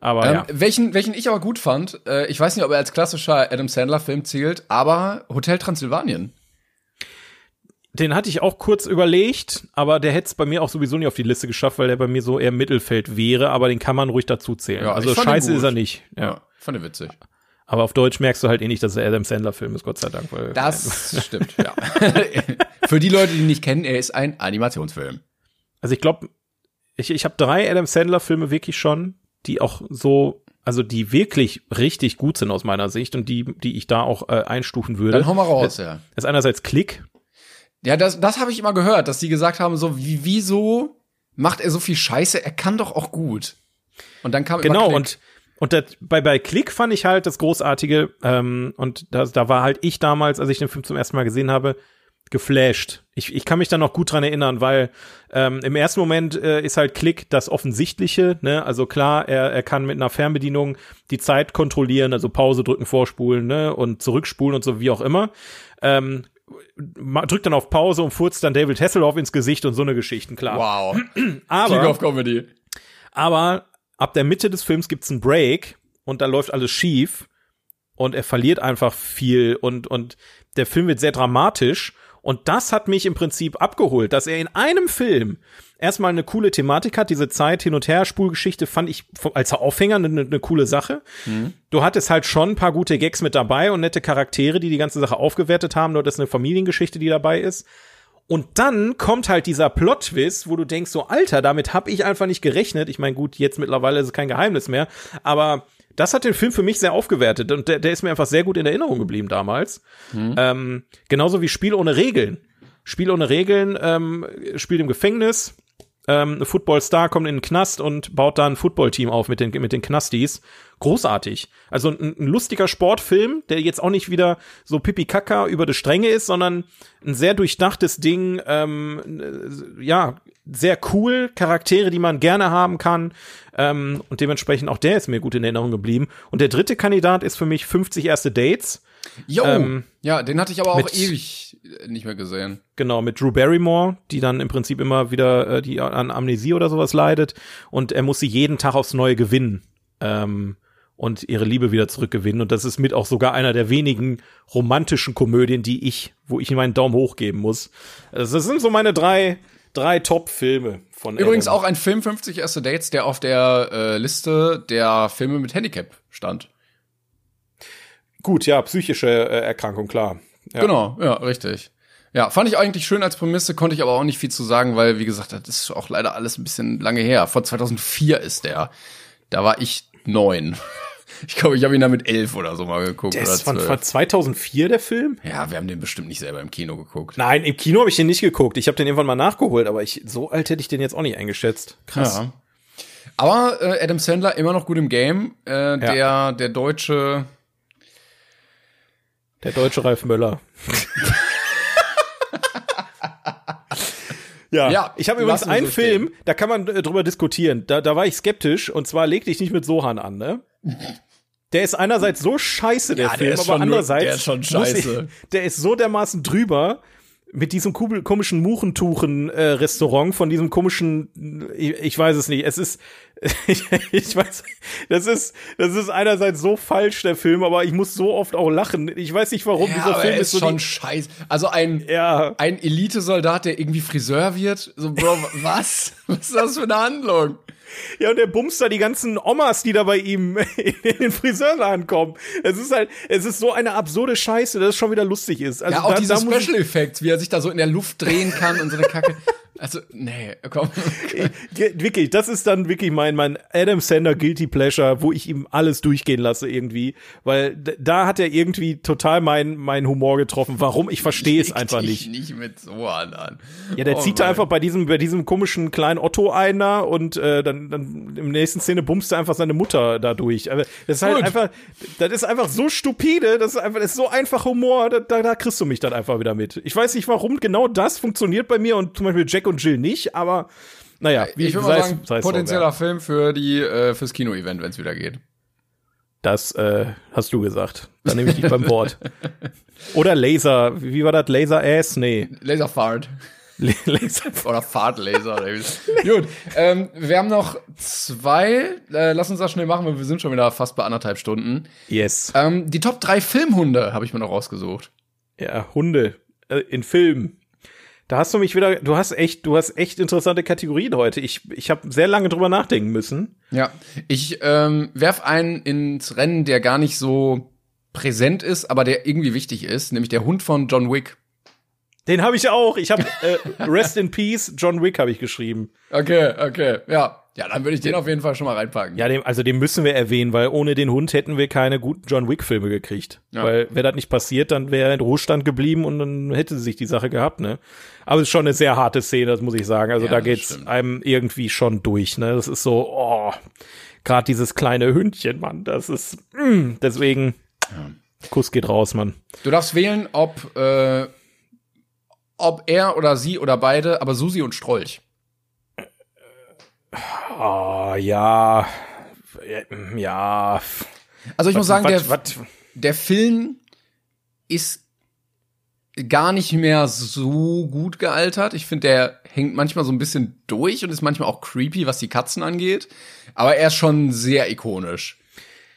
Aber ähm, ja. Welchen, welchen ich aber gut fand, äh, ich weiß nicht, ob er als klassischer Adam Sandler-Film zählt, aber Hotel Transylvanien. Den hatte ich auch kurz überlegt, aber der hätte es bei mir auch sowieso nicht auf die Liste geschafft, weil der bei mir so eher Mittelfeld wäre, aber den kann man ruhig dazu zählen. Ja, also scheiße ist er nicht. Ja. ja, fand er witzig. Aber auf Deutsch merkst du halt eh nicht, dass er Adam Sandler-Film ist, Gott sei Dank. Weil, das stimmt, ja. Für die Leute, die ihn nicht kennen, er ist ein Animationsfilm. Also ich glaube, ich, ich habe drei Adam Sandler-Filme wirklich schon, die auch so, also die wirklich richtig gut sind aus meiner Sicht und die, die ich da auch äh, einstufen würde. Dann hau mal raus, das, ja. Das ist einerseits Klick. Ja, das, das habe ich immer gehört, dass die gesagt haben, so, wie, wieso macht er so viel Scheiße? Er kann doch auch gut. Und dann kam genau und und das, bei bei Klick fand ich halt das Großartige ähm, und da, da war halt ich damals, als ich den Film zum ersten Mal gesehen habe, geflasht. Ich, ich kann mich da noch gut dran erinnern, weil ähm, im ersten Moment äh, ist halt Klick das Offensichtliche. Ne? Also klar, er, er kann mit einer Fernbedienung die Zeit kontrollieren, also Pause drücken, vorspulen ne? und zurückspulen und so wie auch immer. Ähm, drückt dann auf Pause und furzt dann David Hasselhoff ins Gesicht und so eine Geschichten, klar. Wow. aber, King of Comedy. Aber ab der Mitte des Films gibt's einen Break und da läuft alles schief und er verliert einfach viel und, und der Film wird sehr dramatisch und das hat mich im Prinzip abgeholt, dass er in einem Film erstmal eine coole Thematik hat. Diese Zeit hin und her Spulgeschichte fand ich als Aufhänger eine, eine coole Sache. Mhm. Du hattest halt schon ein paar gute Gags mit dabei und nette Charaktere, die die ganze Sache aufgewertet haben. Nur das ist eine Familiengeschichte, die dabei ist. Und dann kommt halt dieser Plot-Twist, wo du denkst, so Alter, damit hab ich einfach nicht gerechnet. Ich meine, gut, jetzt mittlerweile ist es kein Geheimnis mehr, aber das hat den Film für mich sehr aufgewertet und der, der ist mir einfach sehr gut in Erinnerung geblieben damals. Mhm. Ähm, genauso wie Spiel ohne Regeln. Spiel ohne Regeln ähm, spielt im Gefängnis. Ähm, ein Footballstar kommt in den Knast und baut da ein Footballteam auf mit den, mit den Knastis. Großartig. Also ein, ein lustiger Sportfilm, der jetzt auch nicht wieder so pipi-kaka über die Stränge ist, sondern ein sehr durchdachtes Ding, ähm, ja, sehr cool, Charaktere, die man gerne haben kann. Ähm, und dementsprechend auch der ist mir gut in Erinnerung geblieben. Und der dritte Kandidat ist für mich 50 erste Dates. Jo, ähm, ja, den hatte ich aber auch ewig nicht mehr gesehen. Genau, mit Drew Barrymore, die dann im Prinzip immer wieder äh, die an Amnesie oder sowas leidet und er muss sie jeden Tag aufs Neue gewinnen. ähm, und ihre Liebe wieder zurückgewinnen. Und das ist mit auch sogar einer der wenigen romantischen Komödien, die ich, wo ich meinen Daumen hoch geben muss. Also das sind so meine drei, drei Top-Filme von Übrigens Adam. auch ein Film 50 erste Dates, der auf der äh, Liste der Filme mit Handicap stand. Gut, ja, psychische äh, Erkrankung, klar. Ja. Genau, ja, richtig. Ja, fand ich eigentlich schön als Prämisse, konnte ich aber auch nicht viel zu sagen, weil, wie gesagt, das ist auch leider alles ein bisschen lange her. Von 2004 ist der. Da war ich neun. Ich glaube, ich habe ihn da mit elf oder so mal geguckt. Der ist von, 12. von 2004, der Film? ja, wir haben den bestimmt nicht selber im Kino geguckt. Nein, im Kino habe ich den nicht geguckt. Ich habe den irgendwann mal nachgeholt, aber ich, so alt hätte ich den jetzt auch nicht eingeschätzt. Krass. Ja. Aber äh, Adam Sandler immer noch gut im Game. Äh, Der, der deutsche. Der deutsche Ralf Möller. ja, Ja, ich habe übrigens einen so Film, da kann man äh, drüber diskutieren. Da, da war ich skeptisch und zwar leg dich nicht mit Sohan an, ne? Der ist einerseits so scheiße, der Ja, der Film, ist aber schon nur- andererseits der ist schon scheiße. Ich, der ist so dermaßen drüber mit diesem komischen Muchentuchen-Restaurant von diesem komischen, ich, ich weiß es nicht. Es ist, ich, ich weiß, das ist, das ist einerseits so falsch der Film, aber ich muss so oft auch lachen. Ich weiß nicht warum. Ja, Dieser Film ist ist schon scheiße. Also ein, ja. ein Elitesoldat, der irgendwie Friseur wird. So, Bro, was? Was ist das für eine Handlung? Ja, und der bumst da die ganzen Omas, die da bei ihm in den Friseurladen kommen. Es ist halt, es ist so eine absurde Scheiße, dass es schon wieder lustig ist. Also Ja, auch da, diese da Special Effects, wie er sich da so in der Luft drehen kann und so eine Kacke. Also, nee, komm. Wirklich, das ist dann wirklich mein, mein Adam Sander Guilty Pleasure, wo ich ihm alles durchgehen lasse irgendwie. Weil da hat er irgendwie total meinen mein Humor getroffen. Warum? Ich verstehe es einfach nicht. nicht mit so an. an. Ja, der Oh zieht da einfach bei diesem, bei diesem komischen kleinen Otto ein da und äh, dann, dann im nächsten Szene bumst er einfach seine Mutter da durch. Aber das ist halt Gut. einfach, das ist einfach so stupide, das ist einfach, das ist so einfach Humor, da, da, da kriegst du mich dann einfach wieder mit. Ich weiß nicht, warum genau das funktioniert bei mir und zum Beispiel Jack und Jill nicht, aber naja, wie Ich würde mal sagen, es potenzieller ja. Film für die, äh, fürs Kino-Event, wenn es wieder geht. Das äh, hast du gesagt. Dann nehme ich dich beim Wort. Oder Laser, wie war das? Laser Ass? Nee. Laser. Oder Fahrtlaser. oder wie- Gut, ähm, wir haben noch zwei. Äh, lass uns das schnell machen, weil wir sind schon wieder fast bei anderthalb Stunden. Yes. Ähm, die Top drei Filmhunde habe ich mir noch rausgesucht. Ja, Hunde äh, in Filmen. Da hast du mich wieder, du hast echt, du hast echt interessante Kategorien heute. Ich, ich habe sehr lange drüber nachdenken müssen. Ja, ich ähm, werf einen ins Rennen, der gar nicht so präsent ist, aber der irgendwie wichtig ist, nämlich der Hund von John Wick. Den habe ich auch. Ich habe äh, Rest in Peace, John Wick habe ich geschrieben. Okay, okay, ja. Ja, dann würde ich den auf jeden Fall schon mal reinpacken. Ja, dem, also den müssen wir erwähnen, weil ohne den Hund hätten wir keine guten John Wick Filme gekriegt. Ja. Weil wäre das nicht passiert, dann wäre er in Ruhestand geblieben und dann hätte sich die Sache gehabt, ne? Aber es ist schon eine sehr harte Szene, das muss ich sagen. Also Ja, da geht's stimmt. einem irgendwie schon durch, ne? Das ist so, oh, gerade dieses kleine Hündchen, Mann, das ist mm, deswegen Kuss geht raus, Mann. Du darfst wählen, ob, äh, ob er oder sie oder beide, aber Susi und Strolch. Ah, ja. Ja. Also ich muss sagen, der, was, der Film ist gar nicht mehr so gut gealtert. Ich finde, der hängt manchmal so ein bisschen durch und ist manchmal auch creepy, was die Katzen angeht. Aber er ist schon sehr ikonisch.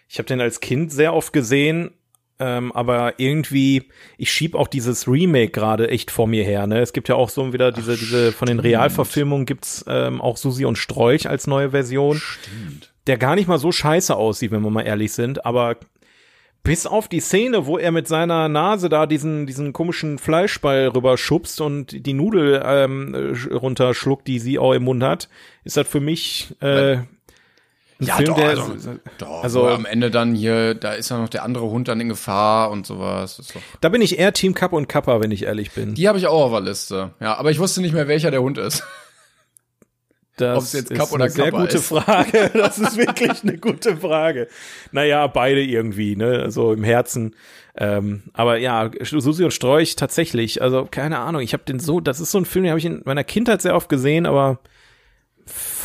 Ich habe den als Kind sehr oft gesehen, ähm, aber irgendwie, ich schieb auch dieses Remake gerade echt vor mir her. Ne? Es gibt ja auch so wieder diese, diese von den Realverfilmungen gibt's ähm, auch Susi und Strolch als neue Version, Stimmt. der gar nicht mal so scheiße aussieht, wenn wir mal ehrlich sind, aber bis auf die Szene, wo er mit seiner Nase da diesen, diesen komischen Fleischball rüberschubst und die Nudel ähm, äh, runterschluckt, die sie auch im Mund hat, ist das für mich äh, Ja, Film, doch, der also, doch, also- am Ende dann hier, da ist ja noch der andere Hund dann in Gefahr und sowas. Da bin ich eher Team Kappa und Kappa, wenn ich ehrlich bin. Die habe ich auch auf der Liste. Ja, aber ich wusste nicht mehr, welcher der Hund ist. Das Ob's jetzt ist Kapp oder eine sehr Kappa gute ist. Frage. Das ist wirklich eine gute Frage. Naja, beide irgendwie, ne, so im Herzen. Ähm, aber ja, Susi und Strolch tatsächlich. Also keine Ahnung. Ich habe den so, das ist so ein Film, den habe ich in meiner Kindheit sehr oft gesehen, aber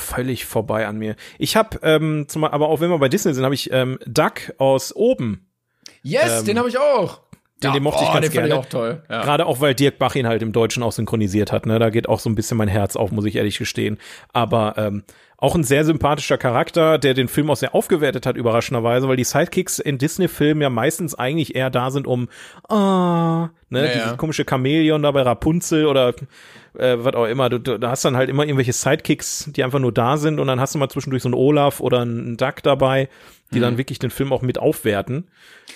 völlig vorbei an mir. Ich habe, ähm, zum, aber auch wenn wir bei Disney sind, habe ich ähm, Duck aus oben. Yes, Ähm, den habe ich auch. Den, den mochte ich ganz den gerne. ich auch toll. Ja. Gerade auch, weil Dirk Bach ihn halt im Deutschen auch synchronisiert hat. Ne? Da geht auch so ein bisschen mein Herz auf, muss ich ehrlich gestehen. Aber ähm, auch ein sehr sympathischer Charakter, der den Film auch sehr aufgewertet hat, überraschenderweise, weil die Sidekicks in Disney-Filmen ja meistens eigentlich eher da sind, um ah, ne, Ja, dieses ja. komische Chamäleon da bei Rapunzel oder äh, was auch immer. Du, du, du hast dann halt immer irgendwelche Sidekicks, die einfach nur da sind und dann hast du mal zwischendurch so einen Olaf oder einen Duck dabei, die Mhm. dann wirklich den Film auch mit aufwerten.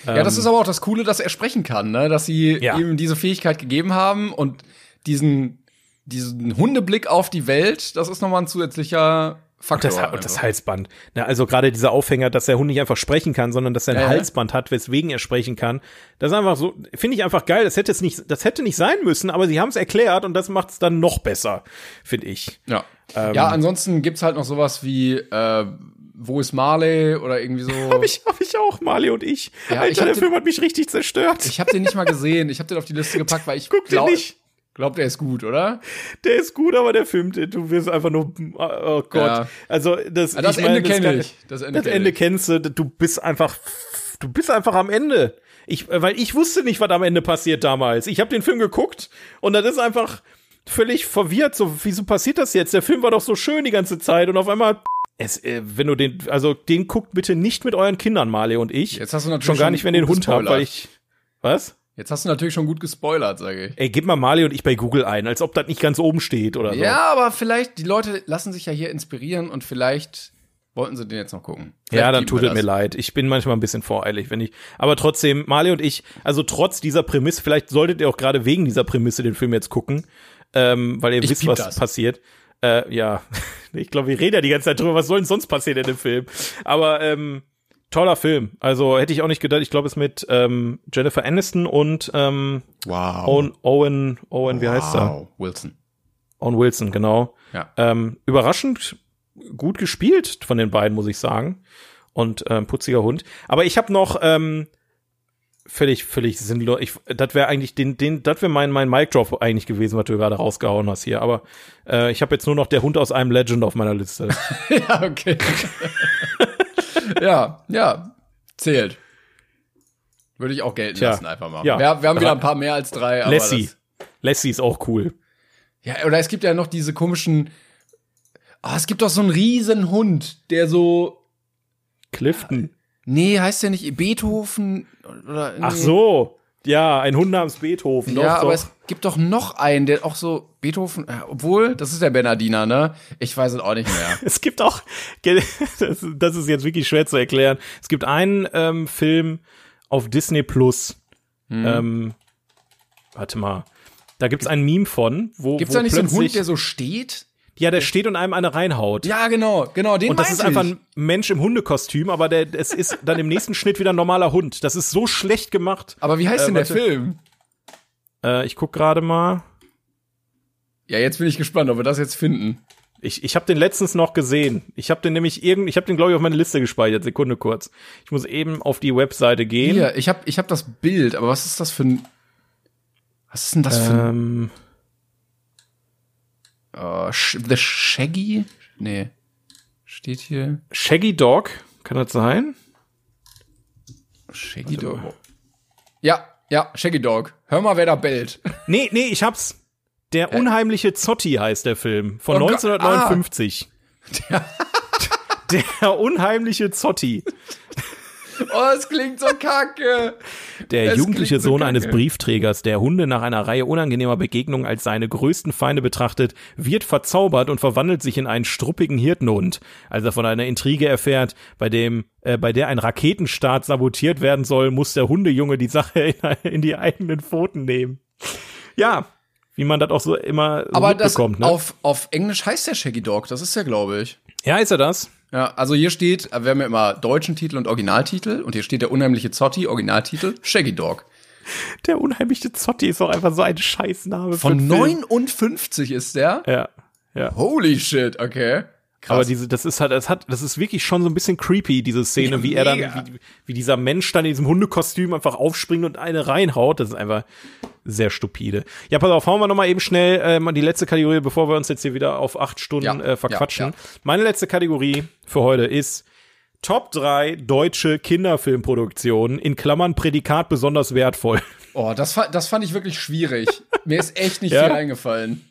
Ja, das ist aber auch das Coole, dass er sprechen kann, ne? Dass sie Ja. ihm diese Fähigkeit gegeben haben und diesen, diesen Hundeblick auf die Welt, das ist nochmal ein zusätzlicher Faktor. Das, und das einfach. Halsband. Na, also gerade dieser Aufhänger, dass der Hund nicht einfach sprechen kann, sondern dass er ein Ja, ja. Halsband hat, weswegen er sprechen kann. Das ist einfach so, finde ich einfach geil. Das hätte es nicht, das hätte nicht sein müssen, aber sie haben es erklärt und das macht es dann noch besser, finde ich. Ja. Ähm, ja, ansonsten gibt's halt noch sowas wie, äh, wo ist Marley oder irgendwie so. Hab ich, hab ich auch, Marley und ich. Ja, ich Alter, der hatte- Film hat mich richtig zerstört. Ich habe den nicht mal gesehen. Ich habe den auf die Liste gepackt, weil ich Guck den glaub, nicht. glaub, der ist gut, oder? Der ist gut, aber der Film, du wirst einfach nur, oh Gott. Ja. Also, das, Ja, das ich meine, Ende kenn kann- ich. Das Ende Das kenn Ende kennst du, du bist einfach, du bist einfach am Ende. Ich, weil ich wusste nicht, was am Ende passiert damals. Ich habe den Film geguckt und das ist einfach völlig verwirrt. So, wieso passiert das jetzt? Der Film war doch so schön die ganze Zeit und auf einmal, es, äh, wenn du den, also den guckt bitte nicht mit euren Kindern, Marley und ich. Jetzt hast du natürlich schon gar nicht, wenn ihr den Hund habt, weil ich, was? Jetzt hast du natürlich schon gut gespoilert, sage ich. Ey, gib mal Marley und ich bei Google ein, als ob das nicht ganz oben steht oder so. Ja, aber vielleicht, die Leute lassen sich ja hier inspirieren und vielleicht wollten sie den jetzt noch gucken. Ja, Vielleicht dann lieben tut es mir leid. Ich bin manchmal ein bisschen voreilig, wenn ich. Aber trotzdem, Marley und ich, also trotz dieser Prämisse, vielleicht solltet ihr auch gerade wegen dieser Prämisse den Film jetzt gucken, ähm, weil ihr Ich wisst, was das. passiert. Äh, ja, ich glaube, wir reden ja die ganze Zeit drüber, was soll denn sonst passieren in dem Film? Aber ähm, toller Film. Also hätte ich auch nicht gedacht. Ich glaube, es mit ähm, Jennifer Aniston und ähm, Wow. Owen, Owen, Owen, wie heißt er? Wow. Wilson. Owen Wilson, genau. Ja. Ähm, überraschend gut gespielt von den beiden, muss ich sagen. Und ähm, putziger Hund. Aber ich habe noch ähm, völlig, völlig sinnlos. Ich, das wäre eigentlich den, den, das wäre mein mein Mic Drop eigentlich gewesen, was du gerade rausgehauen hast hier. Aber äh, ich habe jetzt nur noch der Hund aus einem Legend auf meiner Liste. ja, okay. ja, ja. Zählt. Würde ich auch gelten Tja. lassen, einfach mal. Ja. Wir, wir haben wieder ein paar mehr als drei. Aber Lassie. Lassie ist auch cool. ja, oder es gibt ja noch diese komischen. Ah, es gibt doch so einen riesen Hund, der so. Clifton. Nee, heißt der nicht Beethoven? Oder, nee. Ach so. Ja, ein Hund namens Beethoven. Doch, ja, doch. aber es gibt doch noch einen, der auch so Beethoven, äh, obwohl, das ist der Bernardiner, ne? Ich weiß es auch nicht mehr. Es gibt auch, das, ist jetzt wirklich schwer zu erklären. Es gibt einen ähm, Film auf Disney Plus. Hm. Ähm, warte mal. Da gibt's ein Meme von, wo, Gibt's wo da nicht so einen Hund, der so steht? ja, der steht und einem eine reinhaut. Ja, genau, genau, den und das ist einfach ein Mensch im Hundekostüm, aber der, es ist dann im nächsten Schnitt wieder ein normaler Hund. Das ist so schlecht gemacht. Aber wie heißt Äh, denn der warte. Film? Äh, ich guck gerade mal. Ja, jetzt bin ich gespannt, ob wir das jetzt finden. Ich, ich habe den letztens noch gesehen. Ich habe den nämlich irgend, ich habe den glaube ich auf meine Liste gespeichert. Sekunde kurz. Ich muss eben auf die Webseite gehen. Hier, ich habe ich hab das Bild, aber was ist das für ein. Was ist denn das für ein. Ähm, Sh- The Shaggy? Nee. Steht hier. Shaggy Dog, kann das sein? Shaggy Dog. Ja, ja, Shaggy Dog. Hör mal, wer da bellt. Nee, nee, ich hab's. Der unheimliche Zotti heißt der Film von Oh Gott, 1959. Der unheimliche Zotti. Oh, es klingt so kacke. Der Es jugendliche so Sohn eines kacke. Briefträgers, der Hunde nach einer Reihe unangenehmer Begegnungen als seine größten Feinde betrachtet, wird verzaubert und verwandelt sich in einen struppigen Hirtenhund, als er von einer Intrige erfährt, bei dem, äh, bei der ein Raketenstart sabotiert werden soll, muss der Hundejunge die Sache in, in die eigenen Pfoten nehmen. Ja, wie man das auch so immer so Aber das mitbekommt, ne? auf, auf Englisch heißt der Shaggy Dog, das ist ja, glaube ich. ja, ist er das? Ja, also hier steht, wir haben ja immer deutschen Titel und Originaltitel und hier steht der unheimliche Zotti, Originaltitel, Shaggy Dog. Der unheimliche Zotti ist doch einfach so ein Scheißname für Von einen Film. 59 ist der. Ja, ja. Holy shit, okay. Krass. Aber diese, das ist halt, das hat, das ist wirklich schon so ein bisschen creepy, diese Szene, Ja, wie er dann, wie, wie dieser Mensch dann in diesem Hundekostüm einfach aufspringt und eine reinhaut. Das ist einfach sehr stupide. Ja, pass auf, hauen wir noch mal eben schnell äh, die letzte Kategorie, bevor wir uns jetzt hier wieder auf acht Stunden Ja, äh, verquatschen. ja, Meine letzte Kategorie für heute ist Top 3 deutsche Kinderfilmproduktionen, in Klammern Prädikat besonders wertvoll. Oh, das, das fand ich wirklich schwierig. Mir ist echt nicht viel eingefallen.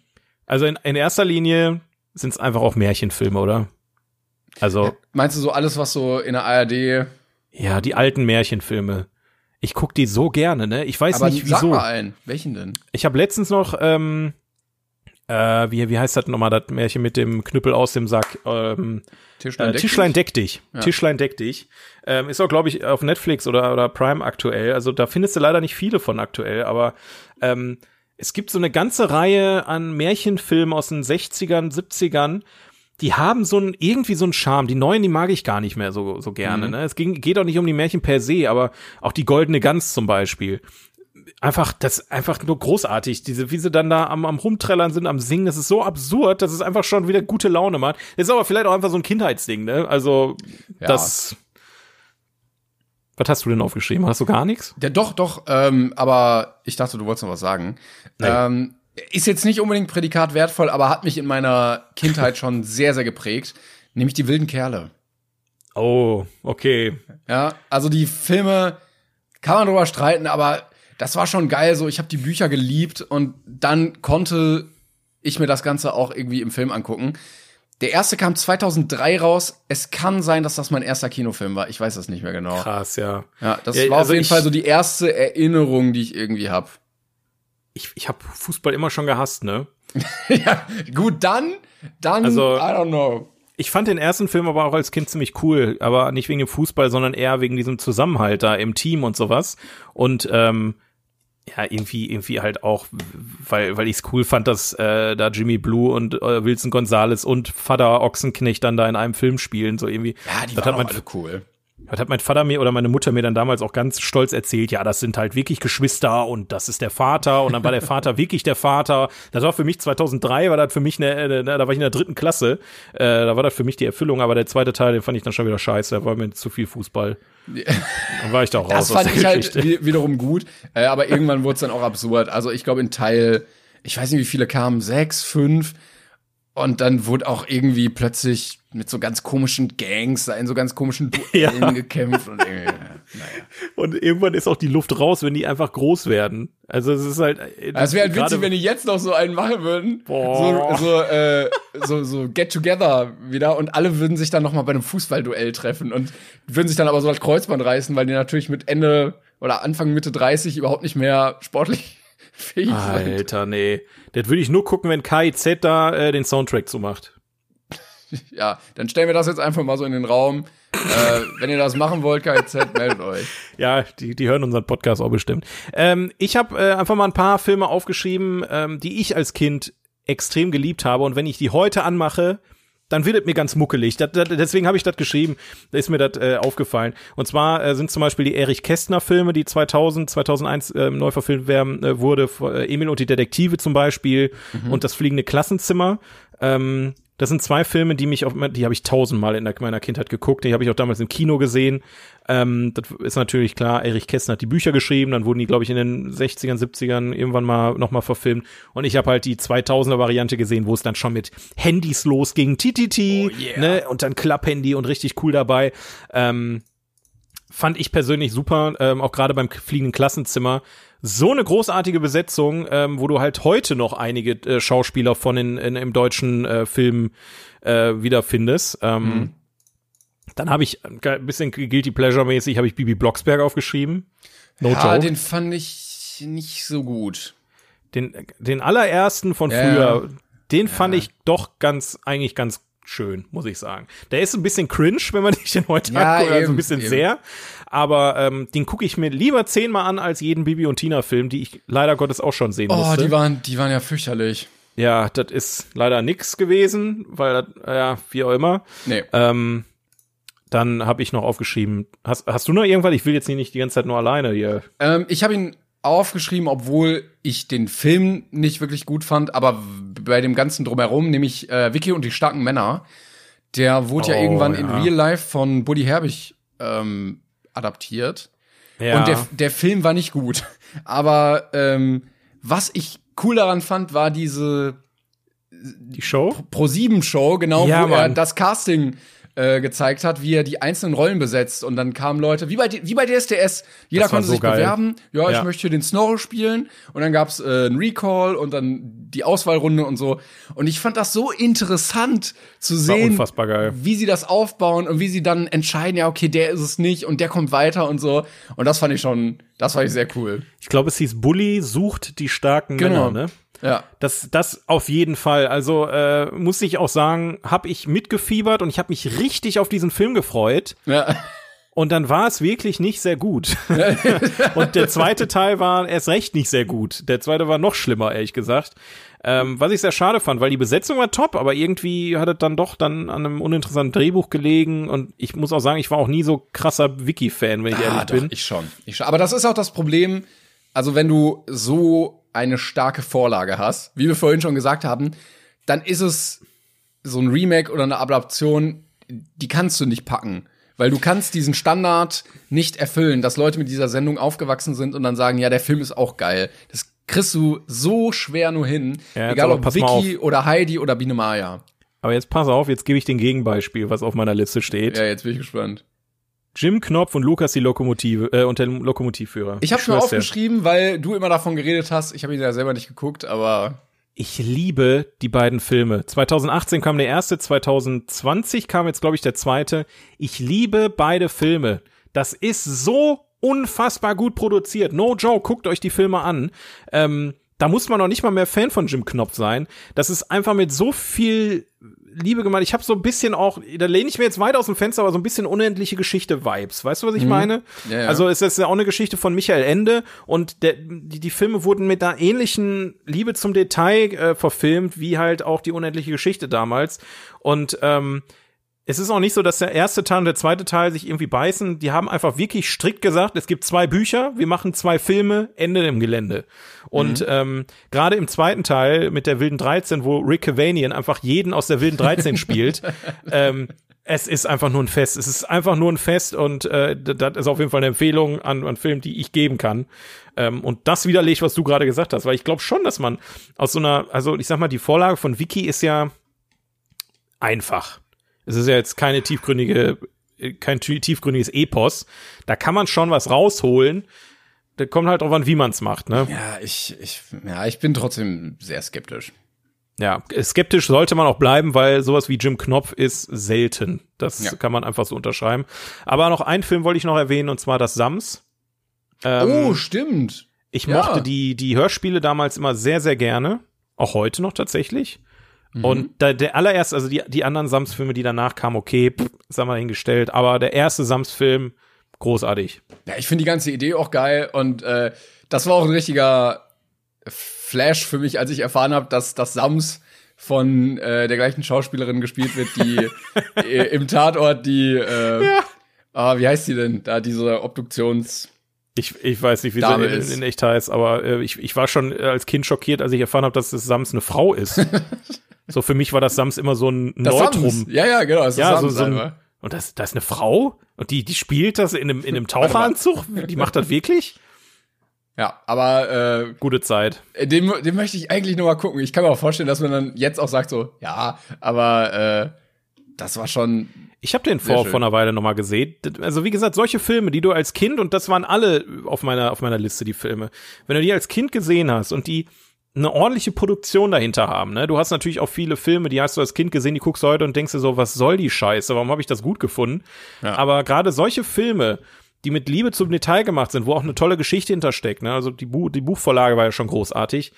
Also in, in erster Linie sind es einfach auch Märchenfilme, oder? Also, Meinst du so alles, was so in der ARD. ja, die alten Märchenfilme. Ich guck die so gerne, ne? Ich weiß Aber nicht sag wieso. mal einen. Welchen denn? Ich habe letztens noch, ähm, äh, wie, wie heißt das nochmal, das Märchen mit dem Knüppel aus dem Sack? Ähm, Tischlein, äh, deck Tischlein dich? deck dich. Ja. Tischlein deck dich. Ähm, ist auch, glaube ich, auf Netflix oder, oder Prime aktuell. Also da findest du leider nicht viele von aktuell, aber ähm, es gibt so eine ganze Reihe an Märchenfilmen aus den 60ern, 70ern, die haben so ein, irgendwie so einen Charme. Die neuen, die mag ich gar nicht mehr so, so gerne. Mhm. Ne? Es ging, geht auch nicht um die Märchen per se, aber auch die Goldene Gans zum Beispiel. Einfach, das ist einfach nur großartig. Diese, wie sie dann da am, am Rumträllern sind, am Singen, das ist so absurd, dass es einfach schon wieder gute Laune macht. Das ist aber vielleicht auch einfach so ein Kindheitsding, ne? Also, Ja. das. Was hast du denn aufgeschrieben? Hast du gar nichts? Ja, doch, doch, ähm, aber ich dachte, du wolltest noch was sagen. Nee. Ähm, ist jetzt nicht unbedingt Prädikat wertvoll, aber hat mich in meiner Kindheit schon sehr, sehr geprägt. Nämlich die wilden Kerle. Oh, okay. Ja, also die Filme kann man drüber streiten, aber das war schon geil. So, ich habe die Bücher geliebt und dann konnte ich mir das Ganze auch irgendwie im Film angucken. Der erste kam 2003 raus. Es kann sein, dass das mein erster Kinofilm war. Ich weiß das nicht mehr genau. Krass, ja. Ja, das Ja, war also auf jeden Fall so die erste Erinnerung, die ich irgendwie hab. Ich, ich habe Fußball immer schon gehasst, ne? ja, gut, dann, dann, Also- I don't know. Ich fand den ersten Film aber auch als Kind ziemlich cool, aber nicht wegen dem Fußball, sondern eher wegen diesem Zusammenhalt da im Team und sowas. Und ähm, ja, irgendwie, irgendwie halt auch, weil, weil ich es cool fand, dass äh, da Jimmy Blue und äh, Wilson Gonzalez und Vater Ochsenknecht dann da in einem Film spielen, so irgendwie. Ja, die das waren hat mein, alle cool. Das hat mein Vater mir oder meine Mutter mir dann damals auch ganz stolz erzählt, ja, das sind halt wirklich Geschwister und das ist der Vater und dann war der Vater wirklich der Vater. Das war für mich 2003, war das für mich eine, da war ich in der dritten Klasse, äh, da war das für mich die Erfüllung, aber der zweite Teil, den fand ich dann schon wieder scheiße, da war mir zu viel Fußball. Dann war ich da raus Das fand ich halt wiederum gut, äh, aber irgendwann wurde es dann auch absurd. Also ich glaube in Teil, ich weiß nicht, wie viele kamen, sechs, fünf. Und dann wurde auch irgendwie plötzlich mit so ganz komischen Gangs da in so ganz komischen Duellen Ja. gekämpft und naja. Und irgendwann ist auch die Luft raus, wenn die einfach groß werden. Also es ist halt. äh, Es wäre halt witzig, wenn die jetzt noch so einen machen würden. Boah. So, so, äh, so, so get together wieder und alle würden sich dann noch mal bei einem Fußballduell treffen und würden sich dann aber so das Kreuzband reißen, weil die natürlich mit Ende oder Anfang Mitte 30 überhaupt nicht mehr sportlich fähig sind. Alter, nee. Das würde ich nur gucken, wenn KIZ da äh, den Soundtrack zumacht. Ja, dann stellen wir das jetzt einfach mal so in den Raum. äh, wenn ihr das machen wollt, KIZ, meldet euch. Ja, die, die hören unseren Podcast auch bestimmt. Ähm, ich habe äh, einfach mal ein paar Filme aufgeschrieben, ähm, die ich als Kind extrem geliebt habe. Und wenn ich die heute anmache, dann wird es mir ganz muckelig. Das, das, deswegen habe ich das geschrieben. Da ist mir das äh, aufgefallen. Und zwar äh, sind zum Beispiel die Erich Kästner Filme, die 2000, 2001 äh, neu verfilmt werden, äh, wurde. Äh, Emil und die Detektive zum Beispiel und das fliegende Klassenzimmer. Ähm, das sind zwei Filme, die mich auf, die habe ich tausendmal in der, meiner Kindheit geguckt. Die habe ich auch damals im Kino gesehen. Ähm, das ist natürlich klar. Erich Kästner hat die Bücher geschrieben. Dann wurden die, glaube ich, in den 60ern, 70ern irgendwann mal nochmal verfilmt. Und ich habe halt die 2000er Variante gesehen, wo es dann schon mit Handys losging. TTT, Oh yeah. ne? Und dann Klapphandy und richtig cool dabei. Ähm, fand ich persönlich super, ähm, auch gerade beim fliegenden Klassenzimmer. So eine großartige Besetzung, ähm, wo du halt heute noch einige äh, Schauspieler von in, in, im deutschen äh, Film äh, wiederfindest. Ähm, Mhm. Dann habe ich äh, ein bisschen Guilty Pleasure-mäßig, habe ich Bibi Blocksberg aufgeschrieben. No ja, joke. den fand ich nicht so gut. Den, den allerersten von Ja, früher, ja. den fand ich doch ganz, eigentlich ganz schön, muss ich sagen. Der ist ein bisschen cringe, wenn man sich den heute Ja, anguckt, also ein bisschen eben. sehr. Aber ähm, den gucke ich mir lieber zehnmal an als jeden Bibi und Tina Film, die ich leider Gottes auch schon sehen Oh, musste. die waren, die waren ja fürchterlich. ja, das ist leider nix gewesen, weil das, ja, wie auch immer. Nee. Ähm, dann habe ich noch aufgeschrieben. Hast, hast du noch irgendwas? Ich will jetzt hier nicht die ganze Zeit nur alleine hier. Ähm, ich habe ihn aufgeschrieben, obwohl ich den Film nicht wirklich gut fand, aber bei dem ganzen drumherum, nämlich äh, Vicky und die starken Männer, der wurde ja Oh, irgendwann in ja. Real Life von Buddy Herbig ähm, adaptiert. Ja. Und der, der Film war nicht gut. Aber ähm, was ich cool daran fand, war diese die Show? Pro7 Show, genau, Ja, wo er Mann. das Casting äh, gezeigt hat, wie er die einzelnen Rollen besetzt. Und dann kamen Leute, wie bei, wie bei DSDS, jeder konnte so sich geil. bewerben. Ja, Ja. ich möchte den Snorro spielen. Und dann gab's äh, einen Recall und dann die Auswahlrunde und so. Und ich fand das so interessant zu sehen, wie sie das aufbauen und wie sie dann entscheiden, ja, okay, der ist es nicht und der kommt weiter und so. Und das fand ich schon, das fand ich sehr cool. Ich glaube, es hieß Bully sucht die starken Genau. Männer, ne? Ja. Das, das auf jeden Fall. Also äh, muss ich auch sagen, habe ich mitgefiebert und ich habe mich richtig auf diesen Film gefreut. Ja. Und dann war es wirklich nicht sehr gut. und der zweite Teil war erst recht nicht sehr gut. Der zweite war noch schlimmer, ehrlich gesagt. Ähm, was ich sehr schade fand, weil die Besetzung war top, aber irgendwie hat es dann doch dann an einem uninteressanten Drehbuch gelegen. Und ich muss auch sagen, ich war auch nie so krasser Wiki-Fan, wenn ich ehrlich Ah, doch, bin. ich schon. ich schon. Aber das ist auch das Problem, also wenn du so eine starke Vorlage hast, wie wir vorhin schon gesagt haben, dann ist es so ein Remake oder eine Adaption, die kannst du nicht packen. Weil du kannst diesen Standard nicht erfüllen, dass Leute mit dieser Sendung aufgewachsen sind und dann sagen, ja, der Film ist auch geil. Das kriegst du so schwer nur hin. Ja, egal ob Vicky oder Heidi oder Biene Maya. Aber jetzt pass auf, jetzt gebe ich den Gegenbeispiel, was auf meiner Liste steht. Ja, jetzt bin ich gespannt. Jim Knopf und Lukas die Lokomotive äh, und der Lokomotivführer. Ich habe dir. aufgeschrieben, weil du immer davon geredet hast. Ich habe ihn ja selber nicht geguckt, aber Ich liebe die beiden Filme. 2018 kam der erste, 2020 kam jetzt, glaube ich, der zweite. Ich liebe beide Filme. Das ist so unfassbar gut produziert. No joke, guckt euch die Filme an. Ähm, da muss man noch nicht mal mehr Fan von Jim Knopf sein. Das ist einfach mit so viel Liebe gemacht. Ich habe so ein bisschen auch, da lehne ich mir jetzt weit aus dem Fenster, aber so ein bisschen unendliche Geschichte-Vibes. Weißt du, was ich meine? Mhm. Ja, ja. Also es ist ja auch eine Geschichte von Michael Ende und der, die, die Filme wurden mit einer ähnlichen Liebe zum Detail äh, verfilmt, wie halt auch die unendliche Geschichte damals. Und ähm, es ist auch nicht so, dass der erste Teil und der zweite Teil sich irgendwie beißen. Die haben einfach wirklich strikt gesagt, es gibt zwei Bücher, wir machen zwei Filme, Ende im Gelände. Und ähm, gerade im zweiten Teil mit der Wilden 13, wo Rick Cavanian einfach jeden aus der Wilden 13 spielt, ähm, es ist einfach nur ein Fest. Es ist einfach nur ein Fest und äh, das ist auf jeden Fall eine Empfehlung an, an Film, die ich geben kann. Ähm, und das widerlegt, was du gerade gesagt hast, weil ich glaube schon, dass man aus so einer, also ich sag mal, die Vorlage von Wiki ist ja einfach. Es ist ja jetzt keine tiefgründige, äh, kein tie- tiefgründiges Epos. Da kann man schon was rausholen. Da kommt halt drauf an, wie man es macht, ne? ja, ich, ich, ja, ich bin trotzdem sehr skeptisch. Ja, skeptisch sollte man auch bleiben, weil sowas wie Jim Knopf ist selten. Das Ja. kann man einfach so unterschreiben. Aber noch einen Film wollte ich noch erwähnen, und zwar das Sams. Ähm, oh, stimmt. ich ja. mochte die, die Hörspiele damals immer sehr, sehr gerne. Auch heute noch tatsächlich. Mhm. Und da, der allererste, also die, die anderen Sams-Filme, die danach kamen, okay, pff, sagen wir hingestellt. Aber der erste Sams-Film, großartig. Ja, ich finde die ganze Idee auch geil und äh, das war auch ein richtiger Flash für mich, als ich erfahren habe, dass das Sams von äh, der gleichen Schauspielerin gespielt wird, die äh, im Tatort die äh, ah, wie heißt die denn? Da diese Obduktions Ich, ich weiß nicht, wie Dame sie in, in echt heißt, aber äh, ich, ich war schon als Kind schockiert, als ich erfahren habe, dass das Sams eine Frau ist. so für mich war das Sams immer so ein das Neutrum. Sams. Ja, ja, genau, das Ja, das so, Sams so ein, und das, das ist eine Frau und die, die spielt das in einem, in einem Taucheranzug. Die macht das wirklich? Ja, aber Gute Zeit. äh, den, den möchte ich eigentlich noch mal gucken. Ich kann mir auch vorstellen, dass man dann jetzt auch sagt so, ja, aber äh, das war schon Ich habe den vor, schön. vor einer Weile nochmal gesehen. Also wie gesagt, solche Filme, die du als Kind, und das waren alle auf meiner, auf meiner Liste, die Filme, wenn du die als Kind gesehen hast und die eine ordentliche Produktion dahinter haben, ne? Du hast natürlich auch viele Filme, die hast du als Kind gesehen, die guckst du heute und denkst dir so, was soll die Scheiße? Warum habe ich das gut gefunden? Ja. Aber gerade solche Filme, die mit Liebe zum Detail gemacht sind, wo auch eine tolle Geschichte hintersteckt, ne? Also die, Bu die Buchvorlage war ja schon großartig.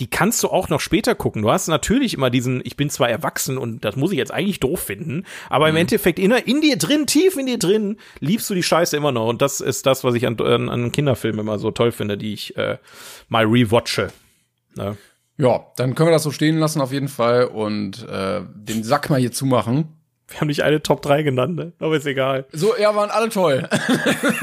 Die kannst du auch noch später gucken. Du hast natürlich immer diesen, ich bin zwar erwachsen und das muss ich jetzt eigentlich doof finden, aber im Endeffekt in, in dir drin, tief in dir drin, liebst du die Scheiße immer noch. Und das ist das, was ich an, an, an Kinderfilmen immer so toll finde, die ich äh, mal rewatche. Ne? ja, dann können wir das so stehen lassen auf jeden Fall und äh, den Sack mal hier zumachen. Wir haben nicht eine Top 3 genannt, ne? aber ist egal. So, ja, waren alle toll.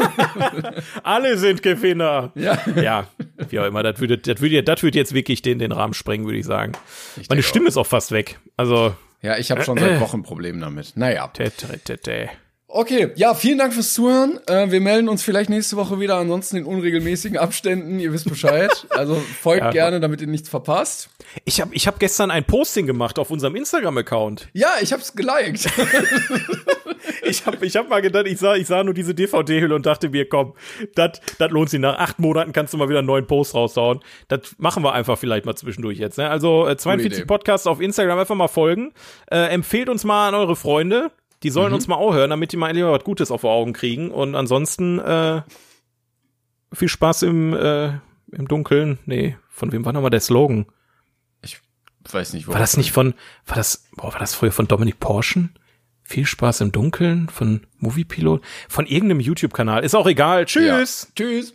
Alle sind Gewinner. ja. Ja, wie auch immer, das würde, das würde, das würde jetzt wirklich den, den Rahmen sprengen, würde ich sagen. Meine denke Stimme ist auch fast weg. Also, Ja, ich habe schon seit Wochen ein Problem damit. Naja. tä, tä, tä, tä. Okay, ja, vielen Dank fürs Zuhören. Äh, wir melden uns vielleicht nächste Woche wieder, ansonsten in unregelmäßigen Abständen. Ihr wisst Bescheid. Also folgt ja. gerne, damit ihr nichts verpasst. Ich habe ich hab gestern ein Posting gemacht auf unserem Instagram-Account. Ja, ich hab's geliked. ich habe ich hab mal gedacht, ich sah, ich sah nur diese DVD-Hülle und dachte mir, komm, das lohnt sich. Nach acht Monaten kannst du mal wieder einen neuen Post raushauen. Das machen wir einfach vielleicht mal zwischendurch jetzt. Ne? Also äh, 42 Podcasts auf Instagram einfach mal folgen. Äh, empfehlt uns mal an eure Freunde. Die sollen mhm. uns mal auch hören, damit die mal lieber was Gutes auf die Augen kriegen. Und ansonsten äh, viel Spaß im, äh, im Dunkeln. Nee, von wem war nochmal der Slogan? Ich weiß nicht, wo. War das nicht von, war das, boah, war das früher von Dominik Porschen? Viel Spaß im Dunkeln von Moviepilot? Von irgendeinem YouTube-Kanal. Ist auch egal. Tschüss. Ja. Tschüss.